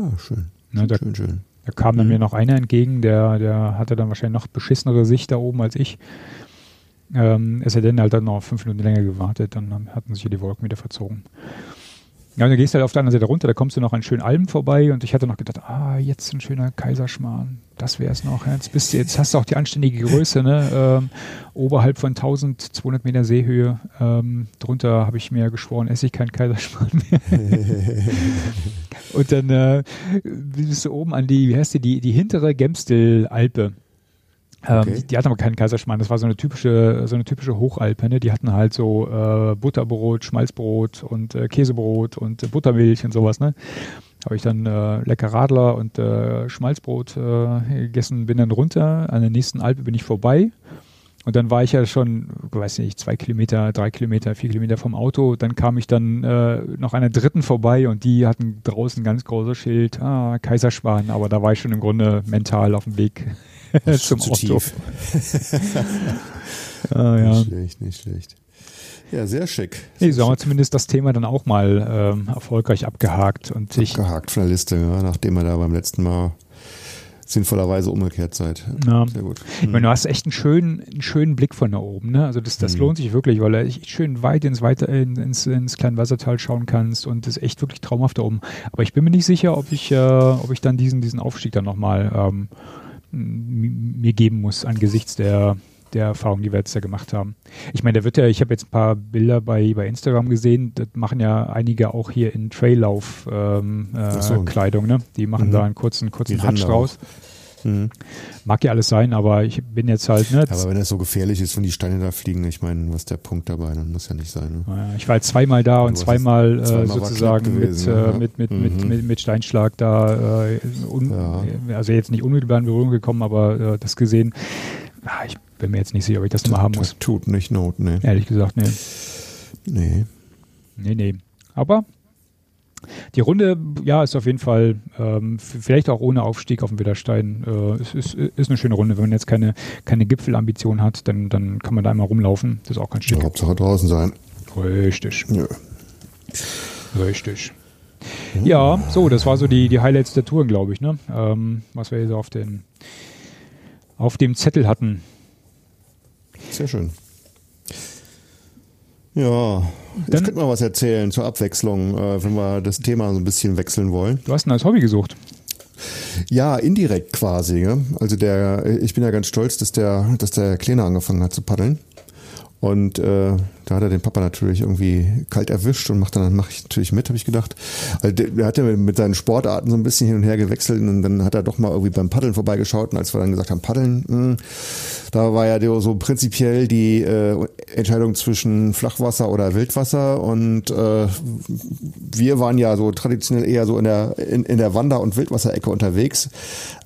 Ah, schön. Ne, da, schön, schön. Da kam dann mhm. mir noch einer entgegen, der, der hatte dann wahrscheinlich noch beschissenere Sicht da oben als ich. Ähm, es hätte dann halt dann noch fünf Minuten länger gewartet, dann hatten sich hier die Wolken wieder verzogen. Ja, und dann gehst du halt auf der anderen Seite runter, da kommst du noch an schönen Almen vorbei und ich hatte noch gedacht, ah, jetzt ein schöner Kaiserschmarrn, das wäre es noch. Jetzt, bist du, jetzt hast du auch die anständige Größe, ne? Ähm, oberhalb von 1200 Meter Seehöhe. Ähm, drunter habe ich mir geschworen, esse ich keinen Kaiserschmarrn mehr. und dann äh, bist du oben an die, wie heißt die, die, die hintere Gemstel-Alpe. Ähm, okay. die, die, hatten aber keinen Kaiserschmarrn, das war so eine typische, so eine typische Hochalpe, ne? Die hatten halt so äh, Butterbrot, Schmalzbrot und äh, Käsebrot und äh, Buttermilch und sowas, ne? Habe ich dann äh, lecker Radler und äh, Schmalzbrot äh, gegessen, bin dann runter, an der nächsten Alpe bin ich vorbei. Und dann war ich ja schon, weiß nicht, zwei Kilometer, drei Kilometer, vier Kilometer vom Auto. Dann kam ich dann äh, noch einer dritten vorbei und die hatten draußen ein ganz großes Schild, ah, Kaiserschwan, aber da war ich schon im Grunde mental auf dem Weg zum zu. Tief. ah, ja. Nicht schlecht, nicht schlecht. Ja, sehr schick. Sehr nee, so haben wir zumindest das Thema dann auch mal ähm, erfolgreich abgehakt. Und abgehakt von der Liste, ja, nachdem wir da beim letzten Mal sinnvollerweise umgekehrt seid. Ja. Sehr gut. Ich meine, du hast echt einen schönen, einen schönen Blick von da oben. Ne? Also das, das mhm. lohnt sich wirklich, weil du echt schön weit ins, weiter, ins, ins kleine Wassertal schauen kannst und das ist echt wirklich traumhaft da oben. Aber ich bin mir nicht sicher, ob ich, äh, ob ich dann diesen, diesen Aufstieg dann nochmal ähm, mir geben muss angesichts der, der Erfahrung, die wir jetzt da gemacht haben. Ich meine, da wird ja, ich habe jetzt ein paar Bilder bei, bei Instagram gesehen, das machen ja einige auch hier in Traillauf-Kleidung, ähm, äh, so. Ne? Die machen mhm. da einen kurzen, kurzen Hatsch draus. Mhm. Mag ja alles sein, aber ich bin jetzt halt. Ne, aber wenn es so gefährlich ist, wenn die Steine da fliegen, ich meine, was ist der Punkt dabei? Dann muss ja nicht sein. Ne? ich war halt zweimal da und zweimal, äh, sozusagen gewesen, mit, äh, mit, mit, mhm. mit, mit, mit, Steinschlag da, äh, un, ja. also jetzt nicht unmittelbar in Berührung gekommen, aber äh, das gesehen. Ah, ich bin mir jetzt nicht sicher, ob ich das nochmal haben muss. Tut nicht Not, ne. Ehrlich gesagt, ne. Nee. Nee, nee. Aber die Runde, ja, ist auf jeden Fall ähm, vielleicht auch ohne Aufstieg auf dem Widerstein. Äh, ist, ist, ist eine schöne Runde. Wenn man jetzt keine, keine Gipfelambition hat, dann, dann kann man da einmal rumlaufen. Das ist auch ganz schick. Hauptsache draußen sein. Richtig. Ja. Richtig. Ja, so, das war so die, die Highlights der Touren, glaube ich, ne? Ähm, was wir hier so auf, den, auf dem Zettel hatten. Sehr schön. Ja, jetzt könnte man was erzählen zur Abwechslung, äh, wenn wir das Thema so ein bisschen wechseln wollen. Du hast ein neues Hobby gesucht. Ja, indirekt quasi. Ja? Also der, ich bin ja ganz stolz, dass der, dass der Kleine angefangen hat zu paddeln. Und äh, da hat er den Papa natürlich irgendwie kalt erwischt und macht dann, mache ich natürlich mit, habe ich gedacht. Also der, der hat ja mit seinen Sportarten so ein bisschen hin und her gewechselt und dann hat er doch mal irgendwie beim Paddeln vorbeigeschaut und als wir dann gesagt haben, Paddeln, mh, hm, da war ja so prinzipiell die äh, Entscheidung zwischen Flachwasser oder Wildwasser und äh, wir waren ja so traditionell eher so in der in, in der Wander- und Wildwasserecke unterwegs,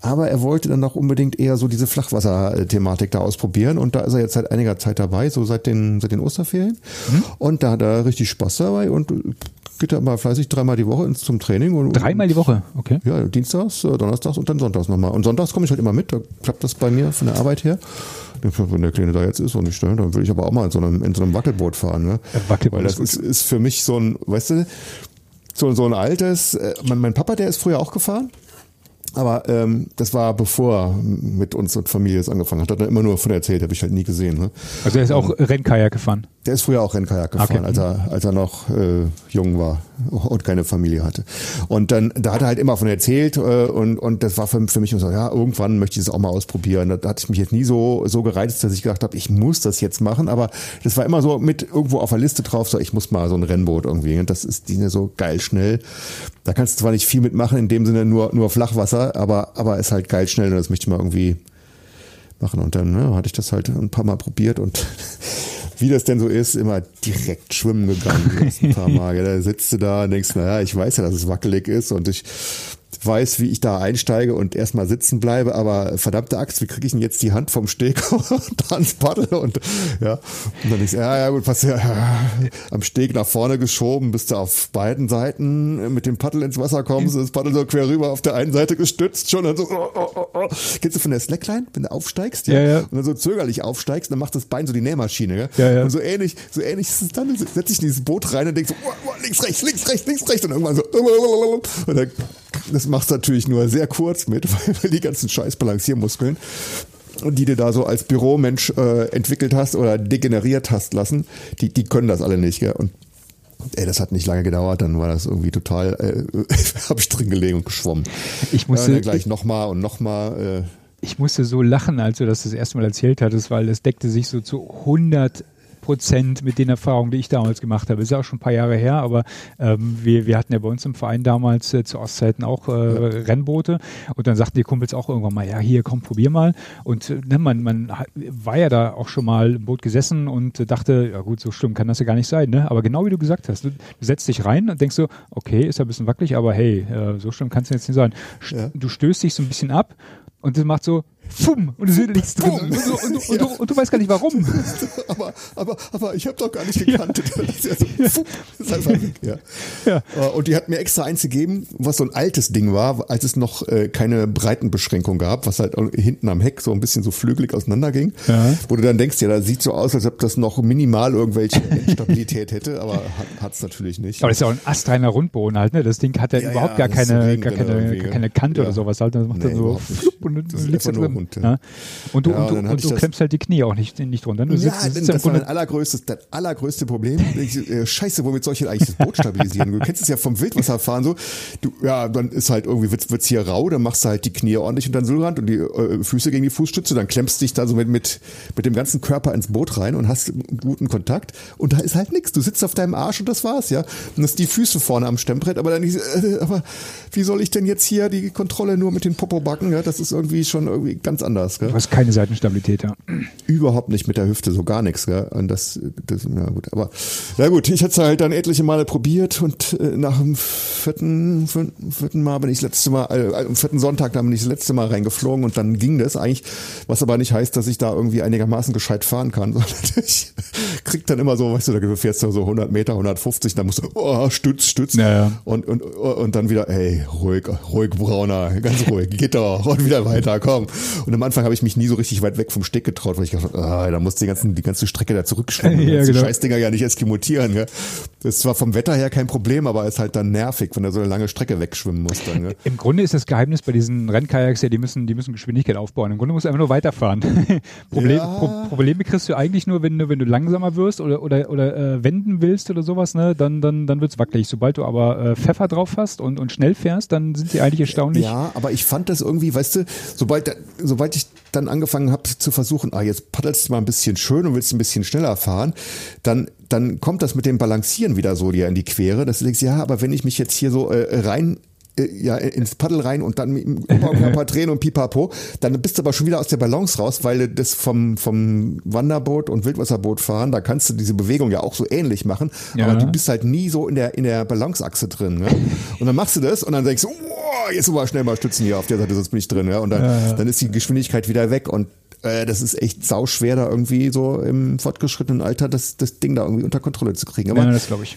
aber er wollte dann auch unbedingt eher so diese Flachwasser-Thematik da ausprobieren und da ist er jetzt seit einiger Zeit dabei, so seit den seit den Osterferien mhm. und da hat er richtig Spaß dabei und geht er mal fleißig dreimal die Woche ins, zum Training. Und, dreimal die Woche, okay. Ja, Dienstags, äh, Donnerstags und dann Sonntags nochmal. Und Sonntags komme ich halt immer mit, da klappt das bei mir von der Arbeit her. Wenn der Kleine da jetzt ist und ich stelle, dann will ich aber auch mal in so einem, in so einem Wackelboot fahren. Ne? Wackelboot Weil das ist, ist für mich so ein, weißt du, so, so ein altes, äh, mein, mein Papa, der ist früher auch gefahren. Aber ähm, das war bevor mit uns und Familie es angefangen hat. Hat er immer nur von erzählt, habe ich halt nie gesehen. Ne? Also er ist auch ähm, Rennkajak gefahren? Der ist früher auch Rennkajak gefahren, okay. als, er, als er noch äh, jung war und keine Familie hatte. Und dann, da hat er halt immer von erzählt äh, und, und das war für, für mich so, ja, irgendwann möchte ich das auch mal ausprobieren. Da, da hatte ich mich jetzt nie so, so gereizt, dass ich gedacht habe, ich muss das jetzt machen. Aber das war immer so mit irgendwo auf der Liste drauf, so ich muss mal so ein Rennboot irgendwie. Und das ist die so geil schnell. Da kannst du zwar nicht viel mitmachen, in dem Sinne nur, nur Flachwasser, aber, aber ist halt geil schnell und das möchte ich mal irgendwie machen. Und dann ne, hatte ich das halt ein paar Mal probiert und wie das denn so ist, immer direkt schwimmen gegangen letzten paar Mal. Da sitzt du da und denkst, naja, ich weiß ja, dass es wackelig ist und ich weiß, wie ich da einsteige und erstmal sitzen bleibe, aber verdammte Axt, wie kriege ich denn jetzt die Hand vom Steg und ans Paddel und ja, und dann ist ja, ja gut, pass ja, am Steg nach vorne geschoben, bis du auf beiden Seiten mit dem Paddel ins Wasser kommst, das Paddel so quer rüber auf der einen Seite gestützt schon und so, oh, oh, oh. oh. Kennst du von der Slackline, wenn du aufsteigst, ja, ja, ja. und dann so zögerlich aufsteigst, dann macht das Bein so die Nähmaschine, ja, ja, ja. und so ähnlich, so ähnlich ist es dann, setz ich in dieses Boot rein und denk so, oh, oh, links, rechts, links, rechts, links, rechts und irgendwann so, und dann, das machst natürlich nur sehr kurz mit, weil die ganzen scheiß Balanciermuskeln, die du da so als Büromensch äh, entwickelt hast oder degeneriert hast lassen, die, die können das alle nicht. Gell? Und ey, das hat nicht lange gedauert, dann war das irgendwie total, äh, habe ich drin gelegen und geschwommen. Ich musste ja, gleich nochmal und nochmal. Äh, ich musste so lachen, als du das das erste Mal erzählt hattest, weil es deckte sich so zu 100 Prozent mit den Erfahrungen, die ich damals gemacht habe. Ist ja auch schon ein paar Jahre her, aber ähm, wir, wir hatten ja bei uns im Verein damals äh, zu Ostzeiten auch äh. Rennboote und dann sagten die Kumpels auch irgendwann mal, ja hier komm, probier mal und äh, ne, man, man war ja da auch schon mal im Boot gesessen und dachte, ja gut, so schlimm kann das ja gar nicht sein, ne? aber genau wie du gesagt hast, du, setzt dich rein und denkst so, okay, ist ja ein bisschen wackelig, aber hey, äh, so schlimm kann es jetzt nicht sein. Du stößt dich so ein bisschen ab und das macht so Fumm, und es ist nichts drin. Und, du, und, du, und, du, und, du, weißt gar nicht warum. aber, aber, aber ich habe doch gar nicht gekannt. Ja. Das ist ja so, fumm, ist einfach weg. Ja. ja. Äh, und die hat mir extra eins gegeben, was so ein altes Ding war, als es noch äh, keine Breitenbeschränkung gab, was halt hinten am Heck so ein bisschen so flügelig auseinanderging. Ja. Wo du dann denkst, ja, das sieht so aus, als ob das noch minimal irgendwelche Stabilität hätte, aber hat es natürlich nicht. Aber das ist ja auch ein astreiner Rundboden halt, ne? Das Ding hat ja, ja überhaupt gar keine, gar keine, gar keine Kante oder sowas halt. Das macht nee, dann so flupp und dann liegst du drin. Ja. Und du, und du, und du klemmst halt die Knie auch nicht, nicht drunter. Du ja, sitzt, sitzt das war dein allergrößtes, dein allergrößte Problem. Äh, scheiße, womit soll ich denn eigentlich das Boot stabilisieren? Du kennst es ja vom Wildwasserfahren so. Du, ja, dann ist halt irgendwie, wird's, wird's hier rau, dann machst du halt die Knie ordentlich unter den Sülrand und die äh, Füße gegen die Fußstütze, dann klemmst dich da so mit, mit, mit dem ganzen Körper ins Boot rein und hast guten Kontakt. Und da ist halt nichts. Du sitzt auf deinem Arsch und das war's, ja. Und das die Füße vorne am Stemmbrett, aber dann, äh, aber wie soll ich denn jetzt hier die Kontrolle nur mit den Popobacken, ja? Das ist irgendwie schon irgendwie ganz anders, gell? Du hast keine Seitenstabilität, ja. Überhaupt nicht mit der Hüfte, so gar nichts, gell? Und das, das, ja gut. Aber, ja gut, ich hatte es halt dann etliche Male probiert und äh, nach dem vierten, vierten, vierten Mal bin ich das letzte Mal, äh, am vierten Sonntag, da bin ich das letzte Mal reingeflogen und dann ging das eigentlich, was aber nicht heißt, dass ich da irgendwie einigermaßen gescheit fahren kann, sondern ich krieg dann immer so, weißt du, da fährst du so 100 Meter, 150, dann musst du, oh, stütz, stütz. Ja, ja. Und, und, und dann wieder, ey, ruhig, ruhig, Brauner, ganz ruhig, geht doch, und wieder weiter, komm. Und am Anfang habe ich mich nie so richtig weit weg vom Steg getraut, weil ich gedacht ah, da musst du die, ganzen, die ganze Strecke da zurückschwimmen. Ja, genau. Die Scheißdinger ja nicht eskimotieren. Gell? Das ist zwar vom Wetter her kein Problem, aber ist halt dann nervig, wenn du so eine lange Strecke wegschwimmen musst. Dann, gell? Im Grunde ist das Geheimnis bei diesen Rennkajaks ja, die müssen, die müssen Geschwindigkeit aufbauen. Im Grunde musst du einfach nur weiterfahren. Problem, ja. Pro Probleme kriegst du eigentlich nur, wenn du, wenn du langsamer wirst oder, oder, oder äh, wenden willst oder sowas, ne? dann, dann, dann wird's wackelig. Sobald du aber äh, Pfeffer drauf hast und, und schnell fährst, dann sind sie eigentlich erstaunlich. Ja, aber ich fand das irgendwie, weißt du, sobald, sobald ich dann angefangen habe zu versuchen, ah, jetzt paddelst du mal ein bisschen schön und willst ein bisschen schneller fahren, dann, dann kommt das mit dem Balancieren wieder so dir in die Quere, dass du denkst, ja, aber wenn ich mich jetzt hier so äh, rein ja, ins Paddel rein und dann mit dem Oberkörper drehen und pipapo, dann bist du aber schon wieder aus der Balance raus, weil du das vom, vom Wanderboot und Wildwasserboot fahren, da kannst du diese Bewegung ja auch so ähnlich machen, ja. aber du bist halt nie so in der, in der Balanceachse drin. Ne? Und dann machst du das und dann denkst du, oh, jetzt aber schnell mal stützen hier auf der Seite, sonst bin ich drin. Ja? Und dann, ja, ja. dann ist die Geschwindigkeit wieder weg und äh, das ist echt sauschwer, da irgendwie so im fortgeschrittenen Alter das, das Ding da irgendwie unter Kontrolle zu kriegen. Aber ja, das glaube ich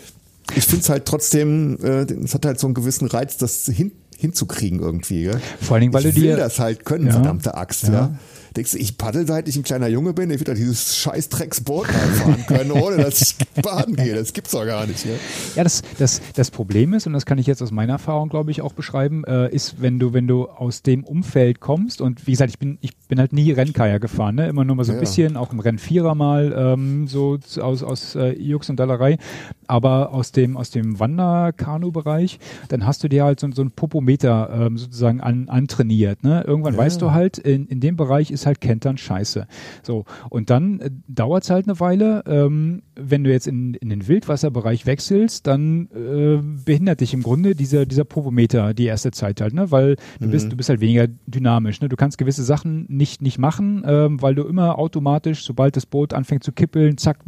ich finde es halt trotzdem, äh, es hat halt so einen gewissen Reiz, das hin, hinzukriegen irgendwie. Gell? Vor allen Dingen, weil ich du will dir das halt können, ja, verdammte Axt. Ja. ja. Denkst du, ich paddel, seit ich ein kleiner Junge bin, ich würde dieses scheiß Drecksboot fahren können, ohne dass ich baden gehe. Das gibt's doch gar nicht. Ja, ja das, das, das Problem ist, und das kann ich jetzt aus meiner Erfahrung, glaube ich, auch beschreiben, äh, ist, wenn du, wenn du aus dem Umfeld kommst und wie gesagt, ich bin, ich bin halt nie Rennkajak gefahren, ne? immer nur mal so ein ja. bisschen, auch im Rennvierer mal, ähm, so aus, aus äh, Jux und Dallerei, aber aus dem, aus dem Wanderkanu-Bereich, dann hast du dir halt so, so ein Popometer ähm, sozusagen an, antrainiert. Ne? Irgendwann ja. weißt du halt, in, in dem Bereich ist halt Kentern scheiße. So, und dann äh, dauert es halt eine Weile. Ähm, wenn du jetzt in, in den Wildwasserbereich wechselst, dann äh, behindert dich im Grunde dieser, dieser Popometer die erste Zeit halt, ne? Weil du mhm. bist, du bist halt weniger dynamisch. Ne? Du kannst gewisse Sachen nicht, nicht machen, ähm, weil du immer automatisch, sobald das Boot anfängt zu kippeln, zack,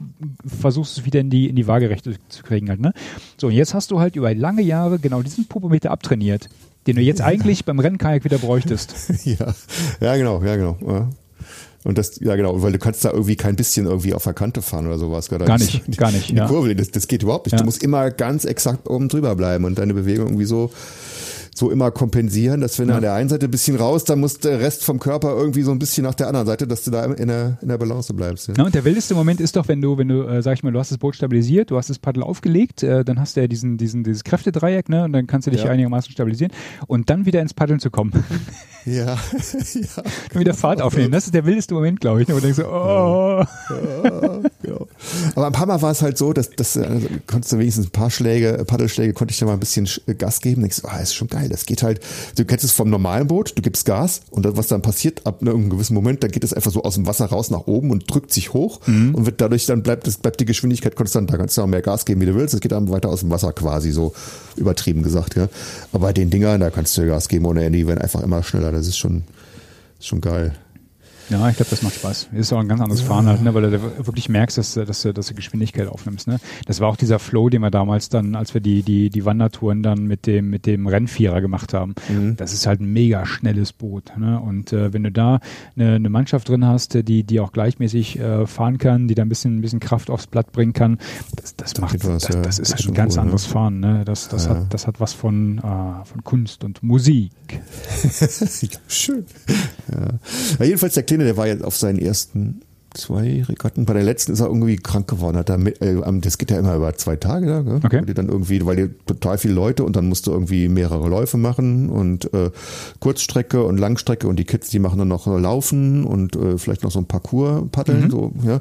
versuchst es wieder in die, in die Waagerechte zu kriegen halt, ne? So, und jetzt hast du halt über lange Jahre genau diesen Popometer abtrainiert den du jetzt eigentlich beim Rennkajak wieder bräuchtest. ja, ja genau, ja genau. Ja. Und das, ja genau, weil du kannst da irgendwie kein bisschen irgendwie auf der Kante fahren oder sowas. Gar nicht, die, gar nicht. Die ja. Kurve, das, das geht überhaupt nicht. Ja. Du musst immer ganz exakt oben drüber bleiben und deine Bewegung irgendwie so so immer kompensieren, dass wenn ja. du an der einen Seite ein bisschen raus, dann muss der Rest vom Körper irgendwie so ein bisschen nach der anderen Seite, dass du da in der, in der Balance bleibst. Ja. ja und der wildeste Moment ist doch, wenn du, wenn du, äh, sag ich mal, du hast das Boot stabilisiert, du hast das Paddel aufgelegt, äh, dann hast du ja diesen, diesen, dieses Kräftedreieck, ne, und dann kannst du dich ja. einigermaßen stabilisieren und dann wieder ins Paddeln zu kommen. Ja. ja. Wieder Fahrt aufnehmen. Das ist der wildeste Moment, glaube ich, ne, wo du denkst oh. Ja. Ja. Aber ein paar Mal war es halt so, dass, dass also, konntest du wenigstens ein paar Schläge, Paddelschläge, konnte ich da mal ein bisschen Gas geben. Denkst, ah, oh, ist schon geil. Das geht halt. Du kennst es vom normalen Boot, du gibst Gas und was dann passiert, ab einem gewissen Moment, dann geht es einfach so aus dem Wasser raus nach oben und drückt sich hoch mhm. und wird dadurch dann bleibt, das bleibt die Geschwindigkeit konstant. Da kannst du auch mehr Gas geben, wie du willst. Es geht dann weiter aus dem Wasser quasi so übertrieben gesagt. Ja. Aber bei den Dingern, da kannst du Gas geben ohne Ende, die werden einfach immer schneller. Das ist schon, schon geil. Ja, ich glaube, das macht Spaß. Ist auch ein ganz anderes ja. Fahren halt, ne, weil du wirklich merkst, dass, dass, du, dass du Geschwindigkeit aufnimmst. Ne? Das war auch dieser Flow, den wir damals dann, als wir die, die, die Wandertouren dann mit dem, mit dem Rennvierer gemacht haben. Mhm. Das ist halt ein mega schnelles Boot. Ne? Und äh, wenn du da eine, eine Mannschaft drin hast, die, die auch gleichmäßig äh, fahren kann, die da ein bisschen, ein bisschen Kraft aufs Blatt bringen kann, das, das, das macht, was, das, ja. das ist halt ein ganz cool, anderes ne? Fahren. Ne? Das, das, ja. hat, das hat was von, äh, von Kunst und Musik. Schön. Ja. jedenfalls der Kleine, der war jetzt auf seinen ersten zwei Regatten. Bei der letzten ist er irgendwie krank geworden. Hat er mit, äh, das geht ja immer über zwei Tage da, gell? Okay. Weil die dann irgendwie, weil die total viele Leute und dann musst du irgendwie mehrere Läufe machen und äh, Kurzstrecke und Langstrecke und die Kids, die machen dann noch Laufen und äh, vielleicht noch so ein Parcours paddeln, Mhm. so, ja.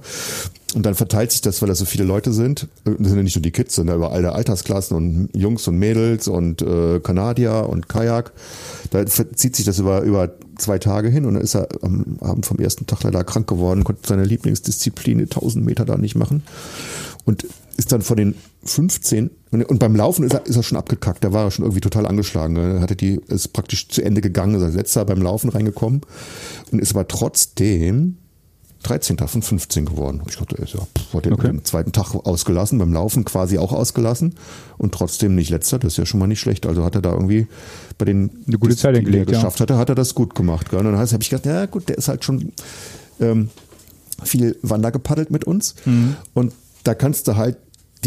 Und dann verteilt sich das, weil das so viele Leute sind. Das sind ja nicht nur die Kids, sondern über alle Altersklassen und Jungs und Mädels und äh, Kanadier und Kajak. Da zieht sich das über, über zwei Tage hin und dann ist er am Abend vom ersten Tag leider krank geworden, konnte seine Lieblingsdisziplin, die 1000 Meter da nicht machen. Und ist dann von den 15 und, und beim Laufen ist er, ist er schon abgekackt, da war er schon irgendwie total angeschlagen. Er hatte die, ist praktisch zu Ende gegangen, ist als letzter beim Laufen reingekommen und ist aber trotzdem 13. von 15 geworden. Ich dachte, er ist ja, pff, hat den, Okay. den zweiten Tag ausgelassen, beim Laufen quasi auch ausgelassen und trotzdem nicht letzter. Das ist ja schon mal nicht schlecht. Also hat er da irgendwie bei den Eine gute Zeit die er hingelegt, ja. geschafft hatte, hat er das gut gemacht. Gell? Und dann habe ich gedacht, ja gut, der ist halt schon ähm, viel Wander gepaddelt mit uns Mhm. und da kannst du halt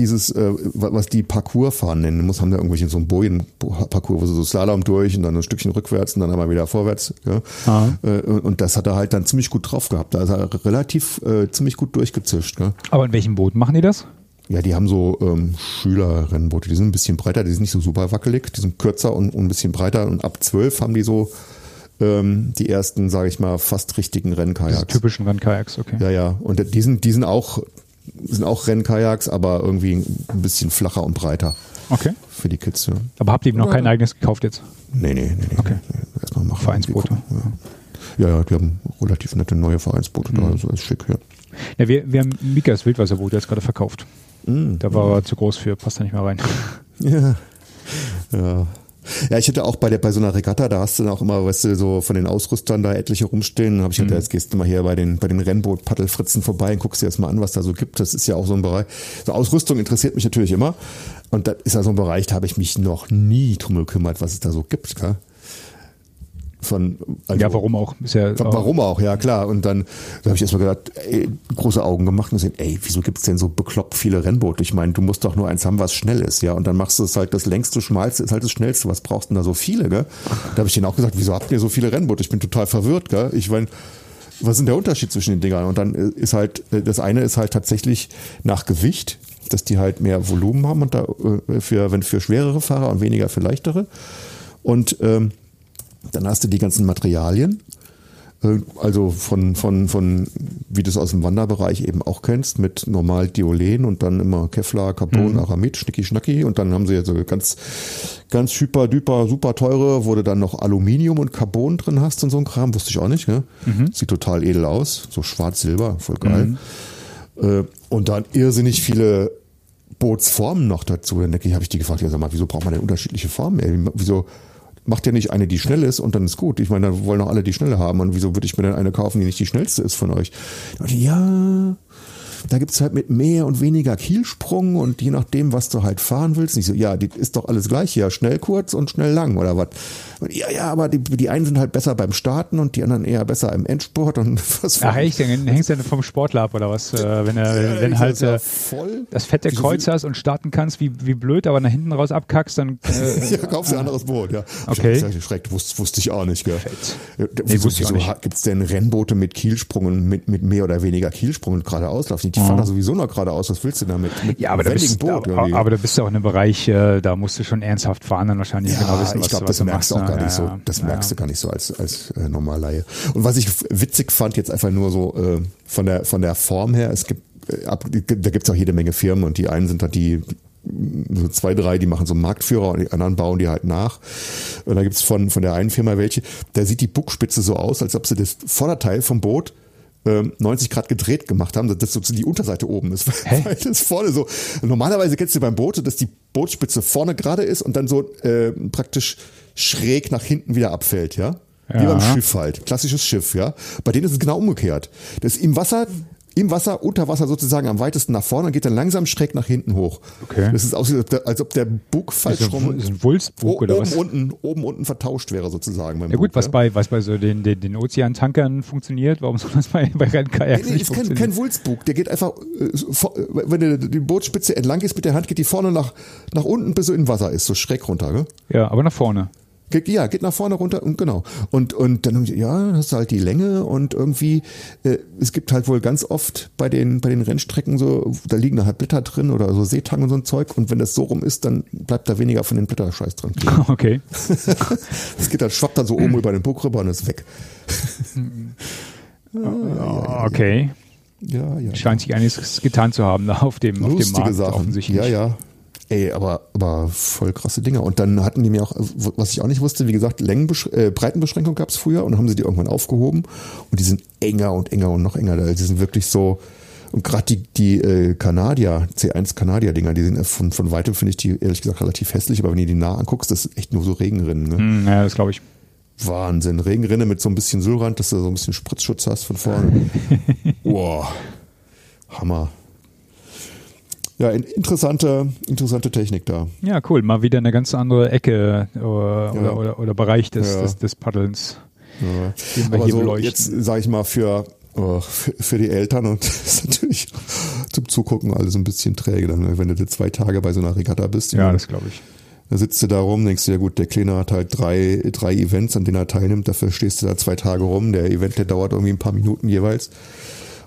dieses, äh, was die Parcours fahren nennen, muss haben da irgendwelche so einen Bojen-Parcours, wo sie so Slalom durch und dann ein Stückchen rückwärts und dann einmal wieder vorwärts. Ja? Ah. Äh, und das hat er halt dann ziemlich gut drauf gehabt. Da ist er relativ äh, ziemlich gut durchgezischt. Gell? Aber in welchem Boot machen die das? Ja, die haben so ähm, Schülerrennboote, die sind ein bisschen breiter, die sind nicht so super wackelig, die sind kürzer und, und ein bisschen breiter und ab zwölf haben die so ähm, die ersten, sage ich mal, fast richtigen Diese Rennkajaks. typischen Rennkajaks, okay. Ja, ja. Und die sind, die sind auch, sind auch Rennkajaks, aber irgendwie ein bisschen flacher und breiter Okay. für die Kids. Ja. Aber habt ihr noch kein eigenes gekauft jetzt? Nee, nee, nee, nee. Okay. nee. Erstmal machen. Vereinsboote. Ja. ja, ja, die haben relativ nette neue Vereinsboote da, also ist schick, ja. Ja, wir, wir haben Mikas Wildwasserboot jetzt gerade verkauft. Mm. Da war er zu groß für, passt da nicht mehr rein. Ja. Ja. Ja, ich hätte auch bei der bei so einer Regatta, da hast du dann auch immer, weißt du, so von den Ausrüstern da etliche rumstehen. Dann habe ich gedacht, jetzt gehst du mal hier bei den bei den Rennboot-Paddelfritzen vorbei und guckst dir jetzt mal an, was da so gibt. Das ist ja auch so ein Bereich. So Ausrüstung interessiert mich natürlich immer. Und das ist ja so ein Bereich, da habe ich mich noch nie drum gekümmert, was es da so gibt. Gell? Von, also, ja, warum auch? Ist ja, Warum auch, ja klar. Und dann da habe ich erstmal gedacht, ey, große Augen gemacht und gesehen, ey, wieso gibt's denn so bekloppt viele Rennboote? Ich meine, du musst doch nur eins haben, was schnell ist, ja. Und dann machst du es halt das längste, schmalste, ist halt das schnellste. Was brauchst du denn da so viele, gell? Da habe ich denen auch gesagt, wieso habt ihr so viele Rennboote? Ich bin total verwirrt, gell? Ich meine, was ist denn der Unterschied zwischen den Dingern? Und dann ist halt, das eine ist halt tatsächlich nach Gewicht, dass die halt mehr Volumen haben und da äh, für, wenn für schwerere Fahrer und weniger für leichtere. Und ähm, dann hast du die ganzen Materialien, äh, also von, von, von, wie du es aus dem Wanderbereich eben auch kennst, mit normal Diolen und dann immer Kevlar, Carbon, Aramid, Schnicki Schnacki und dann haben sie jetzt so ganz, ganz hyper, düper, super teure, wo du dann noch Aluminium und Carbon drin hast und so ein Kram, wusste ich auch nicht, ne? Sieht total edel aus, so schwarz-silber, voll geil. Äh, und dann irrsinnig viele Bootsformen noch dazu. Dann denke ich, habe ich die gefragt, ja sag mal, wieso braucht man denn unterschiedliche Formen? Ey? Wieso macht ja nicht eine, die schnell ist und dann ist gut. Ich meine, dann wollen doch alle die schnelle haben. Und wieso würde ich mir dann eine kaufen, die nicht die schnellste ist von euch? Ich, Ja, da gibt's halt mit mehr und weniger Kielsprung und je nachdem, was du halt fahren willst. Nicht so, ja, die ist doch alles gleich hier, schnell kurz und schnell lang oder was. Und Ja, ja, aber die, die einen sind halt besser beim Starten und die anderen eher besser im Endspurt und was Ach echt, dann hängst du dann vom Sportler ab oder was? Äh, wenn er, wenn ich halt äh, voll. das fette Kreuz hast und starten kannst, wie, wie blöd, aber nach hinten raus abkackst, dann äh, Ja, kaufst du ein anderes Boot, ja. Okay. Ich hab geschreckt, wusste, wusste ich auch nicht, gell. Fett. Nee, wusste ich auch nicht. ha- gibt's denn Rennboote mit Kielsprungen, mit, mit mehr oder weniger Kielsprung und geradeaus laufen? Die fahren da sowieso noch geradeaus. Was willst du damit? Mit ja, aber da, bist, Boot aber, aber da bist du auch in einem Bereich, äh, da musst du schon ernsthaft fahren, dann wahrscheinlich genau ja, wissen, was, ich glaube, was das du machst, auch gar ne? nicht Ja, so. ja. Das Ja, merkst ja. du gar nicht so als, als äh, Normallaie. Und was ich witzig fand, jetzt einfach nur so äh, von der von der Form her, es gibt äh, ab, da gibt's auch jede Menge Firmen und die einen sind halt die so zwei, drei, die machen so Marktführer und die anderen bauen die halt nach. Und da gibt's von, von der einen Firma welche, da sieht die Buckspitze so aus, als ob sie das Vorderteil vom Boot ähm, 90 Grad gedreht gemacht haben, dass das so die Unterseite oben ist. Hä? Weil das vorne so, normalerweise kennst du beim Boot, dass die Bootspitze vorne gerade ist und dann so äh, praktisch schräg nach hinten wieder abfällt, ja? Wie Ja. beim Schiff halt. Klassisches Schiff, ja? Bei denen ist es genau umgekehrt. Das ist im Wasser, im Wasser, unter Wasser sozusagen am weitesten nach vorne und geht dann langsam schräg nach hinten hoch. Okay. Das ist aus, als ob der, der Bug falsch Ist rum ist ein Wulstbug o- oder oben was? unten, oben unten vertauscht wäre sozusagen. Ja gut, Bug, was ja? bei, was bei so den, den, den Ozeantankern funktioniert, warum soll das bei, bei Rennkajaks Nee, nee, nicht ist kein, kein Wulstbug. Der geht einfach, äh, vor- äh, wenn du die Bootspitze entlang gehst mit der Hand, geht die vorne nach, nach unten, bis sie im Wasser ist, so schräg runter. Gell? ja, aber nach vorne. Geht, ja, geht nach vorne runter und genau. Und, und dann, ja, hast du halt die Länge und irgendwie, äh, es gibt halt wohl ganz oft bei den, bei den Rennstrecken so, da liegen da halt Blätter drin oder so Seetang und so ein Zeug und wenn das so rum ist, dann bleibt da weniger von den Blätterscheiß drin. Okay. Es geht dann, schwappt dann so oben über den Buck rüber und ist weg. Ah, okay. Ja, ja. Scheint sich einiges getan zu haben da auf dem, auf dem Lustige Markt Sachen. offensichtlich. Ja, ja. Ey, aber, aber voll krasse Dinger. Und dann hatten die mir auch, was ich auch nicht wusste, wie gesagt, Längenbesch äh, Breitenbeschränkung gab es früher und dann haben sie die irgendwann aufgehoben und die sind enger und enger und noch enger. Die sind wirklich so, und gerade die, die äh, Kanadier, C1 Kanadier-Dinger, die sind von, von weitem, finde ich die ehrlich gesagt relativ hässlich, aber wenn du die nah anguckst, das ist echt nur so Regenrinnen. Ne? Hm, ja, das glaube ich. Wahnsinn. Regenrinne mit so ein bisschen Süllrand, dass du so ein bisschen Spritzschutz hast von vorne. Boah. Hammer. Ja, in- interessante, interessante Technik da. Ja, cool. Mal wieder eine ganz andere Ecke äh, oder, oder, oder Bereich des, Ja. des, des Paddelns, Ja. den wir Aber hier so beleuchten. jetzt sage ich mal für, oh, für für die Eltern und das ist natürlich zum Zugucken alles ein bisschen träge, dann, wenn du zwei Tage bei so einer Regatta bist. ja, das glaube ich. Da sitzt du da rum, denkst du, ja gut, der Kleine hat halt drei, drei Events, an denen er teilnimmt, dafür stehst du da zwei Tage rum. Der Event, der dauert irgendwie ein paar Minuten jeweils.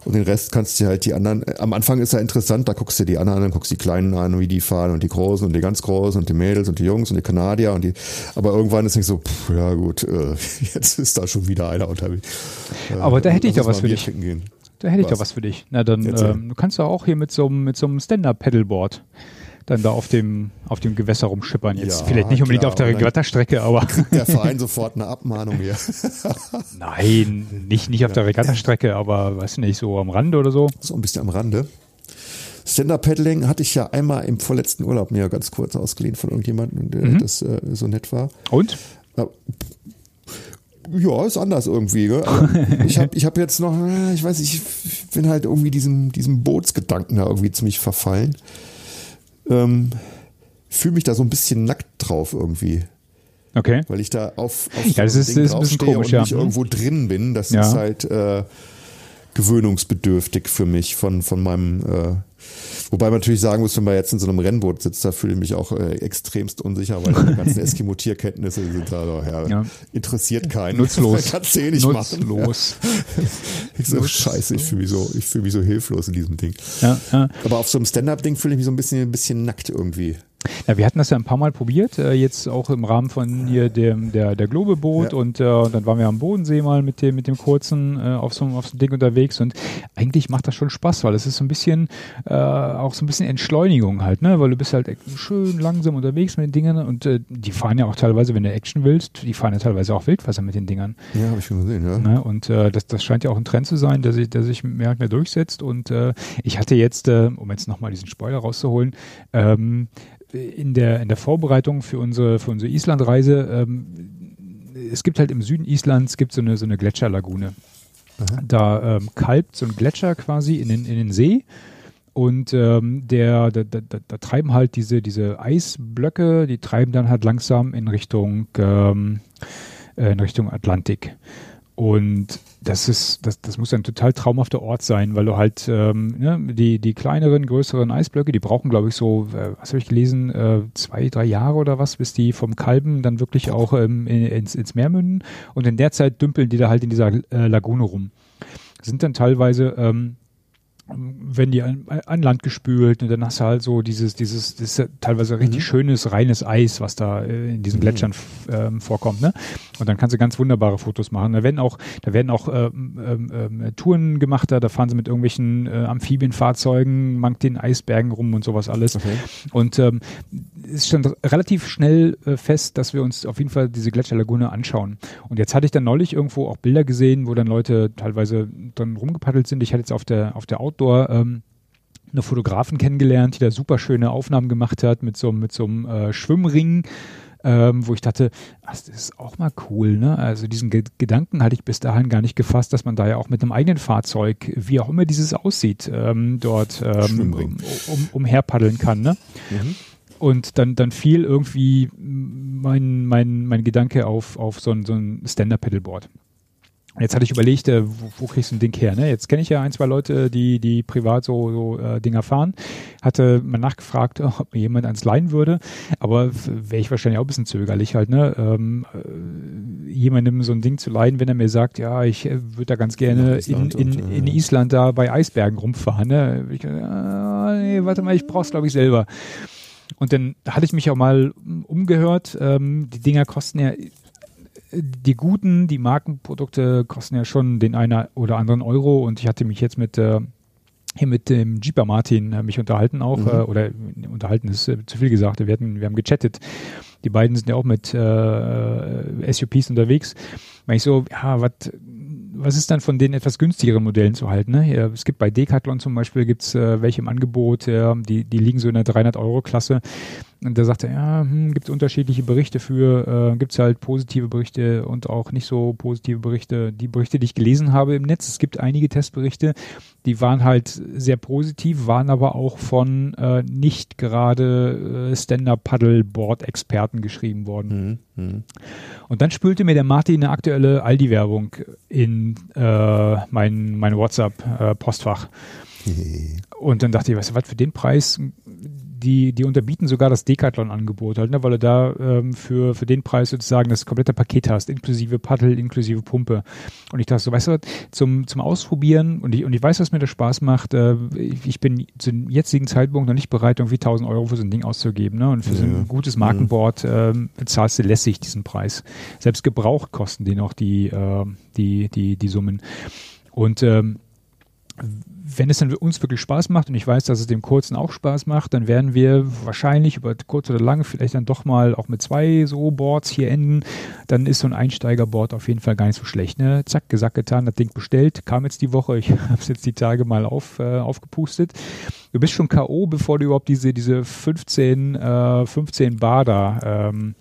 Und den Rest kannst du halt die anderen, äh, am Anfang ist ja interessant, da guckst du die anderen an, guckst die Kleinen an, wie die fahren und die Großen und die ganz Großen und die Mädels und die Jungs und die Kanadier und die, aber irgendwann ist nicht so, pff, ja gut, äh, jetzt ist da schon wieder einer unterwegs. Äh, Aber da hätte ich doch was für dich. Da hätte ich Was? doch was für dich. Na dann, ähm, du kannst ja auch hier mit so einem mit so einem Stand-Up-Pedalboard dann da auf dem auf dem Gewässer rumschippern. Jetzt Ja, vielleicht nicht unbedingt klar, auf der Regattastrecke, aber Der Verein sofort eine Abmahnung hier. nein, nicht nicht auf der Regattastrecke, aber weiß nicht, so am Rande oder so. so ein bisschen am Rande. Stand-Up-Paddling hatte ich ja einmal im vorletzten Urlaub mir ganz kurz ausgeliehen von irgendjemandem, der Mhm. das äh, so nett war. Und? Ja, Ja, ist anders irgendwie. Gell? Aber ich habe ich hab jetzt noch, äh, ich weiß nicht, ich bin halt irgendwie diesem, diesem Bootsgedanken da irgendwie ziemlich verfallen. Ähm, Fühle mich da so ein bisschen nackt drauf irgendwie. Okay. Weil ich da auf, auf Ja, das so ist- Ding das ist ein bisschen komisch, und ja. nicht irgendwo drin bin. Das Ja. ist halt äh, gewöhnungsbedürftig für mich von, von meinem äh, Wobei man natürlich sagen muss, wenn man jetzt in so einem Rennboot sitzt, da fühle ich mich auch äh, extremst unsicher, weil die ganzen Eskimo-Tierkenntnisse sind da doch, ja, Ja. interessiert keinen. Nutzlos. Kannst du eh nicht machen. Nutzlos. Ich so, scheiße, ich fühle mich so, ich fühle mich so hilflos in diesem Ding. Ja, ja. Aber auf so einem Stand-Up-Ding fühle ich mich so ein bisschen, ein bisschen nackt irgendwie. Ja, wir hatten das ja ein paar Mal probiert, äh, jetzt auch im Rahmen von hier dem der der Globeboot Ja. und äh, dann waren wir am Bodensee mal mit dem mit dem kurzen äh, auf so einem auf so einem Ding unterwegs und eigentlich macht das schon Spaß, weil es ist so ein bisschen äh, auch so ein bisschen Entschleunigung halt, ne, weil du bist halt schön langsam unterwegs mit den Dingern und äh, die fahren ja auch teilweise, wenn du Action willst, die fahren ja teilweise auch Wildwasser mit den Dingern. Ja, habe ich schon gesehen, ja. Ne? Und äh, das, das scheint ja auch ein Trend zu sein, der sich, der sich mehr und mehr durchsetzt. Und ich hatte jetzt, um jetzt nochmal diesen Spoiler rauszuholen, ähm, in der, in der Vorbereitung für unsere, für unsere Islandreise, ähm, es gibt halt im Süden Islands gibt so eine, so eine Gletscherlagune. Aha. Da ähm, kalbt so ein Gletscher quasi in den, in den See. Und ähm, der, da, da, da, treiben halt diese, diese Eisblöcke, die treiben dann halt langsam in Richtung, ähm, äh, in Richtung Atlantik. Und das ist, das, das muss ein total traumhafter Ort sein, weil du halt ähm, ne, die, die kleineren, größeren Eisblöcke, die brauchen, glaube ich, so, äh, was habe ich gelesen, äh, zwei, drei Jahre oder was, bis die vom Kalben dann wirklich auch ähm, in, ins, ins Meer münden. Und in der Zeit dümpeln die da halt in dieser äh, Lagune rum. Sind dann teilweise ähm, wenn die an, an Land gespült und dann hast du halt so dieses, dieses, das ist teilweise richtig Mhm. schönes, reines Eis, was da äh, in diesen Gletschern f- ähm, vorkommt, ne? Und dann kannst du ganz wunderbare Fotos machen. Da werden auch, da werden auch ähm, ähm, ähm, Touren gemacht, da, da fahren sie mit irgendwelchen äh, Amphibienfahrzeugen, mangt den Eisbergen rum und sowas alles. Okay. Und ähm, es stand relativ schnell äh, fest, dass wir uns auf jeden Fall diese Gletscherlagune anschauen. Und jetzt hatte ich dann neulich irgendwo auch Bilder gesehen, wo dann Leute teilweise dann rumgepaddelt sind. Ich hatte jetzt auf der auf der Outdoor ähm, eine Fotografin kennengelernt, die da super schöne Aufnahmen gemacht hat mit so mit so einem äh, Schwimmring. Ähm, wo ich dachte, ach, das ist auch mal cool, ne? Also diesen Ge Gedanken hatte ich bis dahin gar nicht gefasst, dass man da ja auch mit einem eigenen Fahrzeug, wie auch immer dieses aussieht, ähm, dort ähm, Schwimmring. um, umherpaddeln kann, ne? Mhm. Und dann, dann fiel irgendwie mein, mein, mein Gedanke auf, auf so ein, so ein Stand-Up-Pedalboard. Jetzt hatte ich überlegt, äh, wo, wo kriegst du ein Ding her? Ne? Jetzt kenne ich ja ein, zwei Leute, die, die privat so, so äh, Dinger fahren. Hatte mal nachgefragt, ob mir jemand eins leihen würde, aber wäre ich wahrscheinlich auch ein bisschen zögerlich halt, ne? Ähm, äh, jemandem so ein Ding zu leihen, wenn er mir sagt, ja, ich äh, würde da ganz gerne in, in, in Island da bei Eisbergen rumfahren. Ne? Ich, äh, nee, warte mal, ich brauch's glaube ich selber. Und dann hatte ich mich auch mal umgehört. Ähm, die Dinger kosten ja die guten, die Markenprodukte kosten ja schon den einen oder anderen Euro und ich hatte mich jetzt mit äh, hier mit dem Jeeper Martin äh, mich unterhalten auch mhm. äh, oder unterhalten ist äh, zu viel gesagt. Wir hatten, wir haben gechattet. Die beiden sind ja auch mit äh, SUPs unterwegs. Weil ich so, ja, was was ist dann von den etwas günstigeren Modellen zu halten? Ne? Ja, es gibt bei Decathlon zum Beispiel gibt's äh, welche im Angebot, äh, die, die liegen so in der 300 Euro Klasse. Und da sagt er, ja, hm, gibt unterschiedliche Berichte für, äh, gibt halt positive Berichte und auch nicht so positive Berichte. Die Berichte, die ich gelesen habe im Netz, es gibt einige Testberichte, die waren halt sehr positiv, waren aber auch von äh, nicht gerade äh, Stand-Up-Paddle-Board-Experten geschrieben worden. Mhm. Mhm. Und dann spülte mir der Martin eine aktuelle Aldi-Werbung in äh, mein, mein WhatsApp-Postfach. Äh, und dann dachte ich, weißt du was, für den Preis die, die unterbieten sogar das Decathlon-Angebot halt, ne, weil du da ähm, für, für den Preis sozusagen das komplette Paket hast, inklusive Paddel, inklusive Pumpe. Und ich dachte so, weißt du, zum, zum Ausprobieren, und ich, und ich weiß, was mir das Spaß macht, äh, ich, bin zum jetzigen Zeitpunkt noch nicht bereit, irgendwie 1000 Euro für so ein Ding auszugeben. Ne? Und für ja. so ein gutes Markenboard äh, bezahlst du lässig diesen Preis. Selbst Gebrauch kosten die noch die, äh, die, die, die Summen. Und ähm, wenn es dann uns wirklich Spaß macht und ich weiß, dass es dem Kurzen auch Spaß macht, dann werden wir wahrscheinlich über kurz oder lang vielleicht dann doch mal auch mit zwei so Boards hier enden. Dann ist so ein Einsteigerboard auf jeden Fall gar nicht so schlecht. Ne? Zack, gesagt, getan, das Ding bestellt, kam jetzt die Woche. Ich habe es jetzt die Tage mal auf, äh, aufgepustet. Du bist schon K.O., bevor du überhaupt diese, diese 15, äh, 15 Bar da ähm,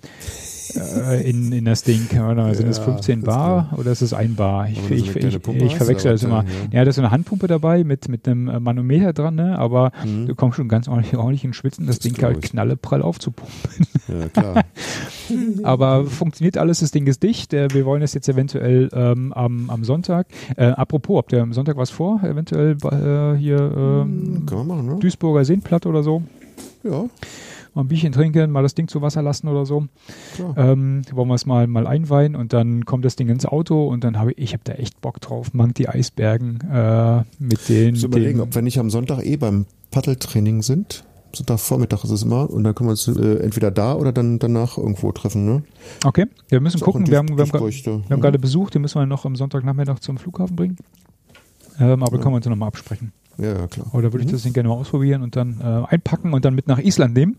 äh, in, in das Ding. Oder sind ja, es 15 Bar oder ist es ein Bar? Ich, ich, ich, ich verwechsel das immer. Ja. ja, da ist so eine Handpumpe dabei mit, mit einem äh, Manometer dran, ne? aber mhm. du kommst schon ganz ordentlich, ordentlich in Schwitzen, das, das Ding halt knalleprall aufzupumpen. Ja, klar. aber funktioniert alles, das Ding ist dicht. Äh, wir wollen es jetzt eventuell ähm, am, am Sonntag. Äh, apropos, habt ihr am Sonntag was vor? Eventuell äh, hier ähm, machen, ne? Duisburger Seenplatte oder so? Ja mal ein Bierchen trinken, mal das Ding zu Wasser lassen oder so. Ähm, wollen wir es mal, mal einweihen und dann kommt das Ding ins Auto und dann habe ich, ich habe da echt Bock drauf, Mank die Eisbergen äh, mit den. Ich überlegen, ob wir nicht am Sonntag eh beim Paddeltraining sind. Sonntagvormittag ist es immer und dann können wir uns äh, entweder da oder dann danach irgendwo treffen. Ne? Okay, wir müssen gucken. Wir haben, wir, haben, wir haben gerade besucht, den müssen wir noch am Sonntagnachmittag zum Flughafen bringen. Ähm, aber ja. können wir uns nochmal absprechen. Ja, klar. Oder würde ich mhm. das Ding gerne mal ausprobieren und dann äh, einpacken und dann mit nach Island nehmen.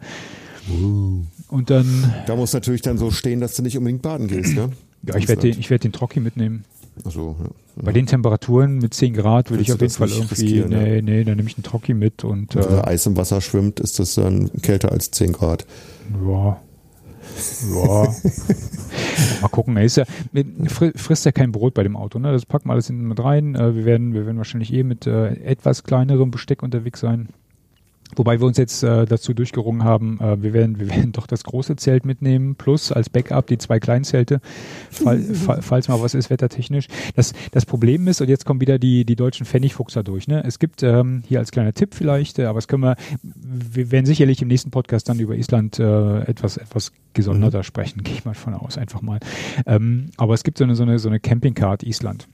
Uh. Und dann. Da muss natürlich dann so stehen, dass du nicht unbedingt baden gehst, ne? Ja, ich werde den, ich werd den Trocki mitnehmen. Ach so, ja. Bei den Temperaturen mit 10 Grad würde ich auf jeden Fall irgendwie, nee, ja? nee, dann nehme ich einen Trocki mit und. Wenn äh, Eis im Wasser schwimmt, ist das dann kälter als 10 Grad. Ja, ja. mal gucken. Er ist ja, frisst ja kein Brot bei dem Auto. Ne? Das packen wir alles hinten mit rein. Äh, wir, werden, wir werden wahrscheinlich eh mit äh, etwas kleinerem Besteck unterwegs sein. Wobei wir uns jetzt äh, dazu durchgerungen haben, äh, wir, werden, wir werden doch das große Zelt mitnehmen, plus als Backup die zwei kleinen Zelte, fall, fall, falls mal was ist, wettertechnisch. Das, das Problem ist, und jetzt kommen wieder die, die deutschen Pfennigfuchser durch. Ne? Es gibt ähm, hier als kleiner Tipp vielleicht, äh, aber es können wir, wir werden sicherlich im nächsten Podcast dann über Island äh, etwas, etwas gesonderter mhm. sprechen, gehe ich mal von aus, einfach mal. Ähm, aber es gibt so eine, so eine, so eine Campingcard Island.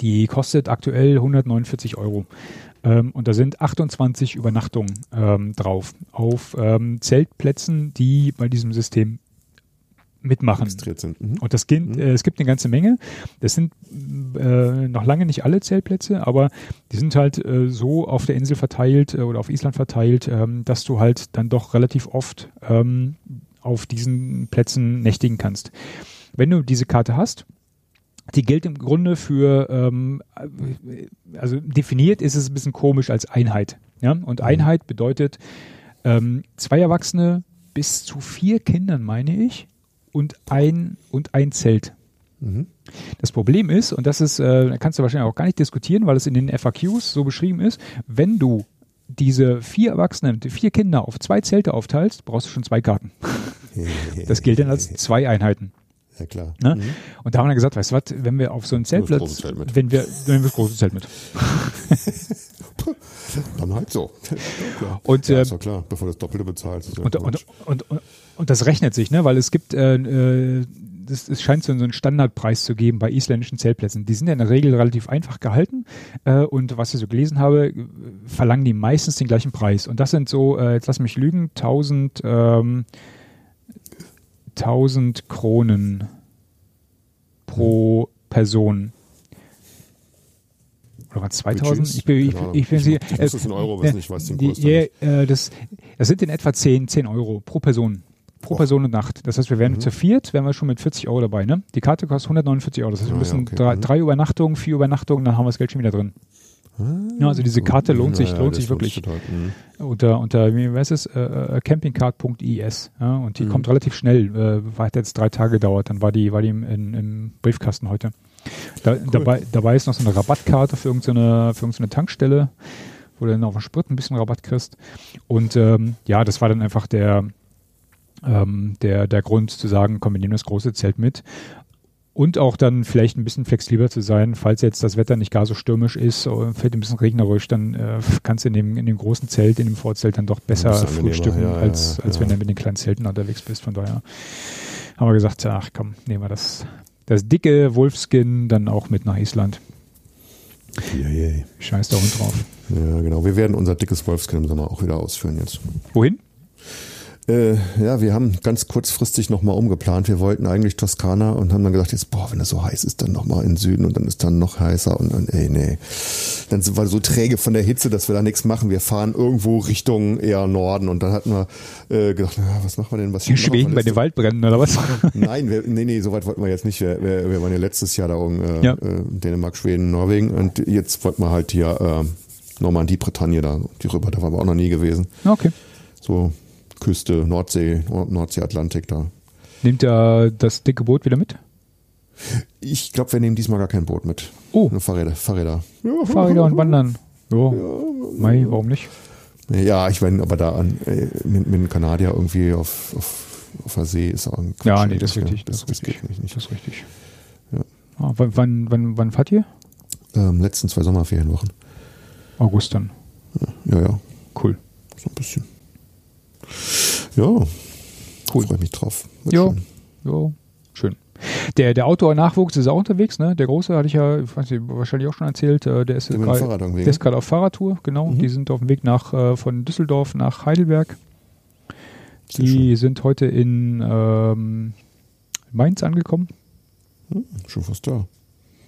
Die kostet aktuell 149 Euro. Ähm, und da sind 28 Übernachtungen ähm, drauf auf ähm, Zeltplätzen, die bei diesem System mitmachen. Sind. Mhm. Und das gibt, mhm. äh, es gibt eine ganze Menge. Das sind äh, noch lange nicht alle Zeltplätze, aber die sind halt äh, so auf der Insel verteilt äh, oder auf Island verteilt, ähm, dass du halt dann doch relativ oft ähm, auf diesen Plätzen nächtigen kannst. Wenn du diese Karte hast, die gilt im Grunde für, ähm, also definiert ist es ein bisschen komisch als Einheit. Ja? Und mhm. Einheit bedeutet ähm, zwei Erwachsene bis zu vier Kindern, meine ich, und ein, und ein Zelt. Mhm. Das Problem ist, und das ist, äh, kannst du wahrscheinlich auch gar nicht diskutieren, weil es in den FAQs so beschrieben ist, wenn du diese vier Erwachsenen, die vier Kinder auf zwei Zelte aufteilst, brauchst du schon zwei Karten. Das gilt dann als zwei Einheiten. Ja, klar. Ne? Mhm. Und da haben wir gesagt, weißt du was, wenn wir auf so ein Zeltplatz, Zelt wenn wir, wenn wir das große Zelt mit. Dann halt so. klar. Und, ja, ist doch klar, bevor du das Doppelte bezahlst. Und, und, und, und, und, das rechnet sich, ne? weil es gibt, äh, äh, das, es scheint so einen Standardpreis zu geben bei isländischen Zeltplätzen. Die sind ja in der Regel relativ einfach gehalten äh, und was ich so gelesen habe, verlangen die meistens den gleichen Preis. Und das sind so, äh, jetzt lass mich lügen, 1000, ähm, 1000 Kronen pro Person. Oder war 2000? Ich bin, ich, ich, ich bin sie. Das ist in Euro, äh, nicht, was den Kurs die, äh, das, das sind in etwa 10, 10 Euro pro Person. Pro oh. Person und Nacht. Das heißt, wir werden mhm. zu viert, wären wir schon mit 40 Euro dabei. Ne? Die Karte kostet 149 Euro. Das heißt, wir ah, müssen ja, okay. drei, mhm. drei Übernachtungen, vier Übernachtungen, dann haben wir das Geld schon wieder drin. Ah, ja, also diese Karte lohnt sich, ja, lohnt sich wirklich. Total, mhm. unter, unter, wie heißt es, äh, äh campingcard.is. Ja, und die mhm. kommt relativ schnell. Äh, hat jetzt drei Tage gedauert, dann war die, war die im, in, im Briefkasten heute. Da, cool. dabei, dabei ist noch so eine Rabattkarte für irgendeine, für irgendeine Tankstelle, wo du dann auf den Sprit ein bisschen Rabatt kriegst. Und ähm, ja, das war dann einfach der, ähm, der, der Grund zu sagen, komm, wir nehmen das große Zelt mit und auch dann vielleicht ein bisschen flexibler zu sein, falls jetzt das Wetter nicht gar so stürmisch ist oder vielleicht ein bisschen regnerisch, dann äh, kannst du in dem, in dem großen Zelt, in dem Vorzelt dann doch besser frühstücken, ja, als, als ja. wenn du mit den kleinen Zelten unterwegs bist. Von daher haben wir gesagt, ach komm, nehmen wir das, das dicke Wolfskin dann auch mit nach Island. Yeah, Scheiß da Hund drauf. Ja, genau. Wir werden unser dickes Wolfskin im Sommer auch wieder ausführen jetzt. Wohin? Äh, ja, wir haben ganz kurzfristig nochmal umgeplant. Wir wollten eigentlich Toskana und haben dann gesagt, jetzt, boah, wenn es so heiß ist, dann nochmal in Süden und dann ist dann noch heißer und dann, ey, nee. Dann sind wir so träge von der Hitze, dass wir da nichts machen. Wir fahren irgendwo Richtung eher Norden und dann hatten wir äh, gedacht, na, was machen wir denn? Was In Schweden bei den Waldbränden oder was? Nein, wir, nee, nee, so weit wollten wir jetzt nicht. Wir, wir, wir waren ja letztes Jahr da oben, äh, ja. äh, Dänemark, Schweden, Norwegen und jetzt wollten wir halt hier äh, Normandie, Bretagne da, die rüber, da waren wir auch noch nie gewesen. Okay. So Küste, Nordsee, Nordsee, Atlantik da. Nimmt er das dicke Boot wieder mit? Ich glaube, wir nehmen diesmal gar kein Boot mit. Oh. Nur Fahrräder. Fahrräder, ja. Fahrräder und Wandern. Jo. Ja. Mai, warum nicht? Ja, ich meine, aber da an, äh, mit, mit einem Kanadier irgendwie auf, auf, auf der See ist auch ein Quatsch. Ja, nee, das ist richtig. Das, das, das geht nicht, nicht. Das ist richtig. Ja. Ah, wann, wann, wann fahrt ihr? Ähm, letzten zwei Sommerferienwochen. August dann. Ja, ja. Cool. So ein bisschen. Ja, cool. freue mich drauf. ja, ja, schön. Der, der Outdoor-Nachwuchs ist auch unterwegs, ne? Der Große hatte ich ja, ich weiß nicht, wahrscheinlich auch schon erzählt, äh, der ist, gerade auf Fahrradtour, genau. Mhm. Die sind auf dem Weg nach, äh, von Düsseldorf nach Heidelberg. Die sind heute in ähm, Mainz angekommen. Hm, schon fast da.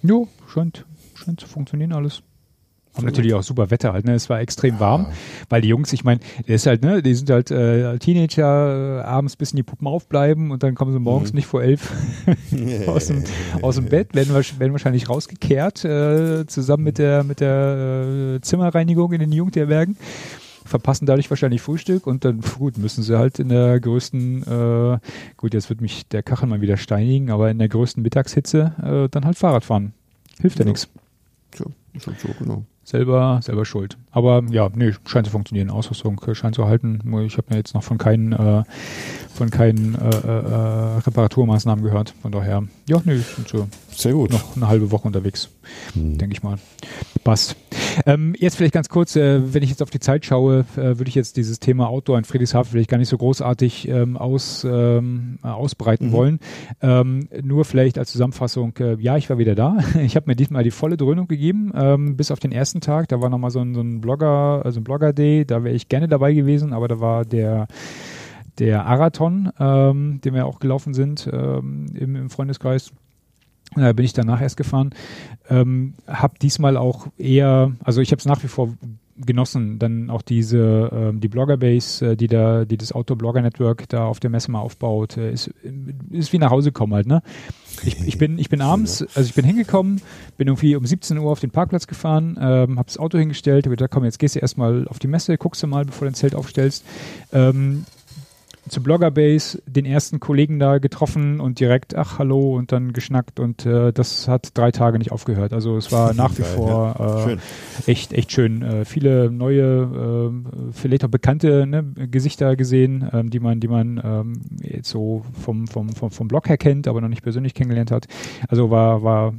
Jo, scheint, scheint zu funktionieren alles. Und natürlich auch super Wetter halt, ne? Es war extrem warm, ja. weil die Jungs, ich meine, ist halt, ne, die sind halt äh, Teenager, äh, abends bis in die Puppen aufbleiben und dann kommen sie morgens mhm. nicht vor elf aus, dem, aus dem Bett, werden, werden wahrscheinlich rausgekehrt, äh, zusammen mit der, mit der äh, Zimmerreinigung in den Jugendherbergen verpassen dadurch wahrscheinlich Frühstück und dann gut müssen sie halt in der größten äh, gut jetzt wird mich der Kachel mal wieder steinigen aber in der größten Mittagshitze äh, dann halt Fahrrad fahren hilft ja, ja nichts Tja, ist halt so genau selber, selber schuld. Aber ja, nee, scheint zu funktionieren. Ausrüstung scheint zu halten. Ich habe mir jetzt noch von keinen, äh, von keinen äh, äh, Reparaturmaßnahmen gehört. Von daher, ja, nee, sind so Sehr gut. noch eine halbe Woche unterwegs, hm. denke ich mal. Passt. Ähm, jetzt vielleicht ganz kurz, äh, wenn ich jetzt auf die Zeit schaue, äh, würde ich jetzt dieses Thema Outdoor in Friedrichshafen vielleicht gar nicht so großartig ähm, aus, ähm, ausbreiten mhm. wollen. Ähm, nur vielleicht als Zusammenfassung, äh, ja, ich war wieder da. Ich habe mir diesmal die volle Dröhnung gegeben, ähm, bis auf den ersten Tag. Da war nochmal so ein, so ein Blogger, also ein Blogger-Day, da wäre ich gerne dabei gewesen, aber da war der der Arathon, ähm, den wir auch gelaufen sind ähm, im, im Freundeskreis. Da bin ich danach erst gefahren. Ähm, hab diesmal auch eher, also ich habe es nach wie vor genossen, dann auch diese ähm, die Bloggerbase, äh, die da, die das Outdoor-Blogger-Network da auf der Messe mal aufbaut, äh, ist, ist wie nach Hause kommen halt, ne? Ich, ich bin, ich bin abends, also ich bin hingekommen, bin irgendwie um 17 Uhr auf den Parkplatz gefahren, ähm, habe das Auto hingestellt, habe gesagt, komm, jetzt gehst du erstmal auf die Messe, guckst du mal, bevor du dein Zelt aufstellst. Ähm, zu Bloggerbase, den ersten Kollegen da getroffen und direkt, ach hallo und dann geschnackt und äh, das hat drei Tage nicht aufgehört. Also es war nach wie Geil, vor ja. äh, echt, echt schön. Äh, viele neue, äh, vielleicht auch bekannte ne, Gesichter gesehen, ähm, die man, die man ähm, jetzt so vom, vom, vom, vom Blog her kennt, aber noch nicht persönlich kennengelernt hat. Also war, war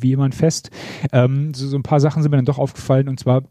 wie immer ein Fest. Ähm, so, so ein paar Sachen sind mir dann doch aufgefallen und zwar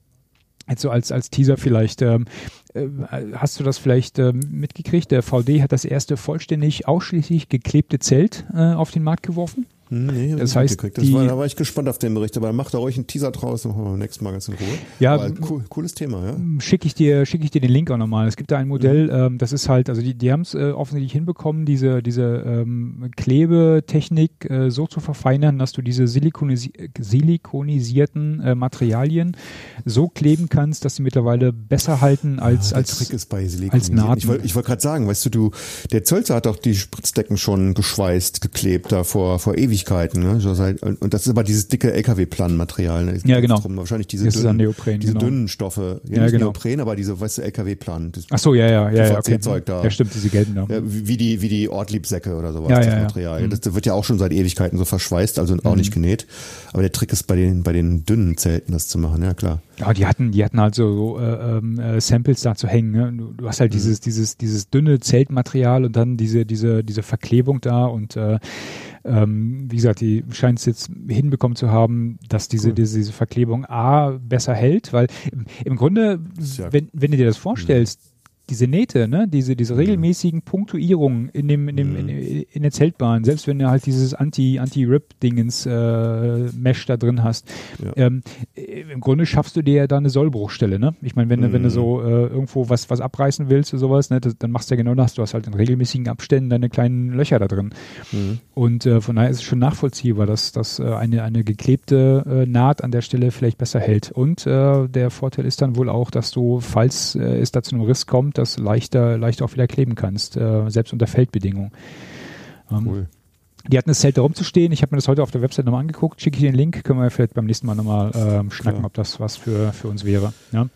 Jetzt so als, als Teaser vielleicht, ähm, äh, hast du das vielleicht ähm, mitgekriegt? Der VD hat das erste vollständig ausschließlich geklebte Zelt äh, auf den Markt geworfen. Hm, nee, das heißt, das war, da war ich gespannt auf den Bericht, aber macht da ruhig einen Teaser draus, machen wir beim nächsten Mal ganz in Ruhe. Ja, cool, cooles Thema, ja. Schicke ich dir, schicke ich dir den Link auch nochmal. Es gibt da ein Modell, mhm. ähm, das ist halt, also die, die haben es äh, offensichtlich hinbekommen, diese, diese ähm, Klebetechnik äh, so zu verfeinern, dass du diese Silikonisi silikonisierten äh, Materialien so kleben kannst, dass sie mittlerweile besser halten als, ja, als, Trick ist bei als Naht. Ich wollte wollt gerade sagen, weißt du, du, der Zölzer hat doch die Spritzdecken schon geschweißt, geklebt da vor, vor ewig Ewigkeiten. Ne? Und das ist aber dieses dicke LKW-Plan-Material. Ne? Ja, genau. Drum, wahrscheinlich diese, dünnen, Neopren, diese genau. dünnen Stoffe. Ja, ja nicht genau. Neopren, aber diese, weißt du, LKW-Plan. Ach so, ja, ja, ja. ja okay. Zeug da. Ja, stimmt, diese gelben da. Ja, wie die, wie die Ortliebsäcke oder sowas, ja, das ja, Material. Ja. Mhm. Das wird ja auch schon seit Ewigkeiten so verschweißt, also auch mhm. nicht genäht. Aber der Trick ist bei den, bei den dünnen Zelten das zu machen, ja klar. Ja, die hatten, die hatten halt so äh, ähm, äh, Samples da zu hängen. Ne? Du, du hast halt mhm. dieses, dieses, dieses dünne Zeltmaterial und dann diese, diese, diese Verklebung da und äh, ähm, wie gesagt, die scheint es jetzt hinbekommen zu haben, dass diese, cool. diese, diese Verklebung A besser hält, weil im, im Grunde, ja wenn, wenn du dir das vorstellst, diese Nähte, ne, diese, diese mhm. regelmäßigen Punktuierungen in dem, in dem, mhm. in, in, der Zeltbahn, selbst wenn du halt dieses Anti, Anti-Rip-Dingens äh, Mesh da drin hast, ja. ähm, im Grunde schaffst du dir ja da eine Sollbruchstelle, ne? Ich meine, wenn du, wenn du so mhm. äh, irgendwo was, was abreißen willst oder sowas, ne, das, dann machst du ja genau das. Du hast halt in regelmäßigen Abständen deine kleinen Löcher da drin. Mhm. Und äh, von daher ist es schon nachvollziehbar, dass, dass äh, eine, eine geklebte äh, Naht an der Stelle vielleicht besser hält. Und äh, der Vorteil ist dann wohl auch, dass du, falls äh, es da zu einem Riss kommt, das leichter, leichter auch wieder kleben kannst, äh, selbst unter Feldbedingungen. Ähm, cool. Die hatten das Zelt da rumzustehen. Ich habe mir das heute auf der Website nochmal angeguckt. Schicke ich den Link. Können wir vielleicht beim nächsten Mal nochmal ähm, schnacken, ja. ob das was für, für uns wäre. Ja.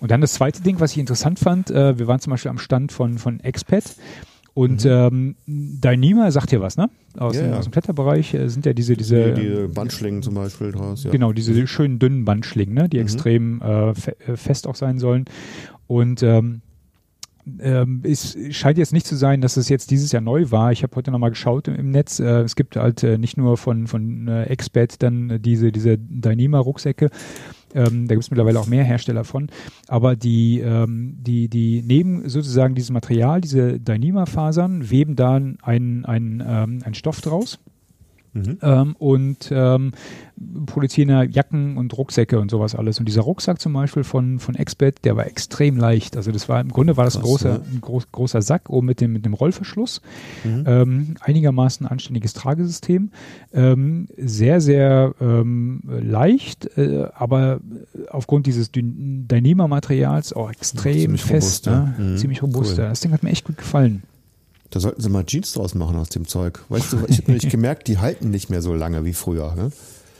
Und dann das zweite Ding, was ich interessant fand. Äh, wir waren zum Beispiel am Stand von, von Expat. Und mhm. ähm, Dynema sagt hier was, ne? Aus, ja, dem, ja. aus dem Kletterbereich äh, sind ja diese diese die, die Bandschlingen zum Beispiel draus. Ja. Genau, diese schönen dünnen Bandschlingen, ne? Die mhm. extrem äh, fe äh, fest auch sein sollen. Und ähm, ähm, es scheint jetzt nicht zu sein, dass es jetzt dieses Jahr neu war. Ich habe heute nochmal geschaut im, im Netz. Äh, es gibt halt äh, nicht nur von, von äh, Expert dann äh, diese, diese Dyneema-Rucksäcke. Ähm, da gibt es mittlerweile auch mehr Hersteller von. Aber die, ähm, die, die nehmen sozusagen dieses Material, diese Dyneema-Fasern, weben dann einen, einen, ähm, einen Stoff draus Mhm. Ähm, und ähm, ja Jacken und Rucksäcke und sowas alles. Und dieser Rucksack zum Beispiel von, von Expert, der war extrem leicht. Also das war im Grunde war das Krass, großer, ja. ein groß, großer Sack oben mit dem, mit dem Rollverschluss. Mhm. Ähm, einigermaßen anständiges Tragesystem. Ähm, sehr, sehr ähm, leicht, äh, aber aufgrund dieses Dyneema-Materials auch extrem ja, fest. Robust, ne? mhm. Ziemlich robust. Cool. Das Ding hat mir echt gut gefallen. Da sollten sie mal Jeans draus machen aus dem Zeug. Weißt du, ich habe nämlich gemerkt, die halten nicht mehr so lange wie früher. Ne?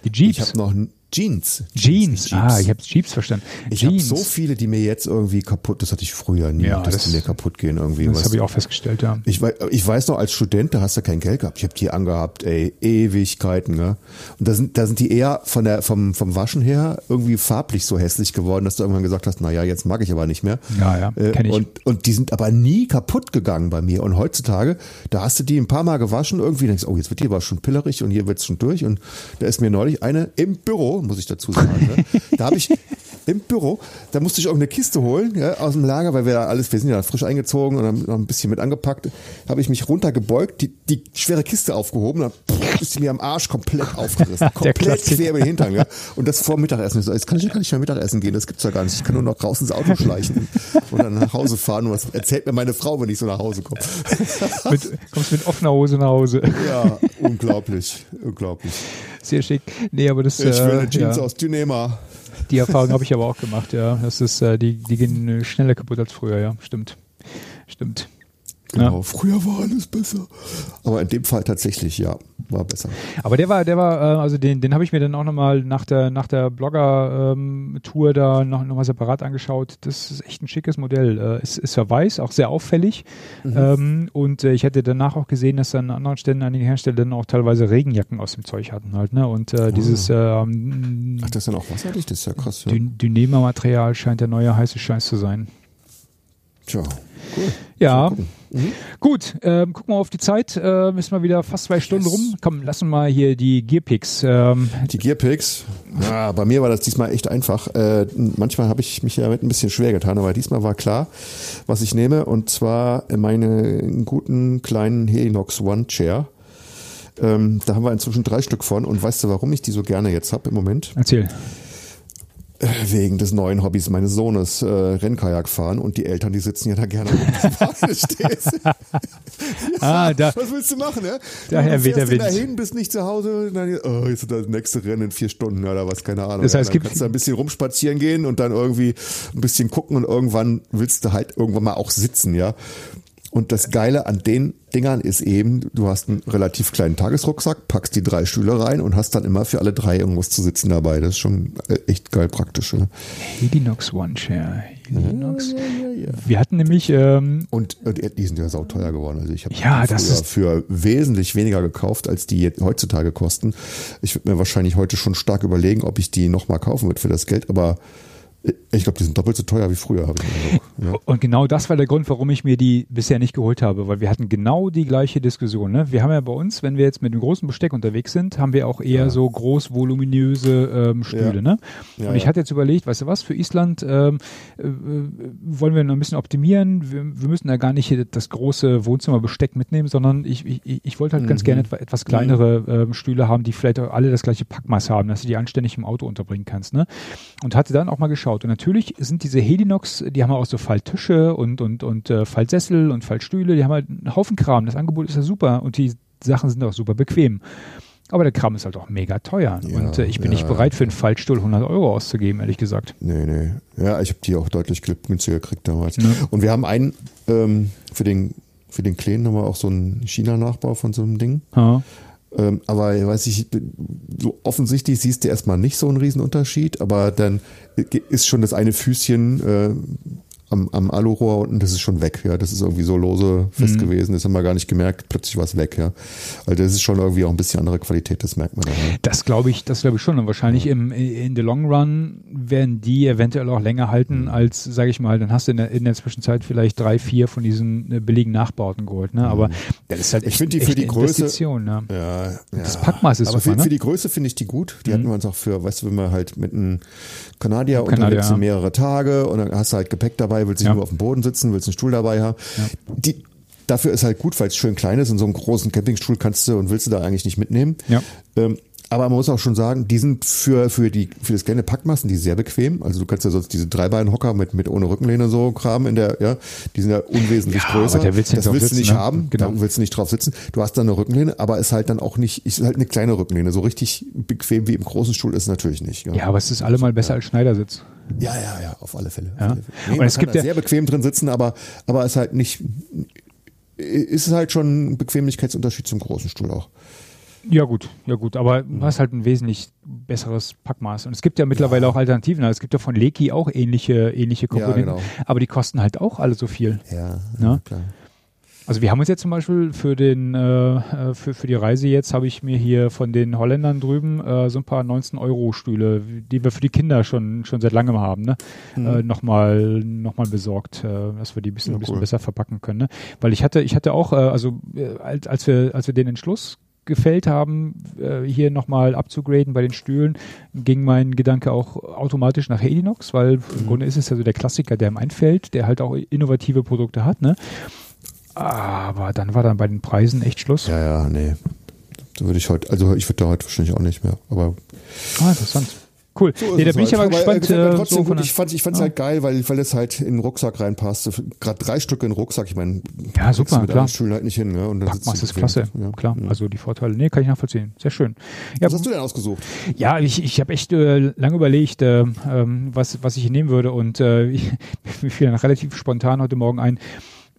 Die Jeeps? Ich habe noch Jeans. Jeans. Jeans. Ah, ich habe Jeeps verstanden. Ich habe so viele, die mir jetzt irgendwie kaputt, das hatte ich früher nie, ja, dass das, die mir kaputt gehen irgendwie. Das habe ich auch festgestellt, ja. Ich weiß, ich weiß noch, als Student, da hast du kein Geld gehabt. Ich habe die angehabt, ey, Ewigkeiten, ne? Und da sind, da sind die eher von der, vom, vom Waschen her irgendwie farblich so hässlich geworden, dass du irgendwann gesagt hast, na ja, jetzt mag ich aber nicht mehr. Ja, ja, äh, kenn ich. Und, und die sind aber nie kaputt gegangen bei mir. Und heutzutage, da hast du die ein paar Mal gewaschen irgendwie, denkst, oh, jetzt wird die aber schon pillerig und hier wird's schon durch. Und da ist mir neulich eine im Büro, muss ich dazu sagen, Ne? Da habe ich im Büro, da musste ich auch eine Kiste holen ja, aus dem Lager, weil wir da alles, wir sind ja frisch eingezogen und haben noch ein bisschen mit angepackt, habe ich mich runtergebeugt, die, die schwere Kiste aufgehoben, dann ist sie mir am Arsch komplett aufgerissen, komplett quer über den Hintern. Ja. Und das vor Mittagessen. So, jetzt kann ich ja gar nicht mehr Mittagessen gehen, das gibt's ja gar nicht. Ich kann nur noch draußen ins Auto schleichen und dann nach Hause fahren und was erzählt mir meine Frau, wenn ich so nach Hause komme. mit, kommst mit offener Hose nach Hause. Ja, unglaublich, unglaublich. Sehr schick. Nee, aber das Ich will eine Jeans ja. aus Dynema. Die Erfahrung habe ich aber auch gemacht, ja. Das ist, äh, die, die gehen schneller kaputt als früher, ja. Stimmt. Stimmt. Genau, ja. früher war alles besser. Aber in dem Fall tatsächlich, ja, war besser. Aber der war, der war, äh, also den, den habe ich mir dann auch nochmal nach der, nach der Blogger-Tour ähm, da noch, noch mal separat angeschaut. Das ist echt ein schickes Modell. Äh, ist, ist ja weiß, auch sehr auffällig. Mhm. Ähm, und äh, ich hätte danach auch gesehen, dass an anderen Stellen einige Hersteller dann auch teilweise Regenjacken aus dem Zeug hatten halt, ne? Und äh, dieses ähm, Ach, das ist dann auch wasserdicht, das ist ja krass. Ja. Dynema-Material scheint der neue heiße Scheiß zu sein. Tja, cool. Ja. Mhm. Gut, ähm, gucken wir auf die Zeit. Äh, müssen wir wieder fast zwei Stunden yes. rum. Komm, lassen wir mal hier die Gearpicks. Ähm. Die Gearpicks. Ja, bei mir war das diesmal echt einfach. Äh, manchmal habe ich mich ja mit ein bisschen schwer getan, aber diesmal war klar, was ich nehme. Und zwar meine guten kleinen Helinox One Chair. Ähm, da haben wir inzwischen drei Stück von. Und weißt du, warum ich die so gerne jetzt habe im Moment? Erzähl wegen des neuen Hobbys meines Sohnes äh, Rennkajak fahren und die Eltern, die sitzen ja da gerne rum. stehst. ja, ah, da, was willst du machen, ja? Daher du fährst Wind. dahin, bist nicht zu Hause, dann, oh, jetzt ist das nächste Rennen in vier Stunden oder was, keine Ahnung. Das heißt, ja, dann kannst du ein bisschen rumspazieren gehen und dann irgendwie ein bisschen gucken und irgendwann willst du halt irgendwann mal auch sitzen, ja. Und das Geile an den Dingern ist eben, du hast einen relativ kleinen Tagesrucksack, packst die drei Stühle rein und hast dann immer für alle drei irgendwas zu sitzen dabei. Das ist schon äh, echt geil praktisch. Ne? Helinox One Chair. Helinox. Ja, ja, ja, Wir hatten nämlich. Ähm, und, und, die sind ja sauteuer geworden. Also ich habe ja, das für wesentlich weniger gekauft, als die heutzutage kosten. Ich würde mir wahrscheinlich heute schon stark überlegen, ob ich die nochmal kaufen würde für das Geld, aber ich glaube, die sind doppelt so teuer wie früher. Habe ich ja. Und genau das war der Grund, warum ich mir die bisher nicht geholt habe, weil wir hatten genau die gleiche Diskussion. Ne? Wir haben ja bei uns, wenn wir jetzt mit dem großen Besteck unterwegs sind, haben wir auch eher ja. so groß voluminöse ähm, Stühle. Ja. Ne? und ich hatte jetzt überlegt, weißt du was, für Island ähm, äh, wollen wir noch ein bisschen optimieren. Wir, wir müssen da gar nicht das große Wohnzimmerbesteck mitnehmen, sondern ich, ich, ich wollte halt mhm. ganz gerne etwa, etwas kleinere mhm. ähm, Stühle haben, die vielleicht auch alle das gleiche Packmaß haben, dass du die anständig im Auto unterbringen kannst. Ne? Und hatte dann auch mal geschaut, angeschaut. Und natürlich sind diese Helinox, die haben auch so Falltische und, und, und äh, Fallsessel und Fallstühle, die haben halt einen Haufen Kram. Das Angebot ist ja super und die Sachen sind auch super bequem. Aber der Kram ist halt auch mega teuer. Ja, und äh, ich bin ja, nicht bereit, für einen Fallstuhl 100 Euro auszugeben, ehrlich gesagt. Nee, nee. Ja, ich habe die auch deutlich günstiger gekriegt damals. Ja. Und wir haben einen, ähm, für den, für den Kleinen haben wir auch so einen China-Nachbau von so einem Ding. Ja. Ähm, aber weiß ich, so offensichtlich siehst du erstmal nicht so einen Riesenunterschied, aber dann ist schon das eine Füßchen äh, am, am Alurohr unten, das ist schon weg, ja. Das ist irgendwie so lose fest mhm. gewesen, das haben wir gar nicht gemerkt, plötzlich war es weg, ja. Also das ist schon irgendwie auch ein bisschen andere Qualität, das merkt man dann. Ja. Das glaube ich, das glaube ich schon. Und wahrscheinlich ja. im, in the long run werden die eventuell auch länger halten, mhm. als, sage ich mal, dann hast du in der, in der Zwischenzeit vielleicht drei, vier von diesen äh, billigen Nachbauten geholt, ne? Aber mhm. das ist halt echt, ich finde die für die Größe, ne? ja, ja. Das Packmaß ist Aber super, für, ne? für die Größe finde ich die gut. Die mhm. hatten wir uns auch für, weißt du, wenn man halt mit einem Kanadier, Kanadier unterwegs sind mehrere Tage und dann hast du halt Gepäck dabei, willst dich ja. nur auf dem Boden sitzen, willst einen Stuhl dabei haben. Ja. Die, dafür ist halt gut, weil es schön klein ist. In so einem großen Campingstuhl kannst du und willst du da eigentlich nicht mitnehmen. Ja. Ähm, aber man muss auch schon sagen, die sind für, für die, für das kleine Packmassen, die sehr bequem. Also du kannst ja sonst diese Dreibeinhocker mit, mit ohne Rückenlehne so Kram in der, ja, die sind ja unwesentlich ja, größer. das willst du sitzen, nicht ne? haben. Genau. Da willst du nicht drauf sitzen. Du hast dann eine Rückenlehne, aber ist halt dann auch nicht, ist halt eine kleine Rückenlehne. So richtig bequem wie im großen Stuhl ist natürlich nicht. Ja, ja aber es ist allemal besser ja. als Schneidersitz. Ja, ja, ja, auf alle Fälle. Auf ja. alle Fälle. Nee, und es gibt ja sehr bequem drin sitzen, aber, aber ist halt nicht, ist halt schon ein Bequemlichkeitsunterschied zum großen Stuhl auch. Ja gut, ja gut, aber du hast halt ein wesentlich besseres Packmaß. Und es gibt ja mittlerweile ja. auch Alternativen. Also es gibt ja von Leki auch ähnliche, ähnliche Komponenten, ja, genau. aber die kosten halt auch alle so viel. Ja, ne? klar. Also wir haben uns jetzt zum Beispiel für den äh, äh, für, für die Reise jetzt habe ich mir hier von den Holländern drüben äh, so ein paar 19 Euro Stühle, die wir für die Kinder schon schon seit langem haben, ne? Mhm. Äh, nochmal noch mal besorgt, äh, dass wir die ein bisschen, ja, ein bisschen cool. besser verpacken können. Ne? Weil ich hatte ich hatte auch äh, also als, als wir als wir den Entschluss gefällt haben, äh, hier nochmal abzugraden bei den Stühlen, ging mein Gedanke auch automatisch nach Helinox, weil mhm. im Grunde ist es ja so der Klassiker, der im einfällt, der halt auch innovative Produkte hat, ne? Aber dann war dann bei den Preisen echt Schluss. Ja, ja, nee. Da würde ich heute, also ich würde da heute wahrscheinlich auch nicht mehr, aber. Ah, interessant. Cool. So nee, da bin halt. ich aber, aber gespannt. Äh, trotzdem so gut. Ich fand, ich es ja. halt geil, weil, weil es halt in den Rucksack reinpasst. Gerade drei Stücke in den Rucksack. Ich meine, ja, super, mit klar. Stühlen halt nicht hin. Ne? Und dann Packmaß ist klasse. Ja. Klar. Ja. Also die Vorteile. Nee, kann ich nachvollziehen. Sehr schön. Ja, was hast du denn ausgesucht? Ja, ich, ich habe echt äh, lange überlegt, äh, ähm, was, was ich nehmen würde. Und äh, ich, mir fiel dann relativ spontan heute Morgen ein,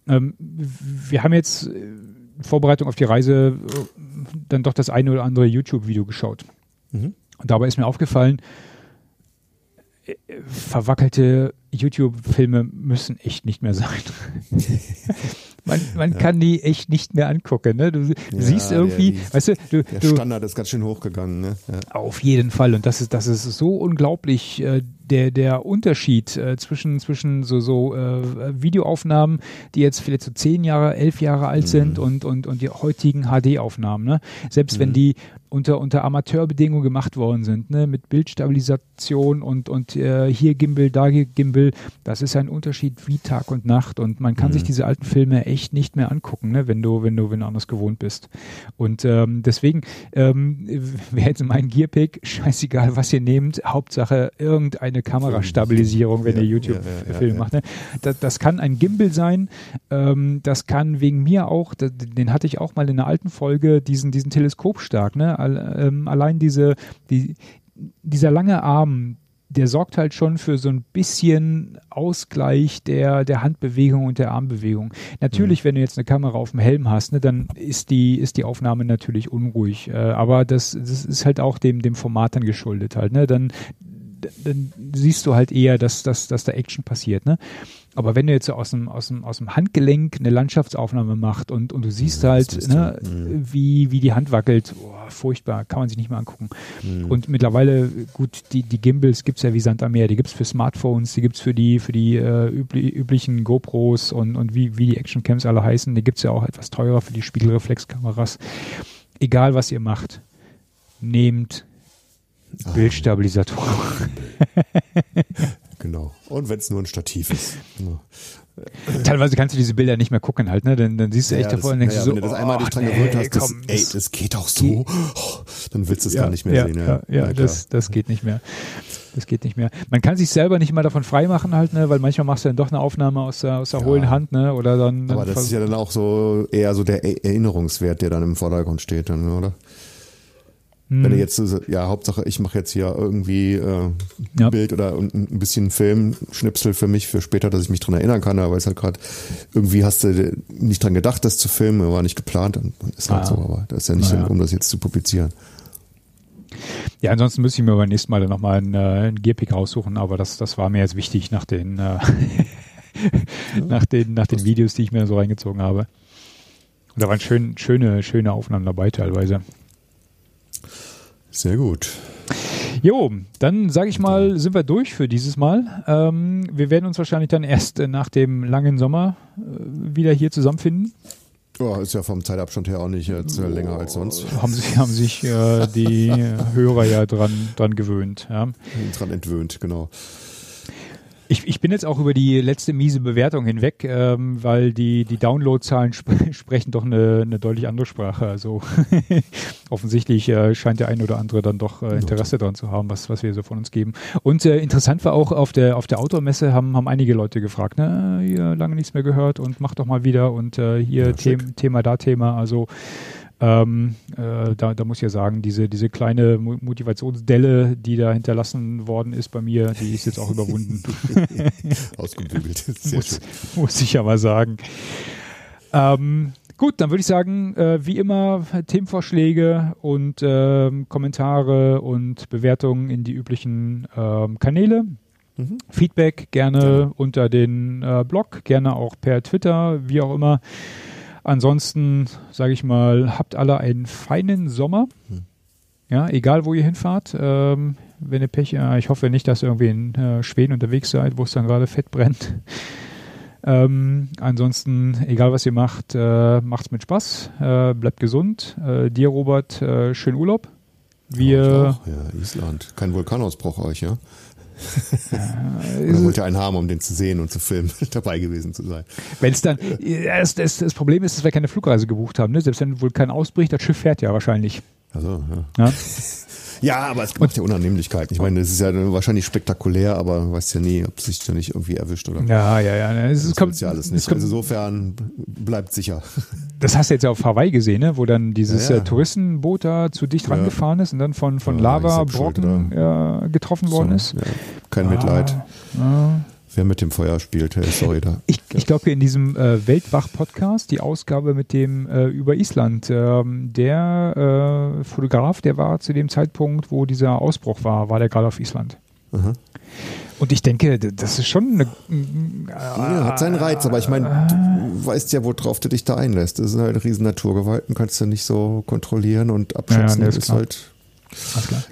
ähm, wir haben jetzt in Vorbereitung auf die Reise äh, dann doch das eine oder andere YouTube-Video geschaut. Mhm. Und dabei ist mir aufgefallen, äh, verwackelte YouTube-Filme müssen echt nicht mehr sein. man, man ja. kann die echt nicht mehr angucken. Ne? Du, du ja, siehst irgendwie, der, weißt du, du, der Standard ist ganz schön hochgegangen. Ne? Ja. Auf jeden Fall. Und das ist, das ist so unglaublich. Äh, der, der Unterschied äh, zwischen, zwischen so, so äh, Videoaufnahmen, die jetzt vielleicht so zehn Jahre, elf Jahre alt mhm. sind und, und, und die heutigen HD-Aufnahmen. Ne? Selbst mhm. wenn die unter, unter Amateurbedingungen gemacht worden sind, ne? mit Bildstabilisation und, und äh, hier Gimbal, da Gimbal, das ist ein Unterschied wie Tag und Nacht und man kann mhm. sich diese alten Filme echt nicht mehr angucken, ne? wenn du, wenn du, wenn du anders gewohnt bist. Und ähm, deswegen, ähm, wer jetzt meinen Gearpick, scheißegal, was ihr nehmt, Hauptsache irgendeine Kamerastabilisierung, wenn ja, ihr YouTube-Film ja, ja, macht. Ne? Das, das, kann ein Gimbal sein, ähm, das kann wegen mir auch, den hatte ich auch mal in einer alten Folge, diesen, diesen Teleskopstark, ne? Ähm, allein diese, die, dieser lange Arm, der sorgt halt schon für so ein bisschen Ausgleich der, der Handbewegung und der Armbewegung. Natürlich, mhm. wenn du jetzt eine Kamera auf dem Helm hast, ne, dann ist die, ist die Aufnahme natürlich unruhig. Äh, aber das, das ist halt auch dem, dem Format dann geschuldet halt. Ne? Dann, dann siehst du halt eher, dass, dass, dass da Action passiert. Ne? Aber wenn du jetzt so aus dem, aus dem, aus dem Handgelenk eine Landschaftsaufnahme macht und, und du siehst ja, halt, ne, mhm. wie, wie die Hand wackelt, oh, furchtbar, kann man sich nicht mehr angucken. Mhm. Und mittlerweile, gut, die, die Gimbals gibt es ja wie Sand am Meer, die gibt es für Smartphones, die gibt es für die, für die äh, übli üblichen GoPros und, und wie, wie die Actioncams alle heißen, die gibt es ja auch etwas teurer für die Spiegelreflexkameras. Egal, was ihr macht, nehmt ah. Bildstabilisatoren. Genau. Und wenn es nur ein Stativ ist. Teilweise kannst du diese Bilder nicht mehr gucken halt, ne? Dann, dann siehst du echt ja, davor und denkst ja, so, wenn du das einmal oh, dich dran gewöhnt hast, das, komm, ey, das geht auch so, oh, dann willst du es ja, gar nicht mehr ja, sehen. Ja, ja, das, das geht nicht mehr. Das geht nicht mehr. Man kann sich selber nicht mal davon freimachen halt, ne? Weil manchmal machst du dann doch eine Aufnahme aus der, aus der hohlen Hand, ne? Oder dann. Aber das ist ja dann auch so eher so der Erinnerungswert, der dann im Vordergrund steht, dann, oder? Wenn du hm. jetzt, ja, Hauptsache, ich mache jetzt hier irgendwie äh, ja. Bild oder ein bisschen Film, Schnipsel für mich für später, dass ich mich dran erinnern kann, aber es halt gerade, irgendwie hast du nicht dran gedacht, das zu filmen, war nicht geplant, dann ist halt ah, so, aber das ist ja nicht, ja. um das jetzt zu publizieren. Ja, ansonsten müsste ich mir beim nächsten Mal dann nochmal einen, äh, einen Gearpick raussuchen, aber das, das war mir jetzt wichtig nach den, äh, nach den, nach den Videos, die ich mir so reingezogen habe. Und da waren schön, schöne, schöne Aufnahmen dabei teilweise. Sehr gut. Jo, dann sage ich mal, sind wir durch für dieses Mal. Ähm, wir werden uns wahrscheinlich dann erst äh, nach dem langen Sommer äh, wieder hier zusammenfinden. Ja, ist ja vom Zeitabstand her auch nicht äh, länger als sonst. Haben sich, haben sich äh, die Hörer ja dran, dran gewöhnt. Ja. Dran entwöhnt, genau. Ich, ich bin jetzt auch über die letzte miese Bewertung hinweg, ähm, weil die, die Downloadzahlen sp sprechen doch eine, eine deutlich andere Sprache. Also offensichtlich äh, scheint der ein oder andere dann doch äh, Interesse daran zu haben, was, was wir so von uns geben. Und äh, interessant war auch auf der auf der Outdoor-Messe haben, haben einige Leute gefragt, ne, hier lange nichts mehr gehört und mach doch mal wieder und äh, hier ja, The Thema da Thema. Also ähm, äh, da, da muss ich ja sagen, diese, diese kleine Motivationsdelle, die da hinterlassen worden ist bei mir, die ist jetzt auch überwunden. Ausgebügelt. Muss, muss ich aber sagen. Ähm, gut, dann würde ich sagen, äh, wie immer Themenvorschläge und ähm, Kommentare und Bewertungen in die üblichen ähm, Kanäle. Mhm. Feedback gerne, gerne. unter den äh, Blog, gerne auch per Twitter, wie auch immer. Ansonsten sage ich mal, habt alle einen feinen Sommer. Hm. Ja, egal wo ihr hinfahrt. Ähm, wenn ihr Pech, äh, ich hoffe nicht, dass ihr irgendwie in äh, Schweden unterwegs seid, wo es dann gerade fett brennt. Ähm, ansonsten, egal was ihr macht, äh, macht's mit Spaß, äh, bleibt gesund. Äh, dir, Robert, äh, schönen Urlaub. Wir, ja, ja, Island. Kein Vulkanausbruch euch, ja? Oder wollt ihr einen haben, um den zu sehen und zu filmen, dabei gewesen zu sein? Wenn es dann, das, das, das, Problem ist, dass wir keine Flugreise gebucht haben. Ne? Selbst wenn wohl kein ausbricht, das Schiff fährt ja wahrscheinlich. Also, ja. ja. Ja, aber es macht ja Unannehmlichkeiten. Ich meine, das ist ja wahrscheinlich spektakulär, aber weißt ja nie, ob es sich da nicht irgendwie erwischt oder. Ja, ja, ja. Es das kommt ja alles nicht. Also insofern bleibt sicher. Das hast du jetzt ja auf Hawaii gesehen, ne? wo dann dieses ja, ja. Äh, Touristenboot da zu dicht ja. rangefahren ist und dann von, von Lava Brocken getroffen worden ist. Kein ah, Mitleid. Wer mit dem Feuer spielt, hey, sorry da. Ich, ich glaube, in diesem äh, Weltwach-Podcast, die Ausgabe mit dem äh, über Island, ähm, der äh, Fotograf, der war zu dem Zeitpunkt, wo dieser Ausbruch war, war der gerade auf Island. Aha. Und ich denke, das ist schon eine. ja, hat seinen Reiz, aber ich meine, du weißt ja, worauf du dich da einlässt. Das ist halt eine riesen Naturgewalten, kannst du nicht so kontrollieren und abschätzen. Ja, ja, ist, ist halt,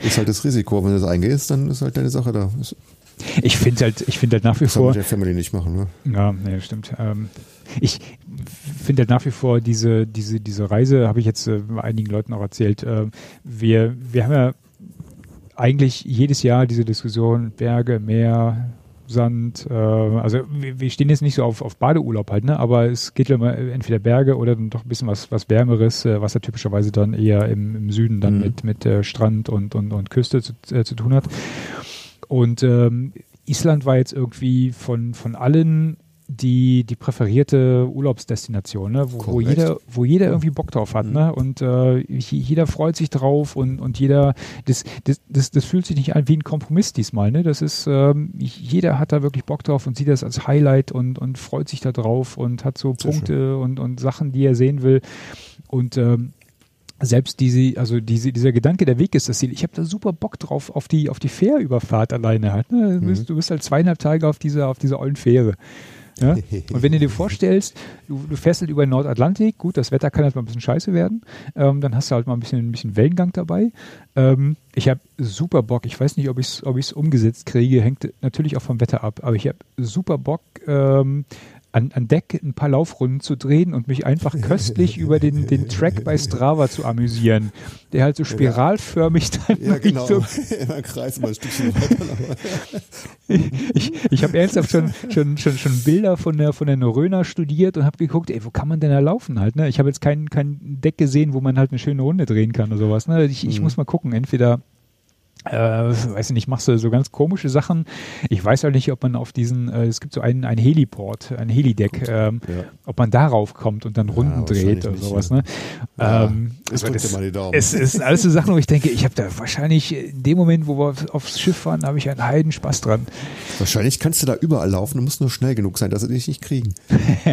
ist halt das Risiko. Wenn du das eingehst, dann ist halt deine Sache da. Ich finde halt, ich finde halt nach wie das vor. Mit der Family nicht machen, ne? Ja, nee, stimmt. Ähm, ich finde halt nach wie vor diese, diese, diese Reise, habe ich jetzt äh, einigen Leuten auch erzählt. Äh, wir, wir haben ja eigentlich jedes Jahr diese Diskussion Berge, Meer, Sand. Äh, also wir, wir, stehen jetzt nicht so auf, auf Badeurlaub halt, ne? aber es geht ja immer entweder Berge oder dann doch ein bisschen was, was Wärmeres, äh, was ja typischerweise dann eher im, im Süden dann mhm. mit, mit äh, Strand und, und, und Küste zu, äh, zu tun hat. Und ähm, Island war jetzt irgendwie von, von allen die, die präferierte Urlaubsdestination, ne? wo, wo jeder, wo jeder irgendwie Bock drauf hat. Mhm. Ne? Und äh, jeder freut sich drauf und, und jeder, das, das, das, das fühlt sich nicht an wie ein Kompromiss diesmal. Ne? Das ist, ähm, jeder hat da wirklich Bock drauf und sieht das als Highlight und, und freut sich da drauf und hat so Punkte und, und Sachen, die er sehen will. Und ähm, selbst diese, also diese, dieser Gedanke, der Weg ist das Ziel. Ich habe da super Bock drauf auf die, auf die Fährüberfahrt alleine halt. Ne? Du, bist, mhm. du bist halt zweieinhalb Tage auf dieser, auf dieser ollen Fähre. Ja? Und wenn du dir vorstellst, du, du fährst halt über den Nordatlantik, gut, das Wetter kann halt mal ein bisschen scheiße werden, ähm, dann hast du halt mal ein bisschen, ein bisschen Wellengang dabei. Ähm, ich habe super Bock, ich weiß nicht, ob ich es ob umgesetzt kriege, hängt natürlich auch vom Wetter ab, aber ich habe super Bock, ähm, an, an Deck ein paar Laufrunden zu drehen und mich einfach köstlich über den, den Track bei Strava zu amüsieren, der halt so spiralförmig dann ja, genau. Richtung Immer Kreis mal ein Stückchen weiter. ich ich habe ernsthaft schon, schon, schon, schon Bilder von der, von der Noröna studiert und habe geguckt, ey, wo kann man denn da laufen halt, ne? Ich habe jetzt kein, kein Deck gesehen, wo man halt eine schöne Runde drehen kann oder sowas, ne? Ich, ich mhm. muss mal gucken, entweder äh, weiß ich nicht, machst du so ganz komische Sachen. Ich weiß halt nicht, ob man auf diesen, äh, es gibt so einen, ein Heliport, ein Helideck, ähm, ja. ob man darauf kommt und dann Runden ja, dreht oder sowas. Ne? Ja, ähm, also das, es ist alles so Sachen, wo ich denke, ich habe da wahrscheinlich in dem Moment, wo wir aufs Schiff fahren, habe ich einen Heiden Spaß dran. Wahrscheinlich kannst du da überall laufen, du musst nur schnell genug sein, dass sie dich nicht kriegen.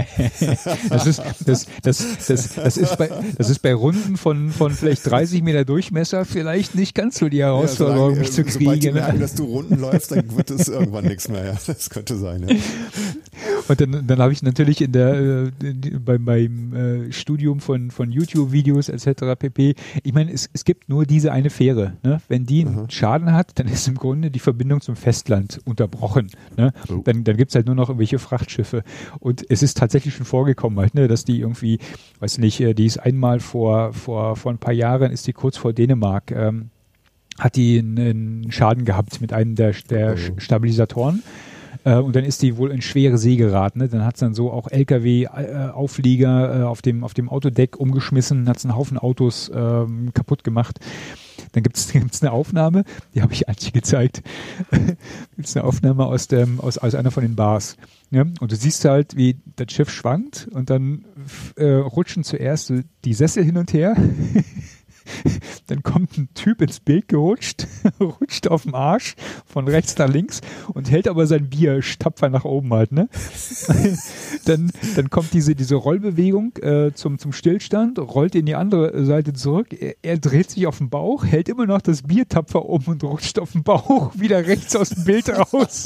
das, ist, das, das, das, das, ist bei, das ist bei Runden von, von vielleicht 30 Meter Durchmesser vielleicht nicht ganz so die Herausforderung Sorgen, mich zu kriegen. Sobald die merken, dass du Runden läufst, dann wird es irgendwann nichts mehr. Ja, das könnte sein. Ja. Und dann, dann habe ich natürlich in der äh, bei meinem äh, Studium von, von YouTube-Videos etc. pp. Ich meine, es, es gibt nur diese eine Fähre. Ne? Wenn die einen Aha. Schaden hat, dann ist im Grunde die Verbindung zum Festland unterbrochen. Ne? Oh. Dann, dann gibt es halt nur noch irgendwelche Frachtschiffe. Und es ist tatsächlich schon vorgekommen, halt, ne, dass die irgendwie, weiß nicht, äh, die ist einmal vor, vor, vor ein paar Jahren, ist die kurz vor Dänemark. Ähm, hat die einen Schaden gehabt mit einem der, der oh. Stabilisatoren. Äh, und dann ist die wohl in schwere See geraten. Ne? Dann hat es dann so auch LKW-Auflieger äh, auf, dem, auf dem Autodeck umgeschmissen, hat es einen Haufen Autos ähm, kaputt gemacht. Dann gibt es gibt's eine Aufnahme, die habe ich eigentlich gezeigt. gibt es eine Aufnahme aus, dem, aus, aus einer von den Bars. Ja? Und du siehst halt, wie das Schiff schwankt und dann äh, rutschen zuerst die Sessel hin und her. Dann kommt ein Typ ins Bild gerutscht, rutscht auf dem Arsch von rechts nach links und hält aber sein Bier tapfer nach oben halt, ne? dann, dann kommt diese, diese Rollbewegung äh, zum, zum Stillstand, rollt in die andere Seite zurück, er, er dreht sich auf den Bauch, hält immer noch das Bier tapfer oben und rutscht auf den Bauch wieder rechts aus dem Bild raus.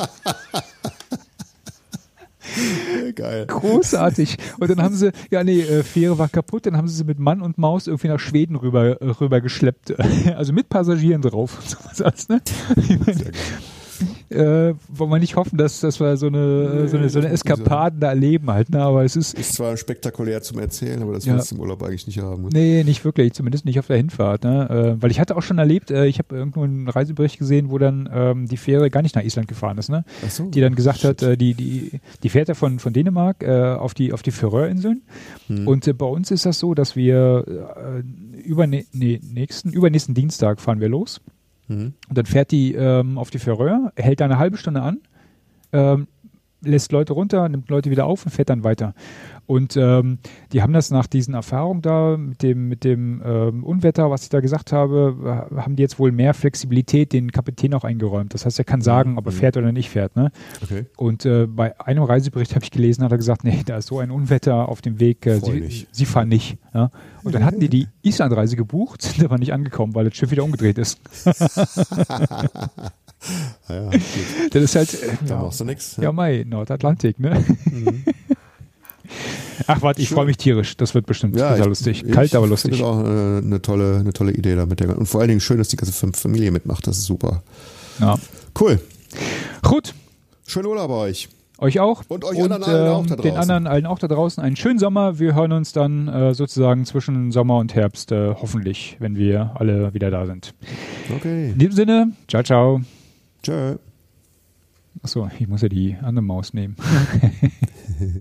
Geil. Großartig. Und dann haben sie, ja nee, äh, Fähre war kaputt, dann haben sie sie mit Mann und Maus irgendwie nach Schweden rüber, äh, rüber geschleppt. Also mit Passagieren drauf und sowas, ne? Äh, wollen wir nicht hoffen, dass, dass wir so eine, nee, so eine, so eine Eskapaden da erleben halt, ne? aber es ist... Ist zwar spektakulär zum Erzählen, aber das ja. willst du im Urlaub eigentlich nicht haben. Ne? Nee, nicht wirklich, zumindest nicht auf der Hinfahrt, ne? Äh, weil ich hatte auch schon erlebt, äh, ich habe irgendwo einen Reisebericht gesehen, wo dann ähm, die Fähre gar nicht nach Island gefahren ist, ne? Ach so. Die dann gesagt Shit. hat, äh, die, die, die fährt ja von, von Dänemark äh, auf die, auf die Färöerinseln hm. und äh, bei uns ist das so, dass wir äh, über, nee, nächsten, übernächsten Dienstag fahren wir los Mhm. Und dann fährt die ähm, auf die Färöer, hält da eine halbe Stunde an, ähm, lässt Leute runter, nimmt Leute wieder auf und fährt dann weiter. Und ähm, die haben das nach diesen Erfahrungen da mit dem, mit dem ähm, Unwetter, was ich da gesagt habe, haben die jetzt wohl mehr Flexibilität den Kapitän auch eingeräumt. Das heißt, er kann sagen, ob er mhm. fährt oder nicht fährt. Ne? Okay. Und äh, bei einem Reisebericht habe ich gelesen, hat er gesagt, nee, da ist so ein Unwetter auf dem Weg, äh, sie, sie, fahren nicht. Ja? Und dann hatten die die Islandreise gebucht, sind aber nicht angekommen, weil das Schiff wieder umgedreht ist. ja, das ist halt. Äh, da ja, machst du nichts. Ja, Mai, Nordatlantik, ne? Mhm. Ach, warte, ich freue mich tierisch. Das wird bestimmt ja, sehr lustig. Kalt, aber lustig. Das ist auch eine, eine, tolle, eine tolle Idee da mit der. Und vor allen Dingen schön, dass die ganze Familie mitmacht. Das ist super. Ja. Cool. Gut. Schönen Urlaub bei euch. Euch auch. Und euch und, anderen allen auch da draußen. Den anderen allen auch da draußen. Einen schönen Sommer. Wir hören uns dann äh, sozusagen zwischen Sommer und Herbst, äh, hoffentlich, wenn wir alle wieder da sind. Okay. In diesem Sinne, ciao, ciao. Tschö. Achso, ich muss ja die andere Maus nehmen.